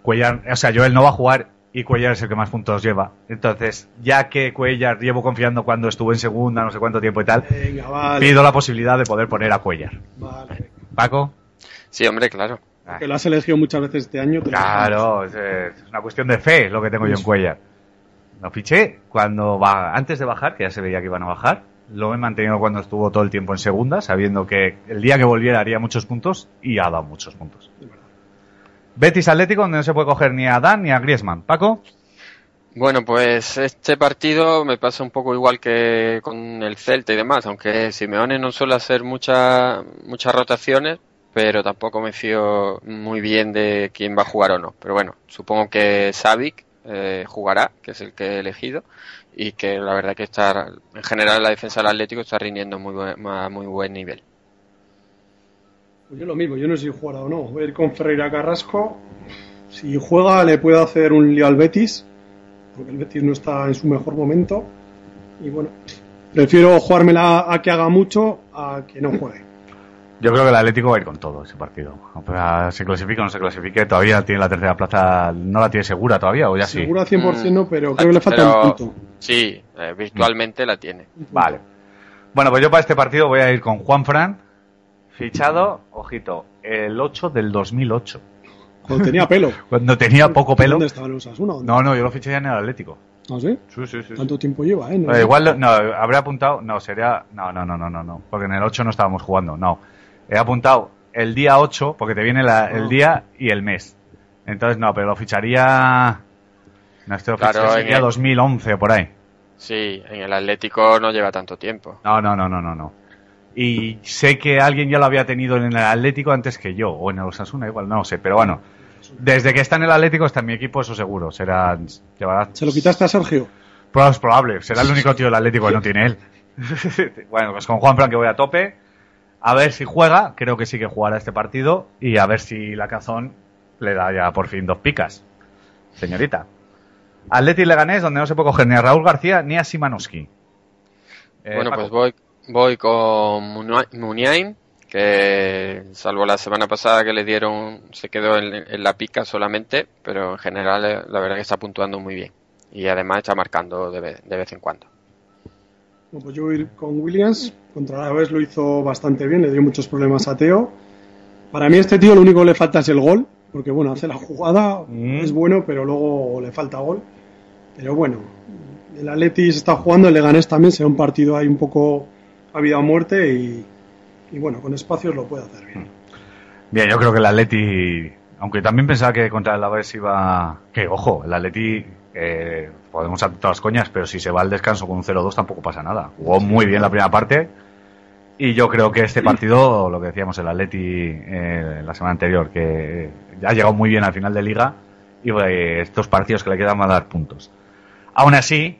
Cuellar, o sea, Joel no va a jugar y Cuellar es el que más puntos lleva. Entonces, ya que Cuellar llevo confiando cuando estuve en segunda, no sé cuánto tiempo y tal, Venga, vale. pido la posibilidad de poder poner a Cuellar. Vale. Paco. Sí, hombre, claro. Que lo has elegido muchas veces este año. Claro, es, es una cuestión de fe lo que tengo yo en Cuellar. Lo fiché cuando va, antes de bajar, que ya se veía que iban a bajar. Lo he mantenido cuando estuvo todo el tiempo en segunda, sabiendo que el día que volviera haría muchos puntos y ha dado muchos puntos. Betis Atlético, donde no se puede coger ni a Dan ni a Griezmann. Paco, Bueno, pues este partido me pasa un poco igual que con el Celta y demás, aunque Simeone no suele hacer muchas muchas rotaciones, pero tampoco me fío muy bien de quién va a jugar o no. Pero bueno, supongo que Savic eh, jugará, que es el que he elegido, y que la verdad que está, en general la defensa del Atlético está rindiendo muy buen, a muy buen nivel. Pues yo lo mismo, yo no sé si jugará o no. Voy a ir con Ferreira Carrasco. Si juega, le puede hacer un lío al Betis, porque el Betis no está en su mejor momento. Y bueno, prefiero jugármela a que haga mucho a que no juegue. yo creo que el Atlético va a ir con todo ese partido. O sea, se clasifique o no se clasifique, todavía tiene la tercera plaza, no la tiene segura todavía, o ya sí. Seguro al 100% no, pero creo que le falta Pero- un punto. Sí, eh, virtualmente la tiene. Vale. Bueno, pues yo para este partido voy a ir con Juan Fran, fichado, ojito, el 8 del 2008. Cuando tenía pelo. Cuando tenía poco pelo. ¿Dónde estaba el Osasuna? ¿Dónde? No, no, yo lo fiché ya en el Atlético. ¿Ah, sí? Sí, sí, sí. ¿Cuánto tiempo lleva, eh? Eh, igual, lo- no, habré apuntado, no, sería, no, no, no, no, no, no, porque en el 8 no estábamos jugando, no. He apuntado el día 8, porque te viene la- el Ah. día y el mes. Entonces, no, pero lo ficharía, no, este lo Claro, ficharía sería el- 2011 o por ahí. Sí, en el Atlético no lleva tanto tiempo. No, no, no, no, no, no. Y sé que alguien ya lo había tenido en el Atlético antes que yo, o en el Osasuna, igual, no lo sé, pero bueno. Desde que está en el Atlético está en mi equipo, eso seguro. Será, llevará ¿Se lo quitaste a Sergio? Pues es probable, será el único tío del Atlético que no tiene él. bueno, pues con Juan Fran que voy a tope. A ver si juega, creo que sí que jugará este partido. Y a ver si la cazón le da ya por fin dos picas. Señorita. Atleti Leganés, donde no se puede coger ni a Raúl García ni a Simanowski. Eh, bueno, Paco. pues voy, voy con Muniain, que salvo la semana pasada que le dieron, se quedó en, en la pica solamente, pero en general eh, la verdad que está puntuando muy bien. Y además está marcando de vez, de vez en cuando. Bueno, pues yo voy a ir con Williams. Contra la vez lo hizo bastante bien, le dio muchos problemas a Teo. Para mí este tío lo único que le falta es el gol, porque bueno, hace la jugada, es bueno, pero luego le falta gol. Pero bueno, el Atleti se está jugando, el Leganés también, será un partido ahí un poco a vida o muerte y, y bueno, con espacios lo puede hacer bien. Bien, yo creo que el Atleti, aunque también pensaba que contra el Alavés iba... Que, ojo, el Atleti, eh, podemos hacer todas las coñas, pero si se va al descanso con un 0-2 tampoco pasa nada. Jugó muy bien la primera parte y yo creo que este partido, lo que decíamos el Atleti eh, la semana anterior, que ya ha llegado muy bien al final de liga y eh, estos partidos que le quedan van a dar puntos. Aún así,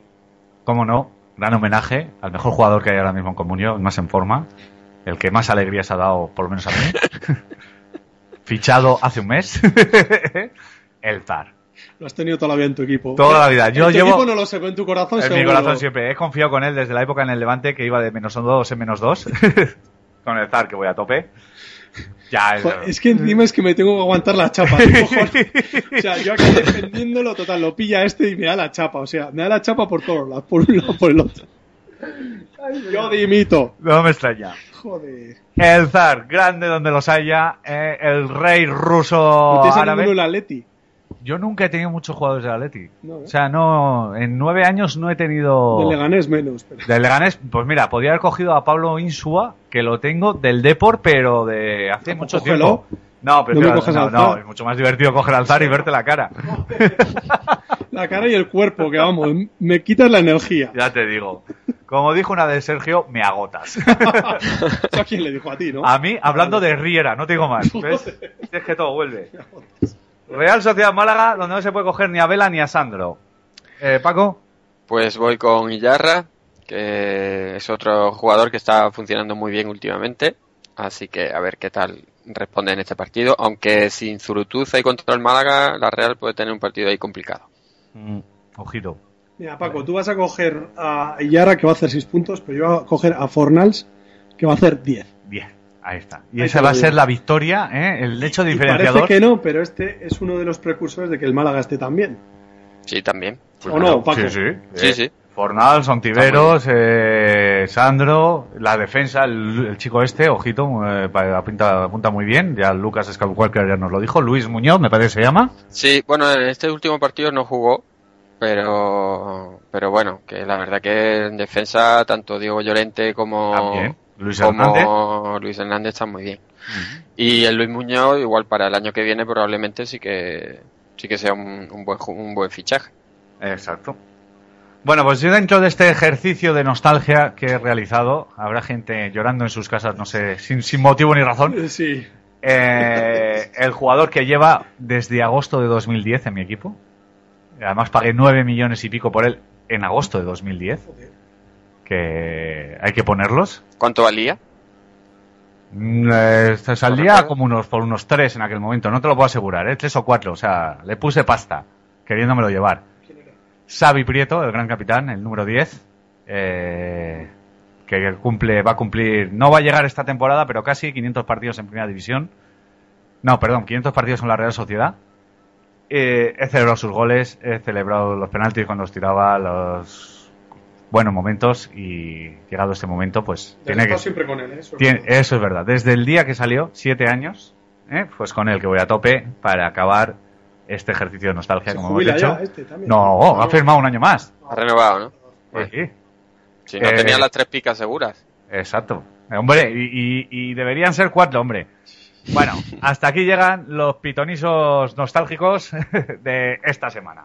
como no, gran homenaje al mejor jugador que hay ahora mismo en Comunio, más en forma, el que más alegrías ha dado, por lo menos a mí. Fichado hace un mes, el Zar. Lo has tenido toda la vida en tu equipo. Toda la vida. Yo en tu llevo- equipo no lo sé, pero en tu corazón En mi corazón siempre. He confiado con él desde la época en el Levante que iba de menos 2 en menos 2. con el Zar que voy a tope. Ya, Joder, es que encima es que me tengo que aguantar la chapa. o sea, yo aquí defendiéndolo, total, lo pilla este y me da la chapa. O sea, me da la chapa por todos lados, por un lado por el otro. Yo dimito. No me extraña. Joder. El zar, grande donde los haya, eh, el rey ¿No ruso tienes a árabe. el Atleti? Yo nunca he tenido muchos jugadores de Atleti. No, ¿eh? O sea, no, en nueve años no he tenido... Del Leganés menos. Pero... Del Leganés, pues mira, podría haber cogido a Pablo Insua, que lo tengo del Depor, pero de hace mucho cógelo. tiempo. No, No prefiero, me coges no, no, es mucho más divertido coger al zar y verte la cara. La cara y el cuerpo, que vamos, me quitas la energía. Ya te digo. Como dijo una de Sergio, me agotas. ¿Eso a quién le dijo a ti, no? A mí, hablando de Riera, no te digo más. ¿Ves? Es que todo vuelve. Real Sociedad Málaga, donde no se puede coger ni a Vela ni a Sandro. Eh, Paco, Pues voy con Illarra, que es otro jugador que está funcionando muy bien últimamente. Así que a ver qué tal responde en este partido. Aunque sin Zurutuza y contra el Málaga, la Real puede tener un partido ahí complicado. ojito. Mira, Paco, tú vas a coger a Yara, que va a hacer 6 puntos, pero yo voy a coger a Fornals, que va a hacer 10. Ahí está. Y Ahí esa va a ser la victoria, ¿eh? el hecho Y diferenciador. parece que no, pero este es uno de los precursores de que el Málaga esté tan bien. Sí, también. ¿O no, Paco? Sí, sí. Eh, sí. Fornal, Sontiveros, eh, Sandro, la defensa, el, el chico este, ojito, eh, apunta, apunta muy bien. Ya Lucas Scalwalker ya nos lo dijo. Luis Muñoz, me parece que se llama. Sí, bueno, en este último partido no jugó, pero pero bueno, que la verdad que en defensa tanto Diego Llorente como También. Luis como Hernández. Luis Hernández están muy bien. Y el Luis Muñoz igual para el año que viene probablemente sí que sí que sea un, un buen un buen fichaje. Exacto. Bueno, pues yo dentro de este ejercicio de nostalgia que he realizado, habrá gente llorando en sus casas, no sé, sin, sin motivo ni razón. Sí. Eh, el jugador que lleva desde agosto de 2010 en mi equipo. Además pagué 9 millones y pico por él en agosto de 2010. Que hay que ponerlos. ¿Cuánto valía? Mm, eh, se saldría como unos por unos 3 en aquel momento, no te lo puedo asegurar, ¿eh? 3 o 4, o sea, le puse pasta, queriéndomelo llevar. Xavi Prieto, el gran capitán, el número 10, eh, que cumple, va a cumplir, no va a llegar esta temporada, pero casi 500 partidos en primera división. No, perdón, 500 partidos con la Real Sociedad. Eh, he celebrado sus goles, he celebrado los penaltis cuando los tiraba, los buenos momentos y llegado este momento, pues tiene que... siempre con él, ¿eh? Eso es Tiene- verdad. eso es verdad. Desde el día que salió, siete años, ¿eh? pues con el que voy a tope para acabar este ejercicio de nostalgia, Se como hemos dicho. ya este también. no, ha firmado un año más. Ha renovado, ¿no? Sí, sí. Si no Eh, tenía las tres picas seguras. Exacto. Eh, Hombre, y, y- y deberían ser cuatro, hombre. Bueno, hasta aquí llegan los pitonisos nostálgicos de esta semana.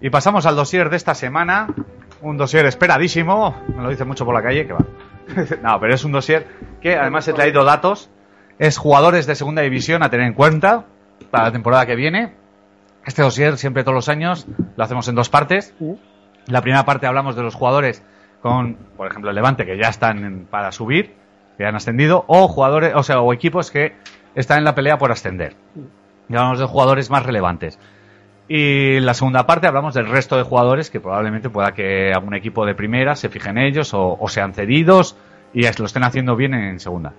Y pasamos al dossier de esta semana. Un dossier esperadísimo. Me lo dice mucho por la calle, que va. no, pero es un dossier que además he traído datos. Es jugadores de segunda división a tener en cuenta para la temporada que viene. Este dossier siempre todos los años lo hacemos en dos partes. La primera parte hablamos de los jugadores con, por ejemplo, el Levante, que ya están en- para subir, que han ascendido, o jugadores, o sea, o equipos que están en la pelea por ascender. Y hablamos de jugadores más relevantes. Y en la segunda parte hablamos del resto de jugadores que probablemente pueda que algún equipo de primera se fije en ellos o, o sean cedidos y lo estén haciendo bien en segunda.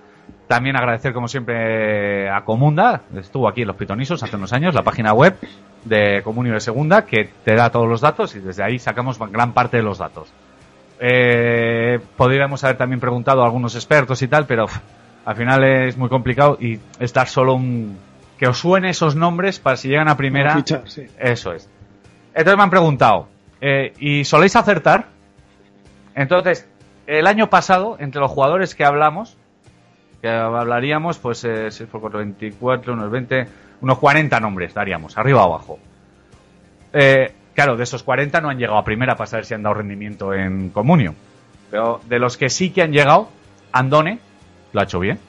También agradecer como siempre a Comunda, estuvo aquí en los Pitonisos hace unos años, la página web de Comunio de Segunda que te da todos los datos y desde ahí sacamos gran parte de los datos. Eh, podríamos haber también preguntado a algunos expertos y tal, pero al final es muy complicado y es dar solo un... que os suene esos nombres para si llegan a primera. Fichar, sí. Eso es. Entonces me han preguntado, eh, ¿y soléis acertar? Entonces, el año pasado, entre los jugadores que hablamos, que hablaríamos, pues, eh, 6 por 4, 24, unos 20, unos 40 nombres daríamos, arriba o abajo. Eh, claro, de esos 40 no han llegado a primera para saber si han dado rendimiento en comunio. Pero de los que sí que han llegado, Andone lo ha hecho bien.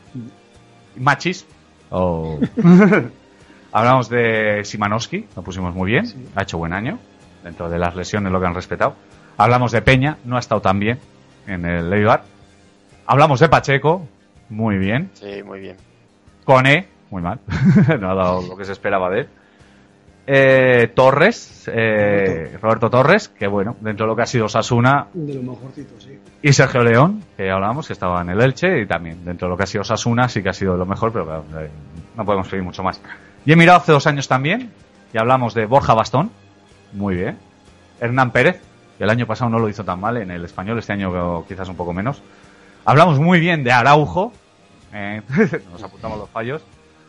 Machis. Oh. Hablamos de Simanowski, lo pusimos muy bien, ha hecho buen año, dentro de las lesiones lo que han respetado. Hablamos de Peña, no ha estado tan bien en el Eibar. Hablamos de Pacheco, muy bien. Sí, muy bien. Cone, muy mal, no ha dado lo que se esperaba de él. Eh, Torres, eh, Roberto Torres, que bueno, dentro de lo que ha sido Sasuna, De lo mejorcito, sí. y Sergio León, que hablábamos, que estaba en el Elche, y también dentro de lo que ha sido Sasuna, sí que ha sido lo mejor, pero claro, eh, no podemos pedir mucho más. Y he mirado hace dos años también, y hablamos de Borja Bastón, muy bien. Hernán Pérez, que el año pasado no lo hizo tan mal en el español, este año quizás un poco menos. Hablamos muy bien de Araujo, eh, nos apuntamos los fallos.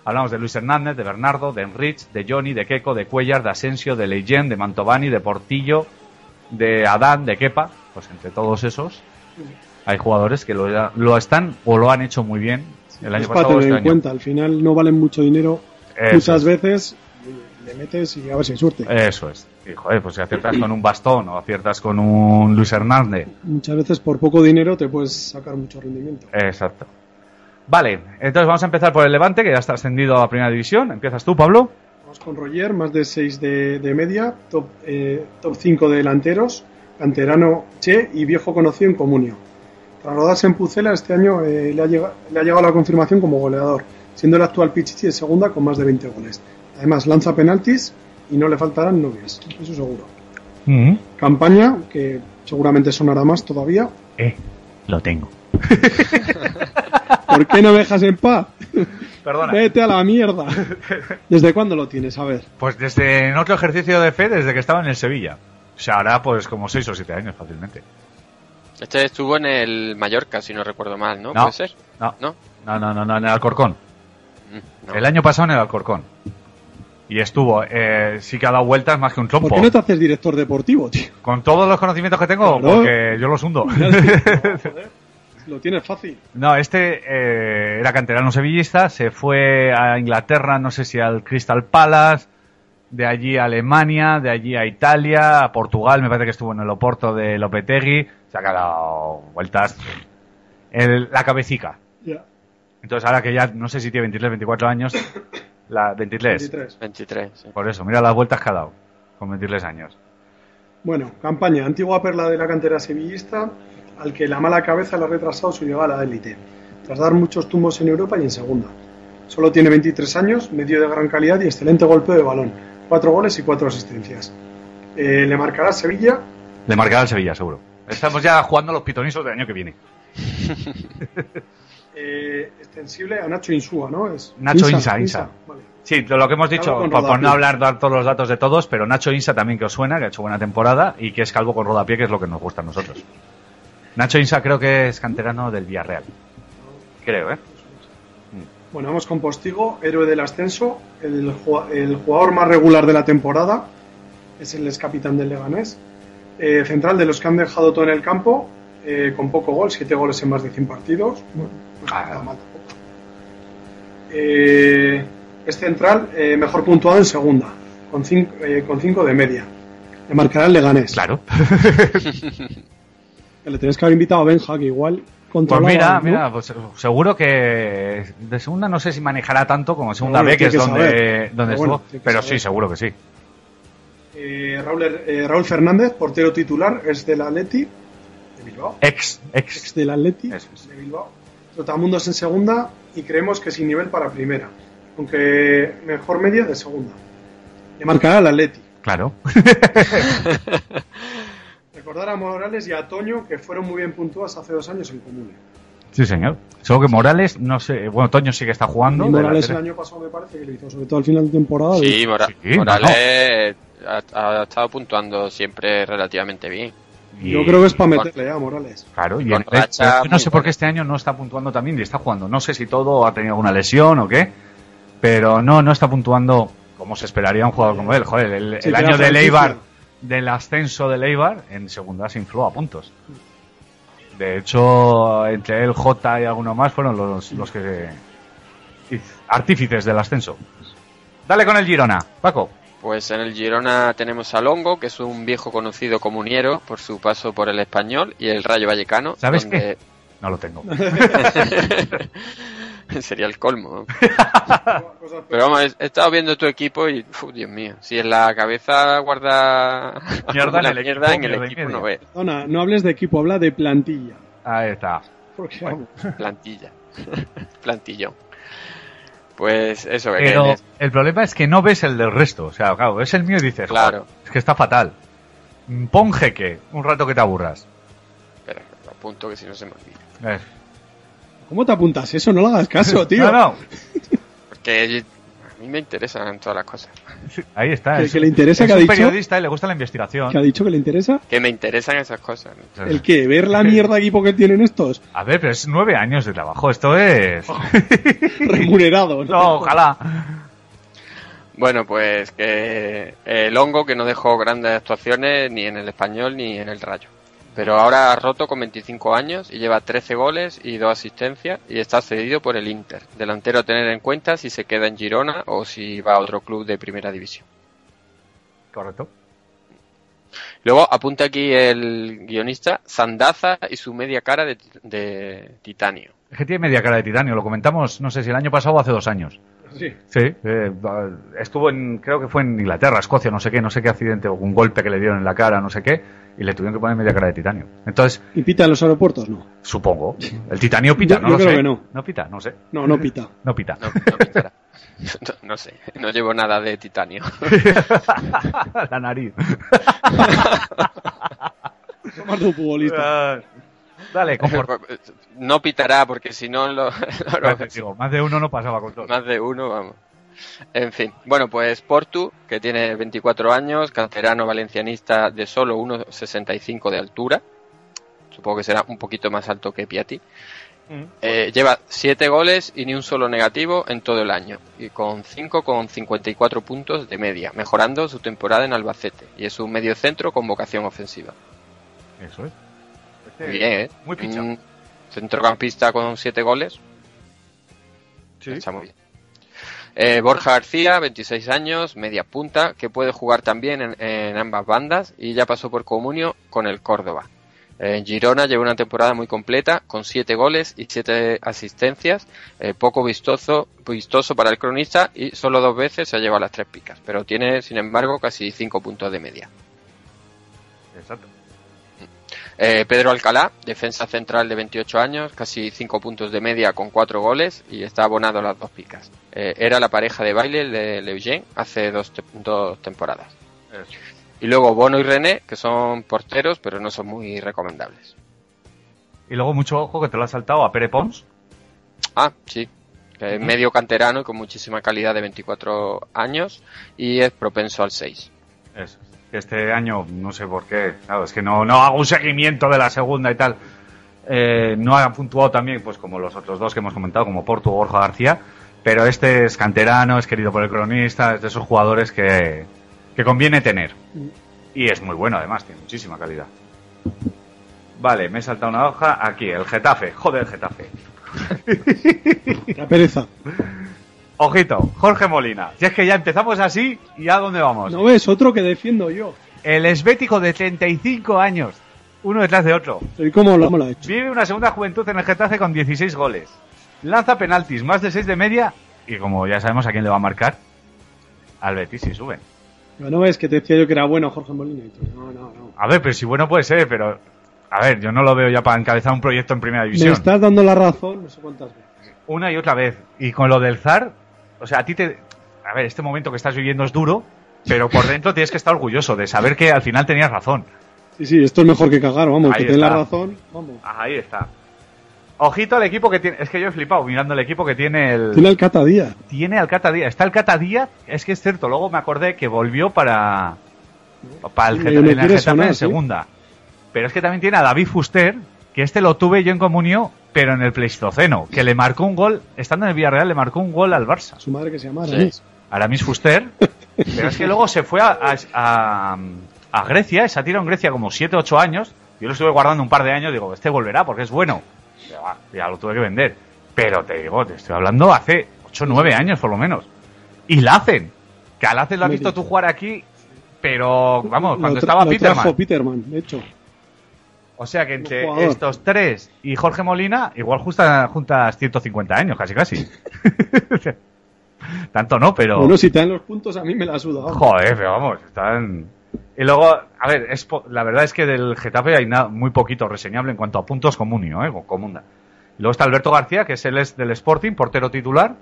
Hablamos de Luis Hernández, de Bernardo, de Enrich, de Johnny, de Keco, de Cuellar, de Asensio, de Leyen, de Mantovani, de Portillo, de Adán, de Kepa. Pues entre todos esos hay jugadores que lo, lo están o lo han hecho muy bien el año es para pasado o tener este en año. cuenta, al final no valen mucho dinero Eso muchas es. veces, le metes y a ver si hay suerte. Eso es. Y, joder, pues si aciertas con un bastón o aciertas con un Luis Hernández. Muchas veces por poco dinero te puedes sacar mucho rendimiento. Exacto. Vale, entonces vamos a empezar por el Levante, que ya está ascendido a Primera División. Empiezas tú, Pablo. Vamos con Roger, más de 6 de, de media, top, eh, top 5 de delanteros, canterano Che y viejo conocido en Comunio. Tras rodarse en Pucela, este año eh, le, ha llegado, le ha llegado la confirmación como goleador, siendo el actual Pichichi de segunda con más de 20 goles. Además, lanza penaltis y no le faltarán novias, eso seguro. Campaña, que seguramente sonará más todavía. Eh, lo tengo. ¿Por qué no me dejas en paz? Perdona. Vete a la mierda. ¿Desde cuándo lo tienes? A ver. Pues desde en otro ejercicio de fe, desde que estaba en el Sevilla. O sea, ahora pues como 6 o 7 años fácilmente. Este estuvo en el Mallorca, si no recuerdo mal, ¿no? No. ¿Puede ser? No, ¿No? no, no, no, no, en el Alcorcón. Mm, no. El año pasado en el Alcorcón. Y estuvo, eh, sí que ha dado vueltas más que un trompo. ¿Por qué no te haces director deportivo, tío? Con todos los conocimientos que tengo, Claro. porque yo los hundo. Lo tienes fácil. No, este eh, era canterano sevillista, se fue a Inglaterra, no sé si al Crystal Palace, de allí a Alemania, de allí a Italia, a Portugal, me parece que estuvo en el Oporto de Lopetegui, se ha dado vueltas. El- la cabecica. Ya. Entonces ahora que ya no sé si tiene 23, 24 años, la 23. 23. 23, sí. Por eso, mira las vueltas que ha dado con 23 años. Bueno, campaña. Antigua perla de la cantera sevillista, al que la mala cabeza le ha retrasado su llegada a la élite, tras dar muchos tumbos en Europa y en segunda. Solo tiene 23 años, medio de gran calidad y excelente golpeo de balón. Cuatro goles y cuatro asistencias. Eh, le marcará Sevilla. Le marcará el Sevilla, seguro. Estamos ya jugando los pitonisos del año que viene. eh, extensible a Nacho Insúa, ¿no? Es Nacho Insa, Insa. Vale. Sí, lo que hemos dicho, por, por no hablar dar todos los datos de todos, pero Nacho Insa también que os suena, que ha hecho buena temporada y que es calvo con rodapié, que es lo que nos gusta a nosotros. Nacho Insa creo que es canterano del Villarreal. Creo, ¿eh? Bueno, vamos con Postigo, héroe del ascenso, el, el jugador más regular de la temporada, es el ex capitán del Leganés, Eh, central de los que han dejado todo en el campo, eh, con poco gol, 7 goles en más de 100 partidos. Bueno, nada mal tampoco. Eh, es central, eh, mejor puntuado en segunda, con 5 de media. Le marcará el Leganés. Claro. Le tenéis que haber invitado a Benja, que igual Pues mira, ¿no? mira, pues seguro que de segunda no sé si manejará tanto como segunda Bueno, B, que es que donde, saber. donde Pero bueno, estuvo. Pero saber. sí, seguro que sí. Eh, Raúl, eh, Raúl Fernández, portero titular, es del Atleti de Bilbao. Ex, ex. Ex del Atleti de Bilbao. Trotamundos en segunda y creemos que sin nivel para primera, aunque mejor media de segunda. Le marcará al Atleti. Claro. Recordar a Morales y a Toño que fueron muy bien puntuadas hace dos años en común. Sí, señor. Solo que Morales, no sé, bueno, Toño sí que está jugando. Y Morales el año pasado me parece que lo hizo, sobre todo al final de temporada. Sí, Mora- Sí, Morales ha, ha estado puntuando siempre relativamente bien. Yo creo que es para meterle ya a Morales. Claro, y el- racha yo no sé por qué este año no está puntuando también y está jugando. No sé si todo ha tenido alguna lesión o qué, pero no, no está puntuando como se esperaría un jugador como él. Joder, el, Sí, el que año de. Leibar, del ascenso de Leibar, en segunda se infló a puntos. De hecho, entre él, J y alguno más fueron los, los que artífices del ascenso. Dale con el Girona, Paco. Pues en el Girona tenemos a Longo, que es un viejo conocido comuniero por su paso por el Español y el Rayo Vallecano. ¿Sabes donde- qué? No lo tengo. Sería el colmo. Pero vamos, he estado viendo tu equipo y, uf, Dios mío, si en la cabeza guarda Mierda en la el mierda, equipo, en el equipo no ve. Perdona, no hables de equipo, habla de plantilla. Ahí está. Plantilla. Plantillón. Pues eso, que Pero es- el problema es que no ves el del resto. O sea, claro, ves el mío y dices, Claro. "Joder, es que está fatal. Mm, Pon jeque, un rato que te aburras. Espera, lo apunto que si no se me olvida. Eh, ¿Cómo te apuntas eso? No le hagas caso, tío. No, no, Porque a mí me interesan todas las cosas. Ahí está. ¿Que- es- que le interesa es que ha un dicho? periodista y le gusta la investigación. ¿Que ha dicho que le interesa? Que me interesan esas cosas. ¿El qué? ¿Ver la mierda de equipo que tienen estos? A ver, pero es nueve años de trabajo. Esto es... Remunerado, ¿no? No, ojalá. Bueno, pues que el hongo que no dejó grandes actuaciones ni en el español ni en el rayo. Pero ahora ha roto con 25 años y lleva 13 goles y 2 asistencias y está cedido por el Inter. Delantero a tener en cuenta si se queda en Girona o si va a otro club de primera división. Correcto. Luego apunta aquí el guionista Sandaza y su media cara de, de titanio. Es que tiene media cara de titanio. Lo comentamos, no sé si el año pasado o hace dos años. Sí. Sí, eh, estuvo en, creo que fue en Inglaterra, Escocia, no sé qué, no sé qué accidente, o un golpe que le dieron en la cara, no sé qué, y le tuvieron que poner media cara de titanio. Entonces, ¿Y pita en los aeropuertos? No. supongo, el titanio pita, Yo- no yo lo creo sé. que no. No pita, no sé. No, no pita. No pita. No, no pitará. No, no sé, no llevo nada de titanio. la nariz. De un futbolista. Dale, confort- No pitará porque si no lo, lo- Digo, más de uno no pasaba con todo. Más de uno, vamos. En fin, bueno, pues Portu, que tiene 24 años, canterano valencianista de solo 1,65 de altura. Supongo que será un poquito más alto que Piatti. Eh, lleva 7 goles y ni un solo negativo en todo el año. Y con 5,54 puntos de media, mejorando su temporada en Albacete. Y es un medio centro con vocación ofensiva. Eso es. Muy bien, ¿eh? Muy fichado. Un centrocampista con 7 goles. Está muy bien. Eh, Borja García, 26 años, media punta, que puede jugar también en, ambas bandas y ya pasó por comunio con el Córdoba. En Girona lleva una temporada muy completa, con 7 goles y 7 asistencias, eh, poco vistoso, vistoso para el cronista y solo dos veces se ha llevado las tres picas, pero tiene sin embargo casi 5 puntos de media. Eh, Pedro Alcalá, defensa central de 28 años, casi 5 puntos de media con 4 goles y está abonado a las dos picas. Eh, era la pareja de baile de Leugén hace dos, te- dos temporadas. Y luego Bono y René, que son porteros, pero no son muy recomendables. Y luego mucho ojo que te lo ha saltado a Pere Pons. Ah, sí. que es Ujú. medio canterano y con muchísima calidad de 24 años y es propenso al 6. Eso. Que Este año, no sé por qué, claro, es que no, no hago un seguimiento de la segunda y tal. Eh, no ha puntuado también, pues como los otros dos que hemos comentado, como Porto o Borja García. Pero este es canterano, es querido por el cronista, es de esos jugadores que, que conviene tener. Y es muy bueno además, tiene muchísima calidad. Vale, me he saltado una hoja. Aquí, el Getafe. Joder, el Getafe. La pereza. Ojito, Jorge Molina. Si es que ya empezamos así, ¿y a dónde vamos? ¿No ves? Otro que defiendo yo. El esbético de 35 años, uno detrás de otro. ¿Y cómo lo, cómo lo ha hecho? Vive una segunda juventud en el Getafe con 16 goles. Lanza penaltis, más de 6 de media. Y como ya sabemos a quién le va a marcar, al Betis si suben. ¿No ves que te decía yo que era bueno Jorge Molina? Y tú, no, no, no. A ver, pero si bueno puede ser, pero... A ver, yo no lo veo ya para encabezar un proyecto en primera Me división. estás dando la razón no sé cuántas veces. Una y otra vez. Y con lo del ZAR, o sea, a ti te... A ver, este momento que estás viviendo es duro, pero por dentro tienes que estar orgulloso de saber que al final tenías razón. Sí, sí, esto es mejor que cagar, vamos, Ahí que la razón, vamos. Ahí está. Ojito al equipo que tiene... Es que yo he flipado mirando el equipo que tiene el... Tiene el Cata Díaz. tiene al Cata Díaz. Está el Cata Díaz, es que es cierto, luego me acordé que volvió para, para el me en el quiere Getafe sonar, en sí. segunda. Pero es que también tiene a David Fuster, que este lo tuve yo en comunión, pero en el Pleistoceno, que le marcó un gol, estando en el Villarreal, le marcó un gol al Barça. Su madre que se llama Sí. Aramis. Aramis Fuster. pero es que luego se fue a, a, a- a Grecia, se ha tirado en Grecia como 7 8 años. Yo lo estuve guardando un par de años, digo, este volverá porque es bueno. Ya, va, ya lo tuve que vender. Pero te digo, te estoy hablando hace 8 9 años por lo menos. Y la hacen. Que al hacer lo has visto tú jugar aquí, pero vamos, cuando estaba lo Peterman. trajo Peterman, de hecho. O sea que entre estos tres y Jorge Molina, igual justa, juntas 150 años, casi casi. Tanto no, pero. Bueno, si te dan los puntos, a mí me la suda. vamos. Joder, pero vamos, están. Y luego, a ver, es po- la verdad es que del Getafe hay nada, muy poquito reseñable en cuanto a puntos Comunio, ¿eh? Comunda. Y luego está Alberto García, que es el es del Sporting, portero titular,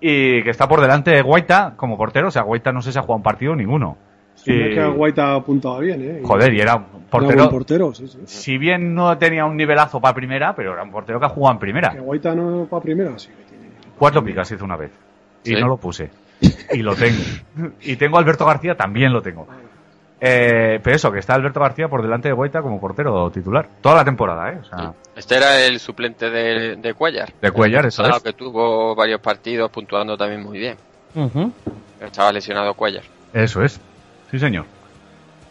y que está por delante de Guaita como portero. O sea, Guaita no sé si ha jugado un partido ninguno. Y- que Guaita apuntaba bien, ¿eh? Joder, y era un Era portero. buen portero, sí, sí. Si bien no tenía un nivelazo para primera, pero era un portero que ha jugado en primera. Que Guaita no para primera, sí. que tiene. Cuatro picas hizo una vez. Y Sí. no lo puse. Y lo tengo. y tengo a Alberto García, también lo tengo. Eh, pero eso, que está Alberto García por delante de Guaita como portero titular. Toda la temporada, ¿eh? O sea, Este era el suplente de, de Cuellar. de Cuellar, eso Claro, es. que tuvo varios partidos puntuando también muy bien. Estaba lesionado Cuellar. Eso es. Sí, señor.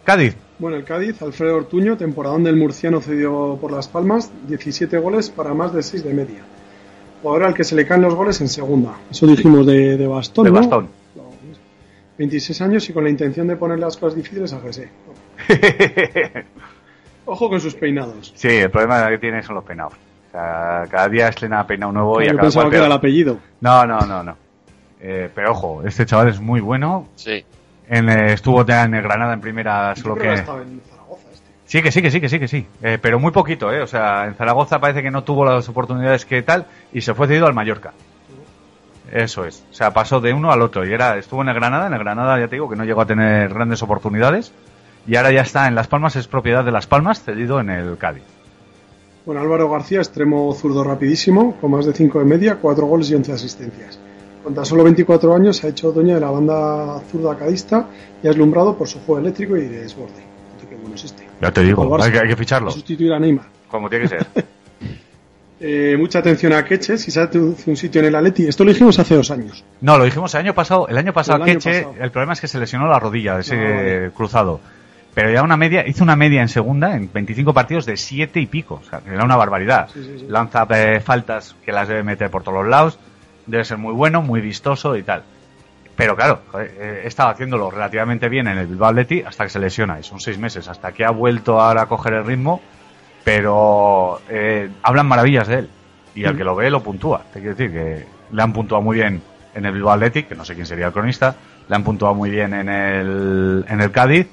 Cádiz. Bueno, el Cádiz, Alfredo Ortuño, temporadón del murciano cedido por Las Palmas, 17 goles para más de 6 de media. Jugador al que se le caen los goles en segunda. Eso dijimos de, de Bastón, De ¿no? bastón. 26 años y con la intención de poner las cosas difíciles a José. Ojo con sus peinados. Sí, el problema que tiene son los peinados. O sea, cada día estrena peinado nuevo y Yo acaba pensaba que era el apellido. No, no, no, no. Eh, pero ojo, este chaval es muy bueno. Sí. En, eh, estuvo ya en el Granada en primera, solo que... estaba en Zaragoza este. Sí, que sí, que sí, que sí, que sí. Eh, pero muy poquito, ¿eh? O sea, en Zaragoza parece que no tuvo las oportunidades que tal y se fue cedido al Mallorca. Eso es. O sea, pasó de uno al otro. Y era, estuvo en el Granada. En el Granada, ya te digo, que no llegó a tener grandes oportunidades. Y ahora ya está en Las Palmas, es propiedad de Las Palmas, cedido en el Cádiz. Bueno, Álvaro García, extremo zurdo rapidísimo, con más de 5 de media, 4 goles y 11 asistencias. Con tan solo 24 años se ha hecho dueño de la banda zurda cadista y ha deslumbrado por su juego eléctrico y de desborde. Fíjate qué bueno es este. Ya te digo, Barça. hay que, hay que ficharlo. Sustituir a Neymar. Como tiene que ser. Eh, mucha atención a Queche, si se hace un un sitio en el Atleti. Esto lo dijimos hace dos años. No, lo dijimos el año pasado. El año pasado, El año Keche, pasado. el problema es que se lesionó la rodilla de ese vale. cruzado. Pero ya una media, hizo una media en segunda, en 25 partidos de 7 y pico. O sea, que era una barbaridad. Sí, sí, sí. Lanza eh, faltas que las debe meter por todos los lados. Debe ser muy bueno, muy vistoso y tal. Pero claro, eh, he estado haciéndolo relativamente bien en el Bilbao Athletic hasta que se lesiona. Y son seis meses, hasta que ha vuelto ahora a coger el ritmo. Pero eh, hablan maravillas de él. Y al que lo ve lo puntúa. Te quiero decir que le han puntuado muy bien en el Bilbao Athletic, que no sé quién sería el cronista. Le han puntuado muy bien en el, en el Cádiz.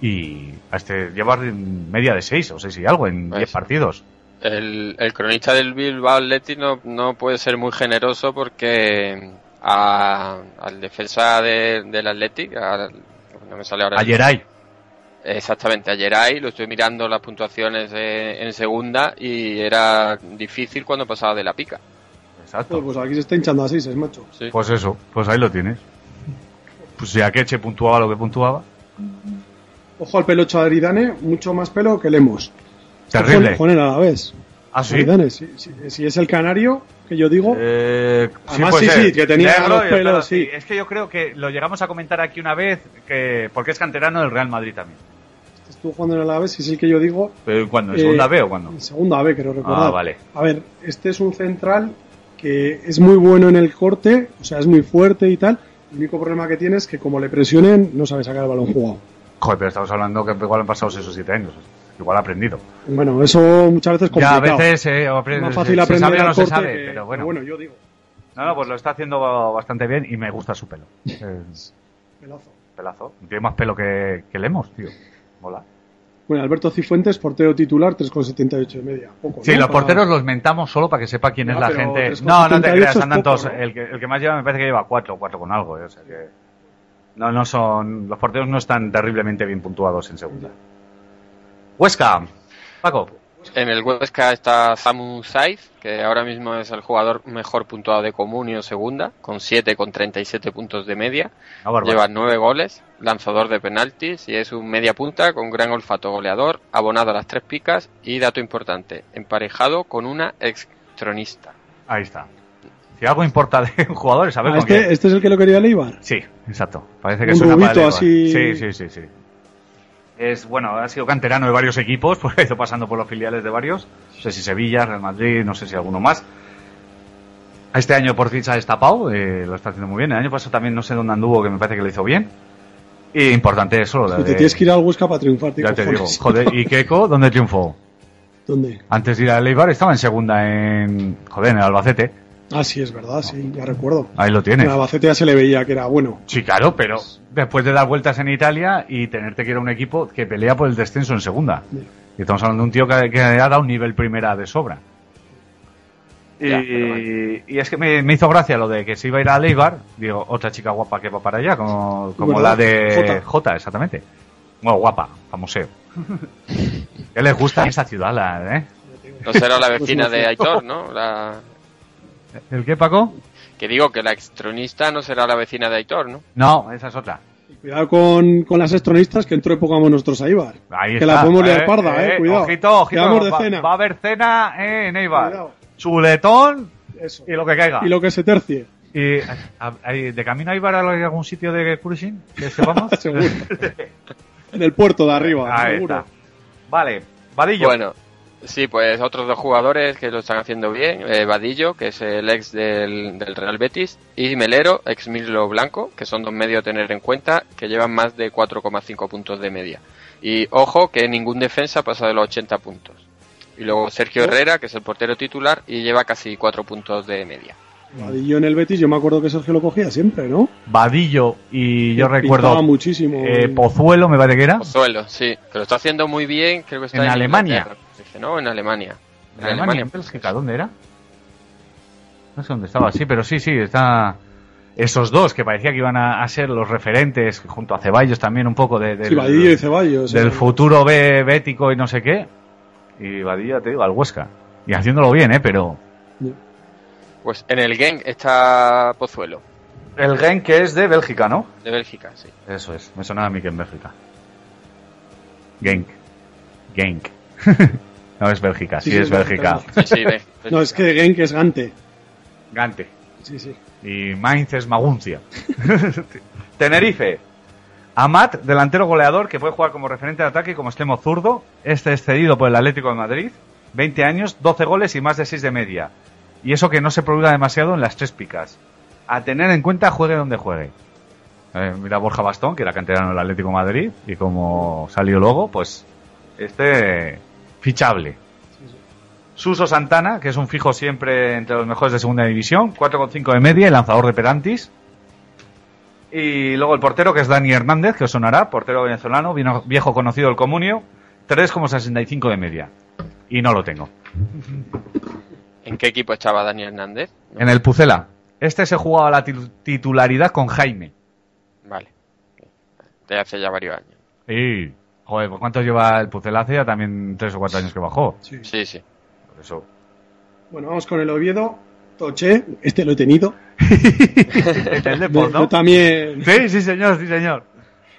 Y a este lleva media de seis o seis y algo en Pues- 10 partidos. El, el cronista del Bilbao Athletic no, no puede ser muy generoso porque a- al defensa de- del Athletic, a- no me sale ahora. A Geray. Exactamente, a Geray, lo estoy mirando las puntuaciones en segunda y era difícil cuando pasaba de la pica. Exacto. Pues, pues aquí se está hinchando a seis, macho. Sí. Pues eso, pues ahí lo tienes. Pues si Akeche puntuaba lo que puntuaba. Ojo al pelocho de Aridane, mucho más pelo que Lemos. Terrible. Con vez. Ah, sí. Si, si- si es el canario, que yo digo. Eh, Además, sí, ser. sí, que tenía Negro los pelos, sí. Es que yo creo que lo llegamos a comentar aquí una vez, que porque es canterano del Real Madrid también. Estuvo jugando en el Alavés es el que yo digo. Pero ¿Cuándo? ¿En Eh, segunda B o cuándo? En segunda B, creo recordar. Ah, vale. A ver, este es un central que es muy bueno en el corte, o sea, es muy fuerte y tal. El único problema que tiene es que como le presionen, no sabe sacar el balón jugado. Joder, pero estamos hablando que igual han pasado esos siete años. Igual ha aprendido. Bueno, eso muchas veces es Ya, a complicado. veces eh, más se- fácil se aprender sabe o no se sabe, que- pero bueno. bueno, yo digo. No, no, pues lo está haciendo bastante bien y me gusta su pelo. Es Pelazo. pelazo. Tiene más pelo que, que Lemos, tío. Mola. Bueno, Alberto Cifuentes, portero titular, 3,78 de media. Poco, Sí, ¿no? los Para- porteros los mentamos solo para que sepa quién Ya, es la gente. 3,78 No, no te creas, andan poco, todos. ¿no? El, que, el que más lleva me parece que lleva cuatro, cuatro con algo, eh, o sea que. No, no son. Los porteros no están terriblemente bien puntuados en segunda. Huesca, Paco. En el Huesca está Samu Saiz, que ahora mismo es el jugador mejor puntuado de Comunio segunda, con 7 con 37 puntos de media. Ah. Lleva 9 goles, lanzador de penaltis y es un media punta con gran olfato goleador, abonado a las tres picas y dato importante, emparejado con una ex tronista. Ahí está. Si algo importa de un jugador es Ah, con este, quién. este es el que lo quería Leibar. Sí, exacto. Parece que Un suena para rubito el Eibar. así. Sí, sí, sí, sí. Es, bueno, ha sido canterano de varios equipos, porque ha ido pasando por los filiales de varios. No sé si Sevilla, Real Madrid, no sé si alguno más. Este año por fin se ha destapado, eh, lo está haciendo muy bien. El año pasado también no sé dónde anduvo, que me parece que lo hizo bien. Y importante eso, lo Tú te de- tienes que ir al Huesca para triunfar. Ya te digo, joder, ¿y Keiko dónde triunfó? ¿Dónde? Antes de ir a Leibar estaba en segunda en, joder, en el Albacete. Ah, sí, es verdad, sí, ya recuerdo. Ahí lo tienes. En Albacete ya se le veía que era bueno. Sí, claro, pero después de dar vueltas en Italia y tenerte que ir a un equipo que pelea por el descenso en segunda. Y estamos hablando de un tío que, que ha dado un nivel primera de sobra. Y, y es que me, me hizo gracia lo de que se iba a ir a Leibar, digo, otra chica guapa que va para allá, como, la de Jota. J, exactamente. Bueno, guapa, famoseo. ¿Qué les gusta esa ciudad, la, eh? No será la vecina de Aitor, ¿no? La... ¿El qué, Paco? Que digo que la extronista no será la vecina de Aitor, ¿no? No, esa es otra. Cuidado con, con las estronistas que entró de pongamos nosotros a Ibar. Ahí que está. la podemos liar Eh, parda, eh, eh, cuidado. Ojito, ojito. De va, cena. va a haber cena eh, en Eibar. Cuidado. Chuletón Eso. y lo que caiga. Y lo que se tercie. Y, a- ¿De camino a Eibar hay algún sitio de cruising que sepamos? Seguro. En el puerto de arriba, Ahí seguro. está. Vale, Vadillo. Bueno, sí, pues otros dos jugadores que lo están haciendo bien. eh, Vadillo, que es el ex del, del Real Betis, y Melero, ex Mirlo Blanco, que son dos medios a tener en cuenta, que llevan más de 4,5 puntos de media. Y ojo que ningún defensa pasa de los 80 puntos. Y luego Sergio Herrera, que es el portero titular, y lleva casi 4 puntos de media. Vadillo en el Betis, yo me acuerdo que Sergio lo cogía siempre, ¿no? Vadillo y yo recuerdo muchísimo. eh, Pozuelo, me parece que era. Pozuelo, sí, que lo está haciendo muy bien, creo que está En en, Alemania. Inglaterra, ¿no? En Alemania. En Alemania, en Bélgica, ¿dónde era? No sé dónde estaba, sí, pero sí, sí, está... Esos dos que parecía que iban a, a ser los referentes, junto a Ceballos también un poco de, Sí, y Ceballos. del futuro bético y no sé qué. Y Vadillo, te digo, al Huesca. Y haciéndolo bien, ¿eh? Pero... Pues en el Genk está Pozuelo, El Genk que es de Bélgica, ¿no? de Bélgica, sí. Eso es, me sonaba a mí que en Bélgica. Genk. Genk. no es Bélgica, sí, es Bélgica. Sí, sí, ve- No, es que Genk es Gante. Gante. Sí, sí. Y Mainz es Maguncia. Tenerife. Amat, delantero goleador que puede jugar como referente de ataque y como extremo zurdo. Este es cedido por el Atlético de Madrid. 20 años, 12 goles y más de 6 de media. Y eso que no se prolonga demasiado en las tres picas. A tener en cuenta juegue donde juegue. Eh, mira Borja Bastón, que era canterano del Atlético de Madrid. Y como salió luego, pues este fichable. Suso Santana, que es un fijo siempre entre los mejores de segunda división, 4,5 de media y lanzador de penaltis. Y luego el portero, que es Dani Hernández, que os sonará, portero venezolano, viejo, conocido del comunio, 3,65 de media. Y no lo tengo. ¿En qué equipo estaba Dani Hernández? En el Pucela. Este se jugaba la tit- titularidad con Jaime. Vale. De hace ya varios años. Y, joder, ¿por cuánto lleva el Pucela? Hace ya también 3 o 4 años que bajó. Sí. Sí, sí. Por eso. Bueno, vamos con el Oviedo. Toche, este lo he tenido. el ¿no? Yo también. Sí, sí, señor, sí, señor.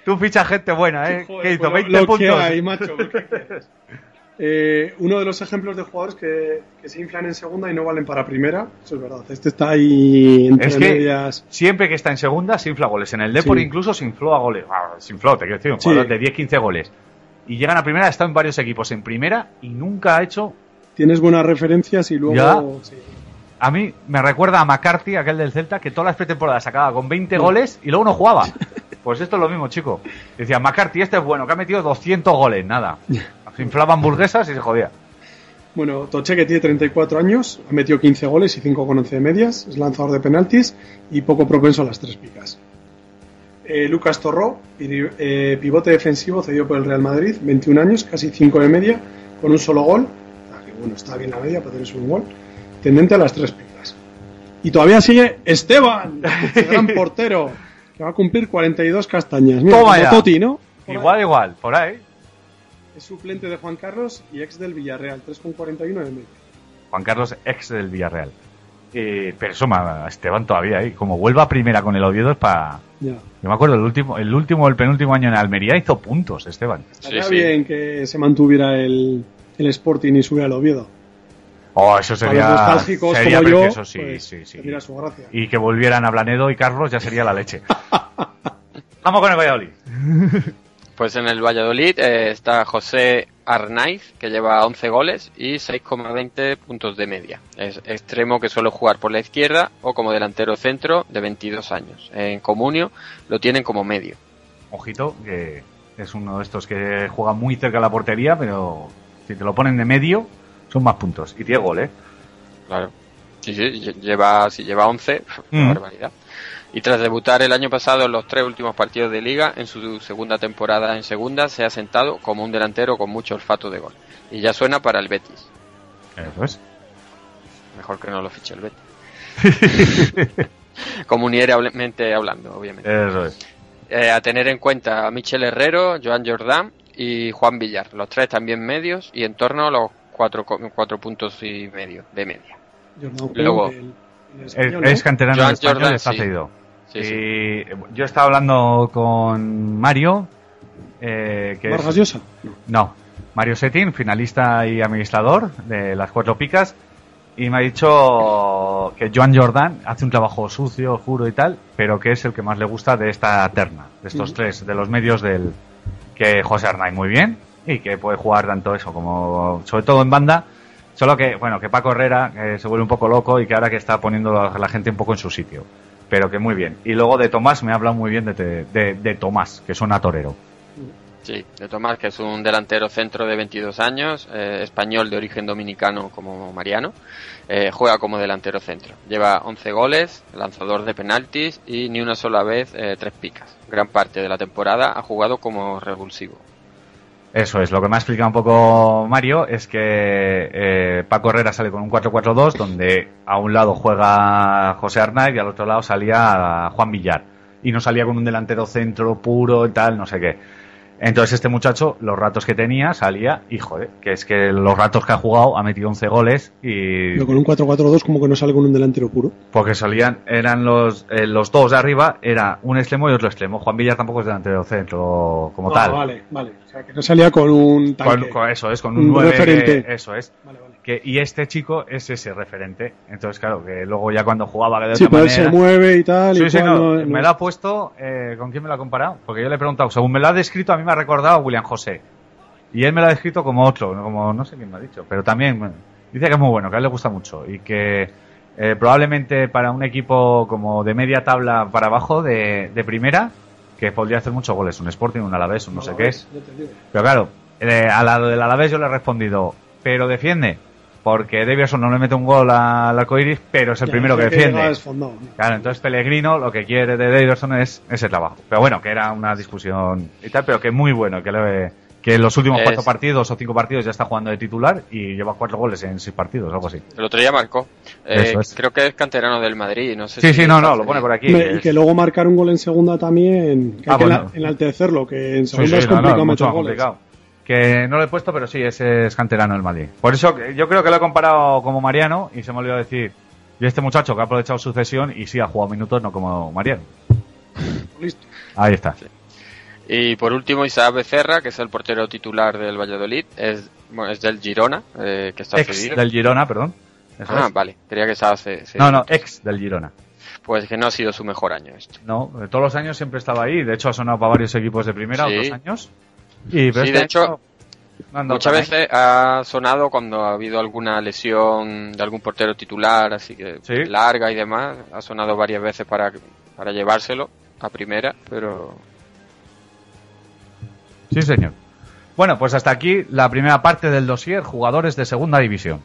Tú fichas gente buena, ¿eh? Joder, ¿Qué hizo? pues 20 lo, lo puntos. que hay, macho, quieres. Eh, uno de los ejemplos de jugadores que, que se inflan en segunda y no valen para primera, eso es verdad. Este está ahí entre Es que medias. siempre que está en segunda se infla goles. En el Depor Sí. incluso se infló a goles. Ah, se infló, te quiero decir, un Sí. jugador de 10-15 goles. Y llegan a primera, está en varios equipos en primera y nunca ha hecho... Tienes buenas referencias y luego. Ya. sí. A mí me recuerda a McCarthy, aquel del Celta, que todas las pretemporadas sacaba con 20 goles y luego no jugaba. Pues esto es lo mismo, chico. Decía, McCarthy, este es bueno, que ha metido 200 goles, nada. Se inflaban burguesas y se jodía. Bueno, Toche, que tiene 34 años, ha metido 15 goles y 5 con 11 de medias, es lanzador de penaltis y poco propenso a las tres picas. Eh, Lucas Torró, eh, pivote defensivo cedido por el Real Madrid, 21 años, casi 5 de media, con un solo gol. Ah, que bueno, está bien la media para tener un gol. Tendente a las tres picas. Y todavía sigue Esteban, el gran portero, que va a cumplir 42 castañas. Mira, Toma ya. ¿no? Igual, igual, por ahí. Es suplente de Juan Carlos y ex del Villarreal, 3,41 de media. Juan Carlos, ex del Villarreal. Eh, pero eso, ma- Esteban todavía ahí. Como vuelva a primera con el Oviedo es para... Ya. Yo me acuerdo, el último, el último, el penúltimo año en Almería hizo puntos, Esteban. Estaría bien que se mantuviera el, el Sporting y subiera al Oviedo. Oh, eso Para sería, los nostálgicos sería como yo, precioso, sí, pues, sí, sí. su gracia. Y que volvieran a Blanedo y Carlos ya sería la leche. Vamos con el Valladolid. Pues en el Valladolid eh, está José Arnaiz, que lleva 11 goles y 6,20 puntos de media. Es extremo que suele jugar por la izquierda o como delantero centro de 22 años. En Comunio lo tienen como medio. Ojito, que es uno de estos que juega muy cerca de la portería, pero si te lo ponen de medio, son más puntos. Y tiene gol, ¿eh? Claro. Sí, sí, lle- lleva, si lleva 11, una Mm. barbaridad. Y tras debutar el año pasado en los tres últimos partidos de liga, en su segunda temporada en segunda, se ha sentado como un delantero con mucho olfato de gol. Y ya suena para el Betis. Eso es. Mejor que no lo fiche el Betis. Comunieramente hablando, obviamente. Eso es. Eh, a tener en cuenta a Michel Herrero, Joan Jordán y Juan Villar. Los tres también medios y en torno a los cuatro, co- cuatro puntos y medio de media. Jordan Luego- Juan, el- el Es, español, es ¿no? canterano Joan español, Jordan, está sí. cedido. Sí, y sí. yo estaba hablando con Mario, eh, que es- Vargas Llosa. No, Mario Setin, finalista y administrador de las cuatro picas, y me ha dicho que Joan Jordan hace un trabajo sucio, juro y tal, pero que es el que más le gusta de esta terna, de estos tres, de los medios del que José Arnay muy bien y que puede jugar tanto eso como sobre todo en banda. Solo que, bueno, que Paco Herrera que se vuelve un poco loco y que ahora que está poniendo a la gente un poco en su sitio. Pero que muy bien. Y luego de Tomás me ha hablado muy bien de, de, de Tomás, que suena torero. Sí, de Tomás, que es un delantero centro de 22 años, eh, español de origen dominicano como Mariano, eh, juega como delantero centro. Lleva 11 goles, lanzador de penaltis y ni una sola vez eh, tres picas. Gran parte de la temporada ha jugado como revulsivo. Eso es, lo que me ha explicado un poco Mario es que eh, Paco Herrera sale con un 4-4-2 donde a un lado juega José Arnaiz y al otro lado salía Juan Villar. Y no salía con un delantero centro puro y tal, no sé qué. Entonces este muchacho, los ratos que tenía, salía y joder, que es que los ratos que ha jugado ha metido 11 goles y... Pero con un 4-4-2 como que no sale con un delantero puro. Porque salían, eran los, eh, los dos de arriba, era un extremo y otro extremo. Juan Villar tampoco es delantero centro como Ah, tal. Vale, vale. O sea, que no salía con un tanque. Con, con eso es, con Un un 9, referente. eso es. Que, y este chico es ese referente. Entonces, claro, que luego ya cuando jugaba de Sí, otra pero él se manera- mueve y tal. Sí, y sí, no, no- me lo ha puesto, eh, ¿con quién me lo ha comparado? Porque yo le he preguntado, según me lo ha descrito, a mí me ha recordado a William José. Y él me lo ha descrito como otro, no como no sé quién me ha dicho, pero también bueno, dice que es muy bueno, que a él le gusta mucho y que eh, probablemente para un equipo como de media tabla para abajo de, de primera, que podría hacer muchos goles, un Sporting, un Alavés, un no sé qué es. Pero claro, eh, al lado del Alavés yo le he respondido, pero defiende, porque Davidson no le mete un gol al arcoiris, pero es el Ya, primero que es que defiende. Claro, entonces Pellegrino lo que quiere de Davidson es ese trabajo. Pero bueno, que era una discusión y tal, pero que muy bueno, que, le- que en los últimos Es- cuatro partidos o cinco partidos ya está jugando de titular y lleva cuatro goles en seis partidos, algo así. El otro día marcó. Eh, es. Creo que es canterano del Madrid. No sé Sí, si sí, no, no, lo pone por aquí. Y que luego marcar un gol en segunda también, que Ah, hay bueno. enaltecerlo, que en segunda sí, es no, no, complicado mucho más goles. complicado. Que no lo he puesto, pero sí, ese es canterano del Madrid. Por eso que- yo creo que lo he comparado como Mariano y se me olvidó decir. Y este muchacho que ha aprovechado su cesión y sí ha jugado minutos, no como Mariano. Listo. Ahí está. Y por último, Isaac Becerra, que es el portero titular del Valladolid, es, bueno, es del Girona, eh, que está Ex cedido. del Girona, perdón. Eso Ah, es. vale, creía que estaba cedido. No, no, ex del Girona. Pues que no ha sido su mejor año este. No, todos los años siempre estaba ahí. De hecho, ha sonado para varios equipos de primera Sí. otros años. Y, Sí, este de hecho, no Muchas veces ha sonado cuando ha habido alguna lesión de algún portero titular, así que Sí. larga y demás. Ha sonado varias veces para, para llevárselo a primera, pero Sí, señor. Bueno, pues hasta aquí la primera parte del dossier jugadores de segunda división.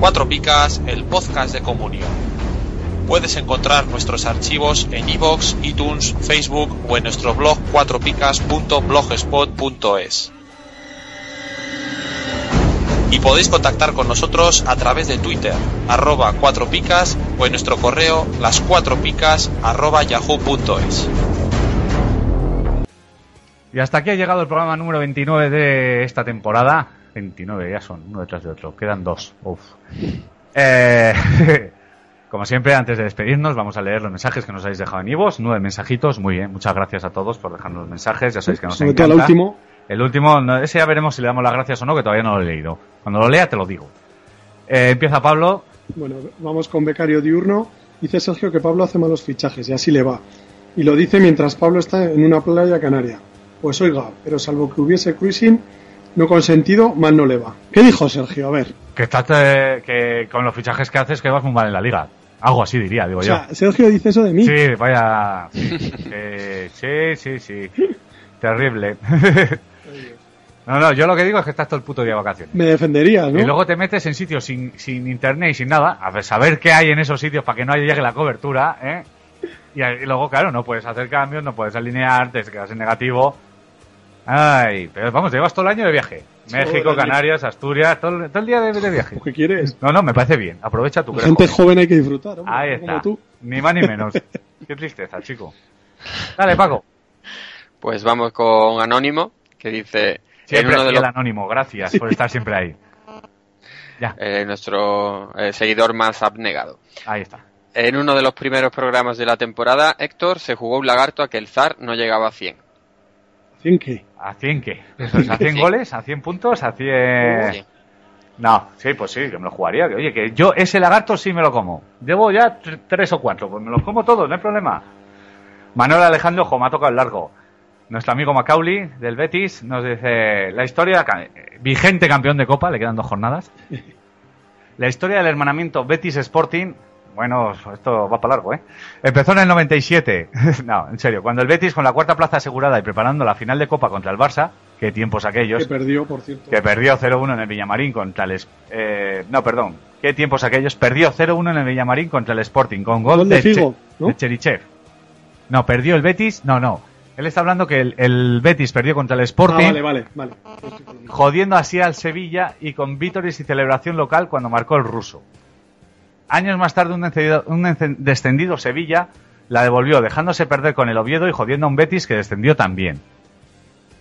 Cuatro Picas, el podcast de Comunión. Puedes encontrar nuestros archivos en iVoox, iTunes, Facebook o en nuestro blog cuatropicas.blogspot.es. Y podéis contactar con nosotros a través de Twitter, arroba cuatro picas o en nuestro correo las cuatro picas arroba yahoo.es. Y hasta aquí ha llegado el programa número 29 de esta temporada. 29 ya son, uno detrás de otro. Quedan dos. Uf. Eh, como siempre, antes de despedirnos, vamos a leer los mensajes que nos habéis dejado en Ivos. Nueve mensajitos. Muy bien. Muchas gracias a todos por dejarnos los mensajes. Ya sabéis que nos Sobre encanta. el último. El último, no, ese ya veremos si le damos las gracias o no, que todavía no lo he leído. Cuando lo lea te lo digo. Eh, empieza Pablo. Bueno, vamos con Becario Diurno. Dice Sergio que Pablo hace malos fichajes y así le va. Y lo dice mientras Pablo está en una playa canaria. Pues oiga, pero salvo que hubiese cruising no consentido, mal no le va. ¿Qué dijo Sergio? A ver. Que, estás, eh, que con los fichajes que haces que vas muy mal en la liga. Algo así diría, digo O yo. sea, Sergio dice eso de mí. Sí, vaya. Eh, sí, sí, sí. Terrible. No, no, yo lo que digo es que estás todo el puto día de vacaciones. Me defenderías, ¿no? Y luego te metes en sitios sin, sin internet y sin nada, a saber qué hay en esos sitios para que no llegue la cobertura, ¿eh? Y, y luego, claro, no puedes hacer cambios, no puedes alinear, te quedas en negativo. Ay, pero vamos, llevas todo el año de viaje. México, Todo el año. Canarias, Asturias, todo, el- todo el día de, de viaje. ¿Qué quieres? No, no, me parece bien. Aprovecha tu La gente joven hay que disfrutar, hombre, Ahí como está. tú. Ni más ni menos. Qué tristeza, chico. Dale, Paco. Pues vamos con Anónimo, que dice... Siempre en uno de fiel los, anónimo, gracias por estar siempre ahí. eh, nuestro eh, seguidor más abnegado. Ahí está. En uno de los primeros programas de la temporada, Héctor se jugó un lagarto a que el zar no llegaba a 100. ¿100 qué? ¿A 100 qué? Eso es, ¿A 100 Sí. goles? ¿A 100 puntos? ¿A 100...? Sí. No, sí, pues sí, que me lo jugaría. Que, oye, que yo ese lagarto sí me lo como. Llevo ya tr- tres o cuatro, pues me los como todos, no hay problema. Manuel Alejandro, ojo, me ha tocado el largo. Nuestro amigo Macaulay, del Betis, nos dice la historia, vigente campeón de Copa, le quedan dos jornadas. La historia del hermanamiento Betis Sporting, bueno, esto va para largo, ¿eh? Empezó en el 97. no, en serio, cuando el Betis con la cuarta plaza asegurada y preparando la final de Copa contra el Barça, qué tiempos aquellos Que perdió, por cierto. que perdió 0-1 en el Villamarín contra el... Eh, no, perdón. ¿Qué tiempos aquellos? Perdió 0-1 en el Villamarín contra el Sporting con gol, Gol de Che- Figo, ¿no? de Cherichev. No, perdió el Betis. No, no. Él está hablando que el, el Betis perdió contra el Ah, Sporting, vale, vale, vale. jodiendo así al Sevilla y con vítores y celebración local cuando marcó el ruso. Años más tarde, un, descendido, Sevilla la devolvió, dejándose perder con el Oviedo y jodiendo a un Betis que descendió también.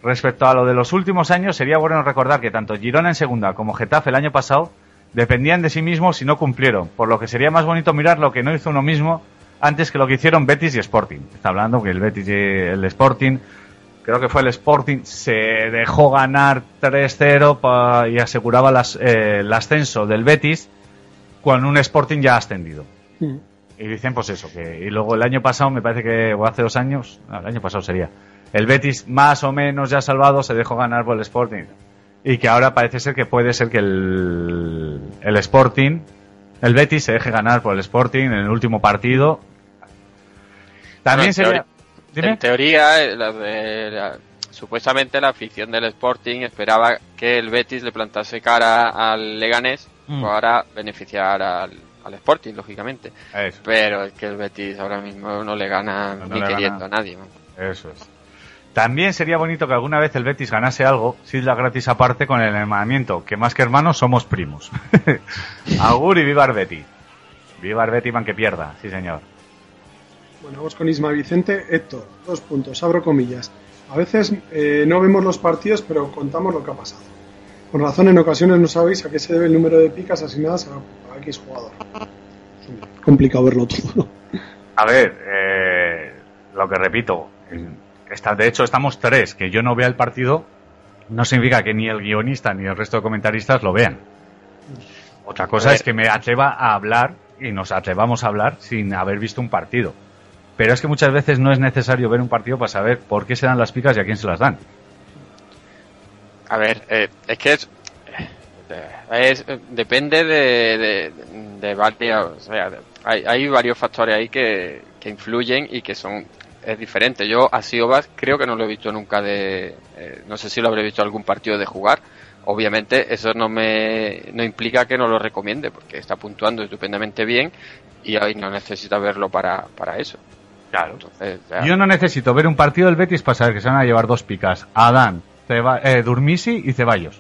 Respecto a lo de los últimos años, sería bueno recordar que tanto Girona en segunda como Getafe el año pasado dependían de sí mismos y no cumplieron, por lo que sería más bonito mirar lo que no hizo uno mismo antes que lo que hicieron Betis y Sporting. Está hablando que el Betis y el Sporting, creo que fue el Sporting, se dejó ganar 3-0 pa- y aseguraba las- eh, el ascenso del Betis con un Sporting ya ascendido. Y dicen pues eso, que y luego el año pasado, me parece que, o hace dos años, no, el año pasado sería, el Betis más o menos ya salvado se dejó ganar por el Sporting. Y que ahora parece ser que puede ser que el, el Sporting, el Betis se deje ganar por el Sporting en el último partido. También en sería... teoría- Dime. En teoría, eh, la de- la- supuestamente la afición del Sporting esperaba que el Betis le plantase cara al Leganés Mm. para beneficiar al, al Sporting, lógicamente. Eso. Pero es que el Betis ahora mismo no le gana No ni le queriendo gana. a nadie. Eso es. También sería bonito que alguna vez el Betis ganase algo, la gratis aparte con el hermanamiento, que más que hermanos somos primos. Agur y viva el Betis. Viva el Betis, man que pierda, sí señor. Bueno, vamos con Isma Vicente. Héctor, dos puntos, abro comillas. A veces eh, no vemos los partidos, pero contamos lo que ha pasado. Con razón, en ocasiones no sabéis a qué se debe el número de picas asignadas a, a X jugador. Es complicado verlo todo. A ver, eh, lo que repito, está, de hecho estamos tres, que yo no vea el partido no significa que ni el guionista ni el resto de comentaristas lo vean. Otra cosa es que me atreva a hablar y nos atrevamos a hablar sin haber visto un partido. Pero es que muchas veces no es necesario ver un partido para saber por qué se dan las picas y a quién se las dan. A ver, eh, es que es, es- depende de, de, de varios, o sea, hay, hay varios factores ahí que, que influyen y que son es diferente. Yo a Siobas creo que no lo he visto nunca de, eh, no sé si lo habré visto algún partido de jugar. Obviamente eso no me no implica que no lo recomiende porque está puntuando estupendamente bien y ahí no necesita verlo para, para eso. Claro. Entonces, ya- Yo no necesito ver un partido del Betis para saber que se van a llevar dos picas. Adán, Ceba- eh, Durmisi y Ceballos.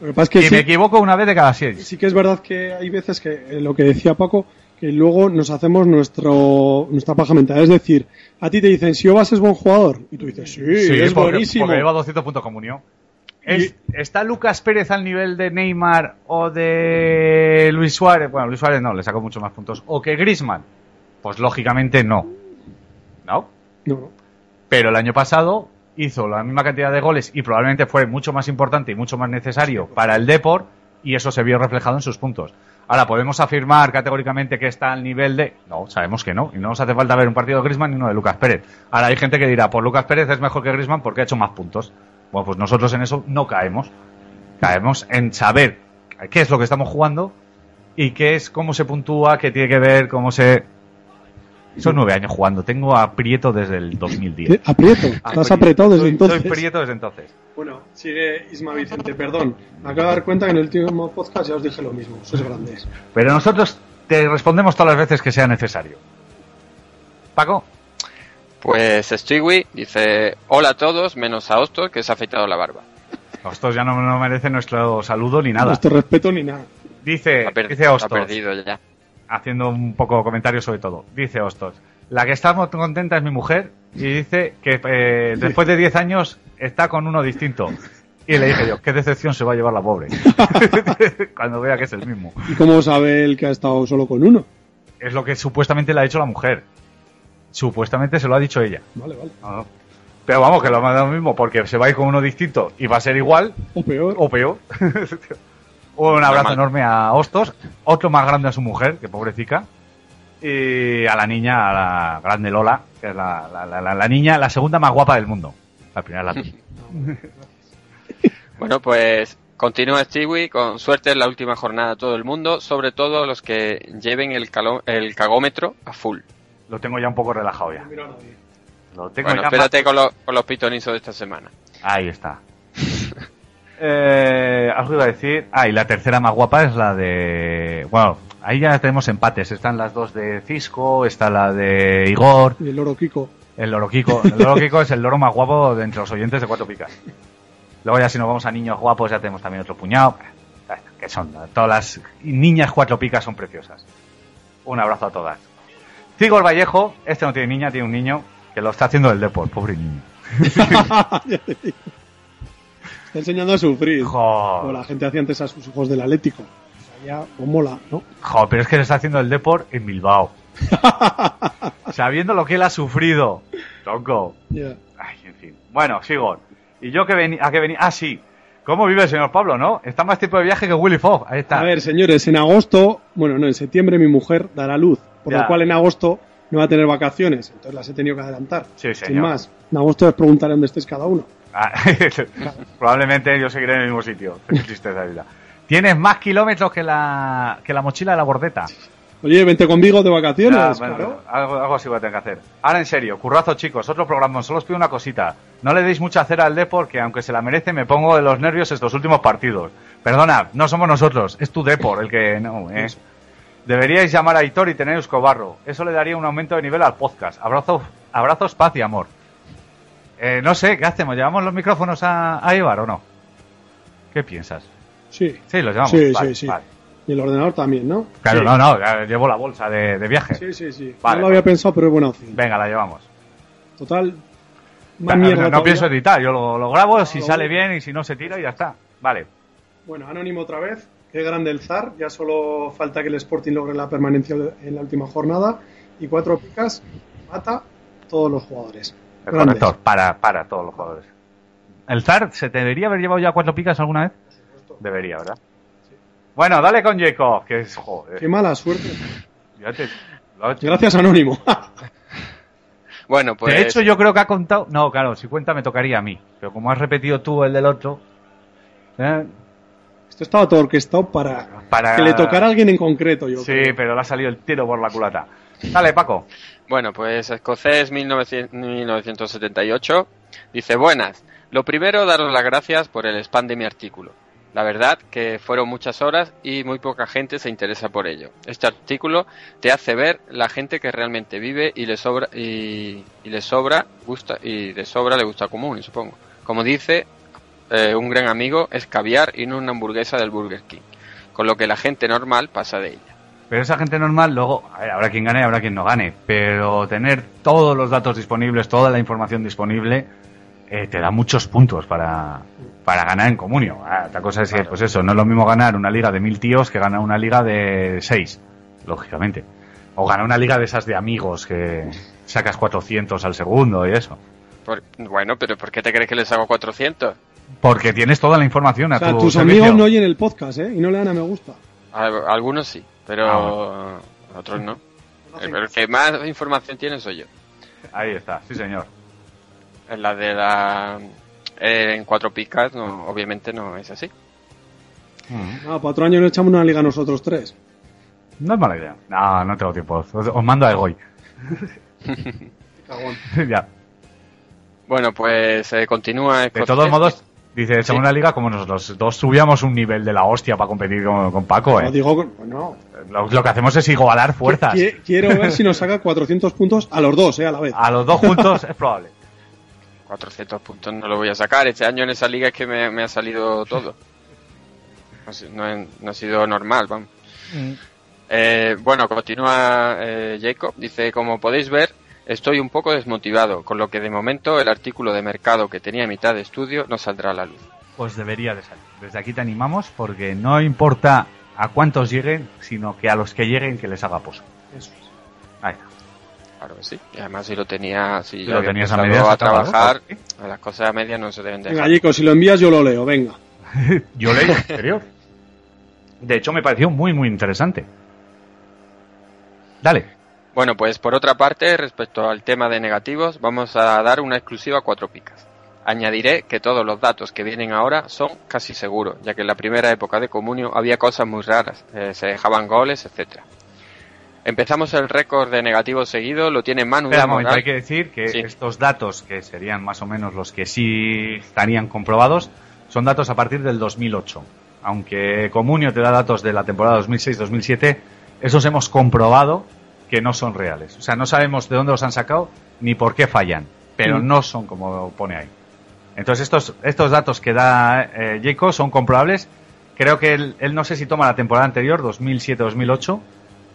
Lo que pasa es que y sí, me equivoco una vez de cada seis. sí que es verdad que hay veces que eh, lo que decía Paco, que luego nos hacemos nuestro nuestra paja mental. Es decir, a ti te dicen, si Obas es buen jugador, y tú dices, sí, es porque, buenísimo. porque lleva 200 puntos comunión. Es- ¿Está Lucas Pérez al nivel de Neymar o de Luis Suárez? Bueno, Luis Suárez no, le sacó muchos más puntos. ¿O que Grisman? Pues lógicamente no. ¿No? No, Pero el año pasado hizo la misma cantidad de goles y probablemente fue mucho más importante y mucho más necesario para el Deport Y eso se vio reflejado en sus puntos. Ahora, ¿podemos afirmar categóricamente que está al nivel de...? No, sabemos que no. Y no nos hace falta ver un partido de Griezmann ni uno de Lucas Pérez. Ahora hay gente que dirá, pues Lucas Pérez es mejor que Griezmann porque ha hecho más puntos. Bueno, pues nosotros en eso no caemos. Caemos en saber qué es lo que estamos jugando y qué es, cómo se puntúa, qué tiene que ver, cómo se... Son nueve años jugando. Tengo a Prieto desde el 2010. ¿Qué? ¿Aprieto? ¿Estás apretado desde Soy- entonces? Soy Prieto desde entonces. Bueno, sigue Isma Vicente, perdón. Me acabo de dar cuenta que en el último podcast ya os dije lo mismo. Sois grandes. Pero nosotros te respondemos todas las veces que sea necesario. Paco, Pues Stewie dice, hola a todos, menos a Osto, que se ha afeitado la barba. estos ya no, no merecen nuestro saludo ni nada. Nuestro respeto ni nada. Dice, dice ha Hostos, perdido ya. haciendo un poco comentario sobre todo. Dice Hostos, la que está muy contenta es mi mujer y dice que eh, después de 10 años está con uno distinto. Y le dije yo, qué decepción se va a llevar la pobre. Cuando vea que es el mismo. ¿Y cómo sabe el que ha estado solo con uno? Es lo que supuestamente le ha dicho la mujer. Supuestamente se lo ha dicho ella. Vale, vale. Pero vamos, que lo ha lo mismo, porque se va a ir con uno distinto y va a ser igual O peor. o peor. Un abrazo enorme a Hostos, otro más grande a su mujer, que pobrecita, y a la niña, a la grande Lola, que es la, la- la- la- la niña, la segunda más guapa del mundo. La primera la. Bueno, pues continúa Stewie, con suerte en la última jornada todo el mundo, sobre todo los que lleven el, calo- el cagómetro a full. Lo tengo ya un poco relajado ya. Lo tengo Bueno, ya espérate más- con, los- con los pitonizos de esta semana. Ahí está. Eh, algo iba a decir. Ah, y la tercera más guapa es la de. Bueno, ahí ya tenemos empates. Están las dos de Cisco, está la de Igor, Y el loro Kiko. el loro Kiko. El loro Kiko es el loro más guapo de entre los oyentes de Cuatro Picas. Luego ya si nos vamos a niños guapos ya tenemos también otro puñado. Que son todas las niñas Cuatro Picas son preciosas. Un abrazo a todas. Igor Vallejo, este no tiene niña, tiene un niño que lo está haciendo del deporte, pobre niño. Está enseñando a sufrir. Jo. Como la gente hacía antes a sus hijos del Atlético. O sea, ya, pues mola, ¿no? Joder, pero es que le está haciendo el Deport en Bilbao. Sabiendo lo que él ha sufrido. Tronco. Ya. Ay, en fin. Bueno, sigo. ¿Y yo que venía? ¿A qué venía? Ah, sí. ¿Cómo vive el señor Pablo, no? Está más tiempo de viaje que Willy Fogg. Ahí está. A ver, señores, en agosto, bueno, no, en septiembre mi mujer dará luz. Por Ya. lo cual en agosto no va a tener vacaciones. Entonces las he tenido que adelantar. Sí, Sin señor. más. En agosto os preguntaré dónde estéis cada uno. Ah, Probablemente yo seguiré en el mismo sitio. Qué tristeza vida. Tienes más kilómetros que la, que la mochila de la bordeta. Oye, vente conmigo de vacaciones. Ya, bueno, claro. algo, algo así voy a tener que hacer. Ahora en serio, currazo chicos, otro programa, solo os pido una cosita. No le deis mucha cera al Depor, que aunque se la merece, me pongo de los nervios estos últimos partidos. Perdona, no somos nosotros, es tu Depor el que no, ¿eh? Deberíais llamar a Hitor y tener Euskobarro. Eso le daría un aumento de nivel al podcast. Abrazos, abrazos, paz y amor. Eh, no sé, ¿qué hacemos? ¿Llevamos los micrófonos a, a Ibar o no? ¿Qué piensas? Sí. Sí, los llevamos. Sí, Vale, sí, sí. vale. Y el ordenador también, ¿no? Claro, Sí. no, no, llevo la bolsa de, de viaje. Sí, sí, sí. Vale, no lo había pensado, pero es buena opción. Venga, la llevamos. Total. Más No, mierda no, no todavía. pienso editar, yo lo, lo grabo, si lo sale bien y si no se tira y ya está. Vale. Bueno, Anónimo otra vez. Qué grande el Zar. Ya solo falta que el Sporting logre la permanencia en la última jornada. Y cuatro picas mata todos los jugadores. El corrector, para, para todos los jugadores. ¿El Zar se te debería haber llevado ya cuatro picas alguna vez? Debería, ¿verdad? Bueno, dale con Jacob, que es, joder. Qué mala suerte. ya te- Gracias, Anónimo. Bueno, pues... De hecho, yo creo que ha contado. No, claro, si cuenta me tocaría a mí. Pero como has repetido tú el del otro. ¿eh? Esto estaba todo orquestado para, Para- que le tocara a alguien en concreto, yo Sí, creo. pero le ha salido el tiro por la culata. Dale, Paco. Bueno, pues Escocés 1900 1978 dice, buenas, lo primero daros las gracias por el spam de mi artículo. La verdad que fueron muchas horas y muy poca gente se interesa por ello. Este artículo te hace ver la gente que realmente vive y le sobra y, y le sobra gusta y de sobra le gusta común, supongo. Como dice eh, un gran amigo, es caviar y no una hamburguesa del Burger King, con lo que la gente normal pasa de ella. Pero esa gente normal, luego, a ver, habrá quien gane y habrá quien no gane. Pero tener todos los datos disponibles, toda la información disponible, eh, te da muchos puntos para, para ganar en comunio. Ah, otra cosa es que, pues eso, no es lo mismo ganar una liga de mil tíos que ganar una liga de seis, lógicamente. O ganar una liga de esas de amigos que sacas 400 al segundo y eso. Por- bueno, pero ¿por qué te crees que les hago 400? Porque tienes toda la información a O sea, tu tus servicio. amigos no oyen el podcast, ¿eh? Y no le dan a me gusta. Al- Algunos sí, pero Ah, otros no. Pero el que más información tiene soy yo. Ahí está, sí señor. En la de la... eh, en cuatro picas, no, obviamente no es así. Mm. Ah, para otro año no echamos una liga nosotros tres. No es mala idea. No, no tengo tiempo. Os, os mando a Egoy. Cagón. ya. Bueno, pues eh, continúa. De todos modos, dice, segunda liga, como nosotros dos subíamos un nivel de la hostia para competir con, con Paco, No ¿eh? digo, que- bueno, Lo, lo que hacemos es igualar fuerzas. qui- quiero ver si nos saca 400 puntos a los dos, ¿eh? A la vez. A los dos juntos es probable. 400 puntos no lo voy a sacar. Este año en esa liga es que me, me ha salido todo. No, ha si- no he- no ha sido normal, vamos. Eh, bueno, continúa eh, Jacob. Dice, como podéis ver, estoy un poco desmotivado, con lo que de momento el artículo de mercado que tenía a mitad de estudio no saldrá a la luz. Pues debería de salir. Desde aquí te animamos porque no importa a cuántos lleguen, sino que a los que lleguen que les haga poso. Eso es. Ahí está. Claro que sí. Y además si lo tenía, si lo tenías a medias, a trabajar, a las cosas a medias no se deben dejar. Venga, Jico, si lo envías yo lo leo, venga. Yo leí el anterior. De hecho, me pareció muy, muy interesante. Dale. Bueno, pues por otra parte, respecto al tema de negativos, vamos a dar una exclusiva a cuatro picas. Añadiré que todos los datos que vienen ahora son casi seguros, ya que en la primera época de Comunio había cosas muy raras, eh, se dejaban goles, etcétera. Empezamos el récord de negativos seguido, lo tiene Manu Espera momento, hay que decir que Sí. estos datos, que serían más o menos los que sí estarían comprobados, son datos a partir del 2008. Aunque Comunio te da datos de la temporada 2006-2007, esos hemos comprobado que no son reales. O sea, no sabemos de dónde los han sacado ni por qué fallan, pero Mm. no son como pone ahí. Entonces, estos, estos datos que da eh, Jacob son comprobables. Creo que él, él no sé si toma la temporada anterior, 2007-2008.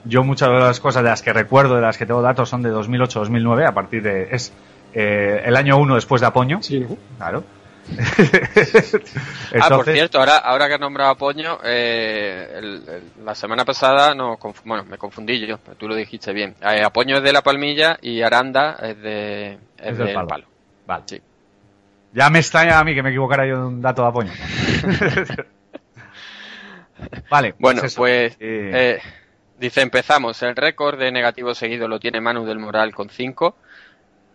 Yo muchas de las cosas de las que recuerdo, de las que tengo datos, son de 2008-2009, a partir de... Es eh, el año 1 después de Apoño. Sí, ¿no? Ah, por cierto, ahora, ahora que has nombrado a Poño, eh, el- el- la semana pasada no, conf- bueno, me confundí yo, pero tú lo dijiste bien. Eh, Apoño es de la Palmilla y Aranda es de es Es del Palo. palo. Vale. Sí. Ya me extraña a mí que me equivocara yo de un dato de Apoño. vale. Bueno, eso. pues Eh, dice empezamos. El récord de negativos seguido lo tiene Manu del Moral con 5.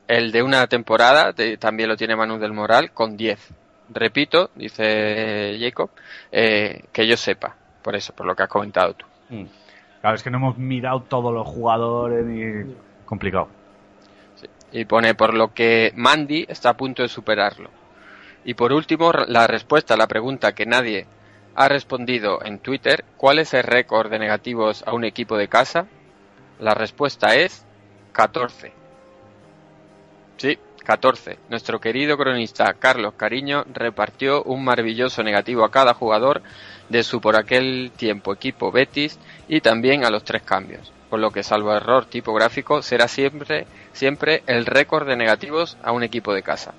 El de una temporada también lo tiene Manu del Moral con 10. Repito, dice Jacob, eh, que yo sepa. Por eso, por lo que has comentado tú. mm. Claro, es que no hemos mirado todos los jugadores ni... Complicado. Y pone por lo que Mandy está a punto de superarlo. Y por último, la respuesta a la pregunta que nadie ha respondido en Twitter, ¿cuál es el récord de negativos a un equipo de casa? La respuesta es 14. Sí, 14. Nuestro querido cronista Carlos Cariño repartió un maravilloso negativo a cada jugador de su por aquel tiempo equipo Betis y también a los tres cambios. Por lo que salvo error tipográfico será siempre, siempre el récord de negativos a un equipo de casa.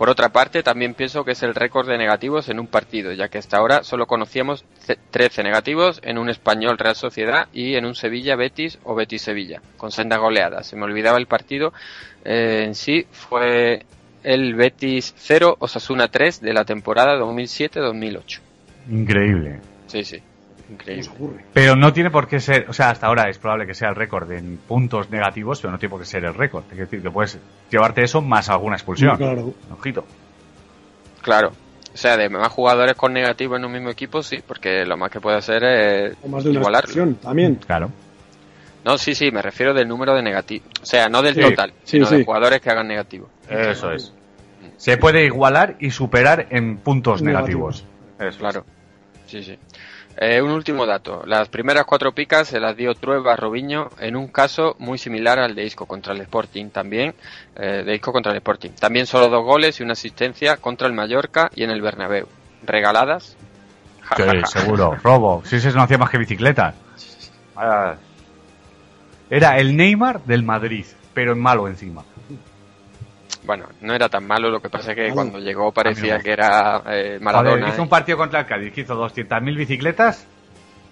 Por otra parte, también pienso que es el récord de negativos en un partido, ya que hasta ahora solo conocíamos ce- 13 negativos en un español Real Sociedad y en un Sevilla Betis o Betis Sevilla, con senda goleada. Se me olvidaba el partido eh, en sí, fue el Betis 0 Osasuna 3 de la temporada 2007-2008. Increíble. Sí, sí, increíble. Pero no tiene por qué ser, o sea, hasta ahora es probable que sea el récord en puntos negativos, pero no tiene por qué ser el récord. Es decir, que puedes llevarte eso más alguna expulsión. Claro. Ojito. Claro. O sea, de más jugadores con negativo en un mismo equipo, sí, porque lo más que puede hacer es O más de una expulsión también. Claro. No, sí, sí, me refiero del número de negativos. O sea, no del Sí, total, sí, sino de jugadores que hagan negativo. Eso es. Se puede igualar y superar en puntos negativos. Eso. Claro. Sí, sí. Eh, un último dato. Las primeras cuatro picas se las dio Trueba a Robinho en un caso muy similar al de Isco contra el Sporting también. eh, de Isco contra el Sporting. También solo dos goles y una asistencia contra el Mallorca y en el Bernabéu. Regaladas. Ja, Sí, ja, ja. seguro. Robo. Si ese no hacía más que bicicleta. Vaya. Era el Neymar del Madrid, pero en malo encima. Bueno, no era tan malo, lo que pasa es que cuando llegó parecía que era eh, Maradona. Hizo un partido contra el Cádiz, que hizo 200.000 bicicletas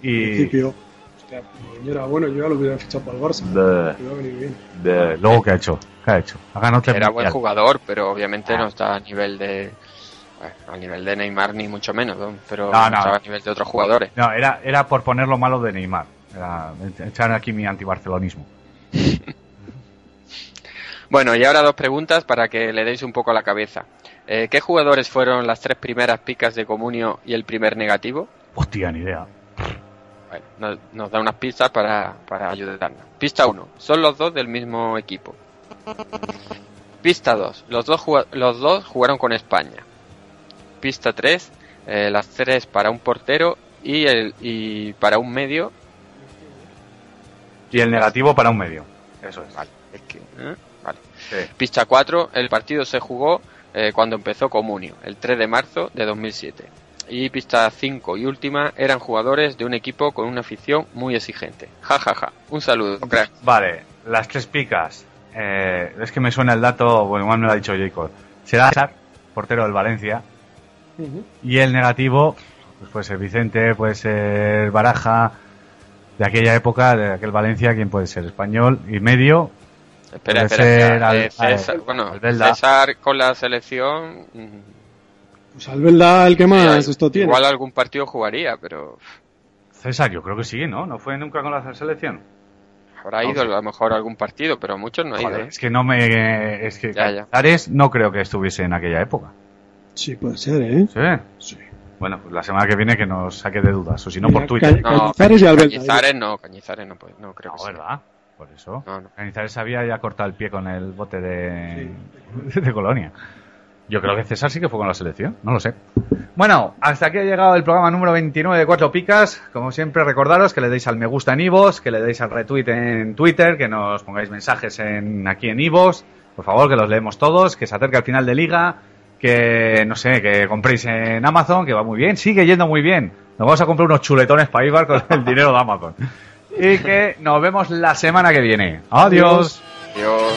y... principio. Hostia, yo era bueno, yo ya lo hubiera fichado para el Barça. De- Me iba a venir bien. de- Luego, ¿qué ha hecho? ¿Qué ha hecho? Ha ganado tres Era buen jugador, pero obviamente Ah. no está a nivel de, Bueno, a nivel de Neymar ni mucho menos, ¿no? pero No, no. estaba a nivel de otros jugadores. No, era, era por poner lo malo de Neymar. Era echar aquí mi antibarcelonismo. Bueno, y ahora dos preguntas para que le deis un poco a la cabeza. Eh, ¿Qué jugadores fueron las tres primeras picas de Comunio y el primer negativo? Hostia, ni idea. Bueno, nos, nos da unas pistas para, para ayudarnos. Pista 1. Son los dos del mismo equipo. Pista 2. Los dos, los dos jugaron con España. Pista 3. las tres para un portero y, el, y para un medio. Y el negativo para un medio. Eso es. Vale, es que, ¿eh? Pista 4. El partido se jugó eh, cuando empezó Comunio, el 3 de marzo de 2007. Y pista 5 y última eran jugadores de un equipo con una afición muy exigente. Ja, ja, ja. Un saludo, crack. Vale, las tres picas. Eh, es que me suena el dato, bueno, igual me lo ha dicho Jacob. Será Hazard, portero del Valencia. Y el negativo, pues puede ser Vicente, puede ser Baraja, de aquella época, de aquel Valencia, ¿quién puede ser? Español y medio. Espera, puede espera, ser espera. Al- Eh, César, Al- bueno, Albelda. César con la selección. mm, Pues Albelda el que más sí, esto tiene. Igual algún partido jugaría, pero César, yo creo que sí, ¿no? ¿No fue nunca con la selección? habrá ido a lo mejor a algún partido, pero muchos no ha ido. ¿eh? es que no me... Es que Ya, ya. Cañizares no creo que estuviese en aquella época. Sí, puede ser, ¿eh? ¿Sí? Bueno, pues la semana que viene que nos saque de dudas, o si no por Twitter. Ca- Cañizares y Albelda. Cañizares no, Cañizares no, pues, no creo que sí. ¿verdad? Por eso. No, no. Cañizares había ya cortado el pie con el bote de, de Colonia. Yo creo que César sí que fue con la selección, no lo sé. Bueno, hasta aquí ha llegado el programa número 29 de Cuatro Picas. Como siempre, recordaros que le deis al me gusta en Ivos, que le deis al retweet en Twitter, que nos pongáis mensajes en, aquí en Ivos. Por favor, que los leemos todos, que se acerque al final de liga, que, no sé, que compréis en Amazon, que va muy bien, sigue yendo muy bien. Nos vamos a comprar unos chuletones para Ibar con el dinero de Amazon y que nos vemos la semana que viene. Adiós. Adiós.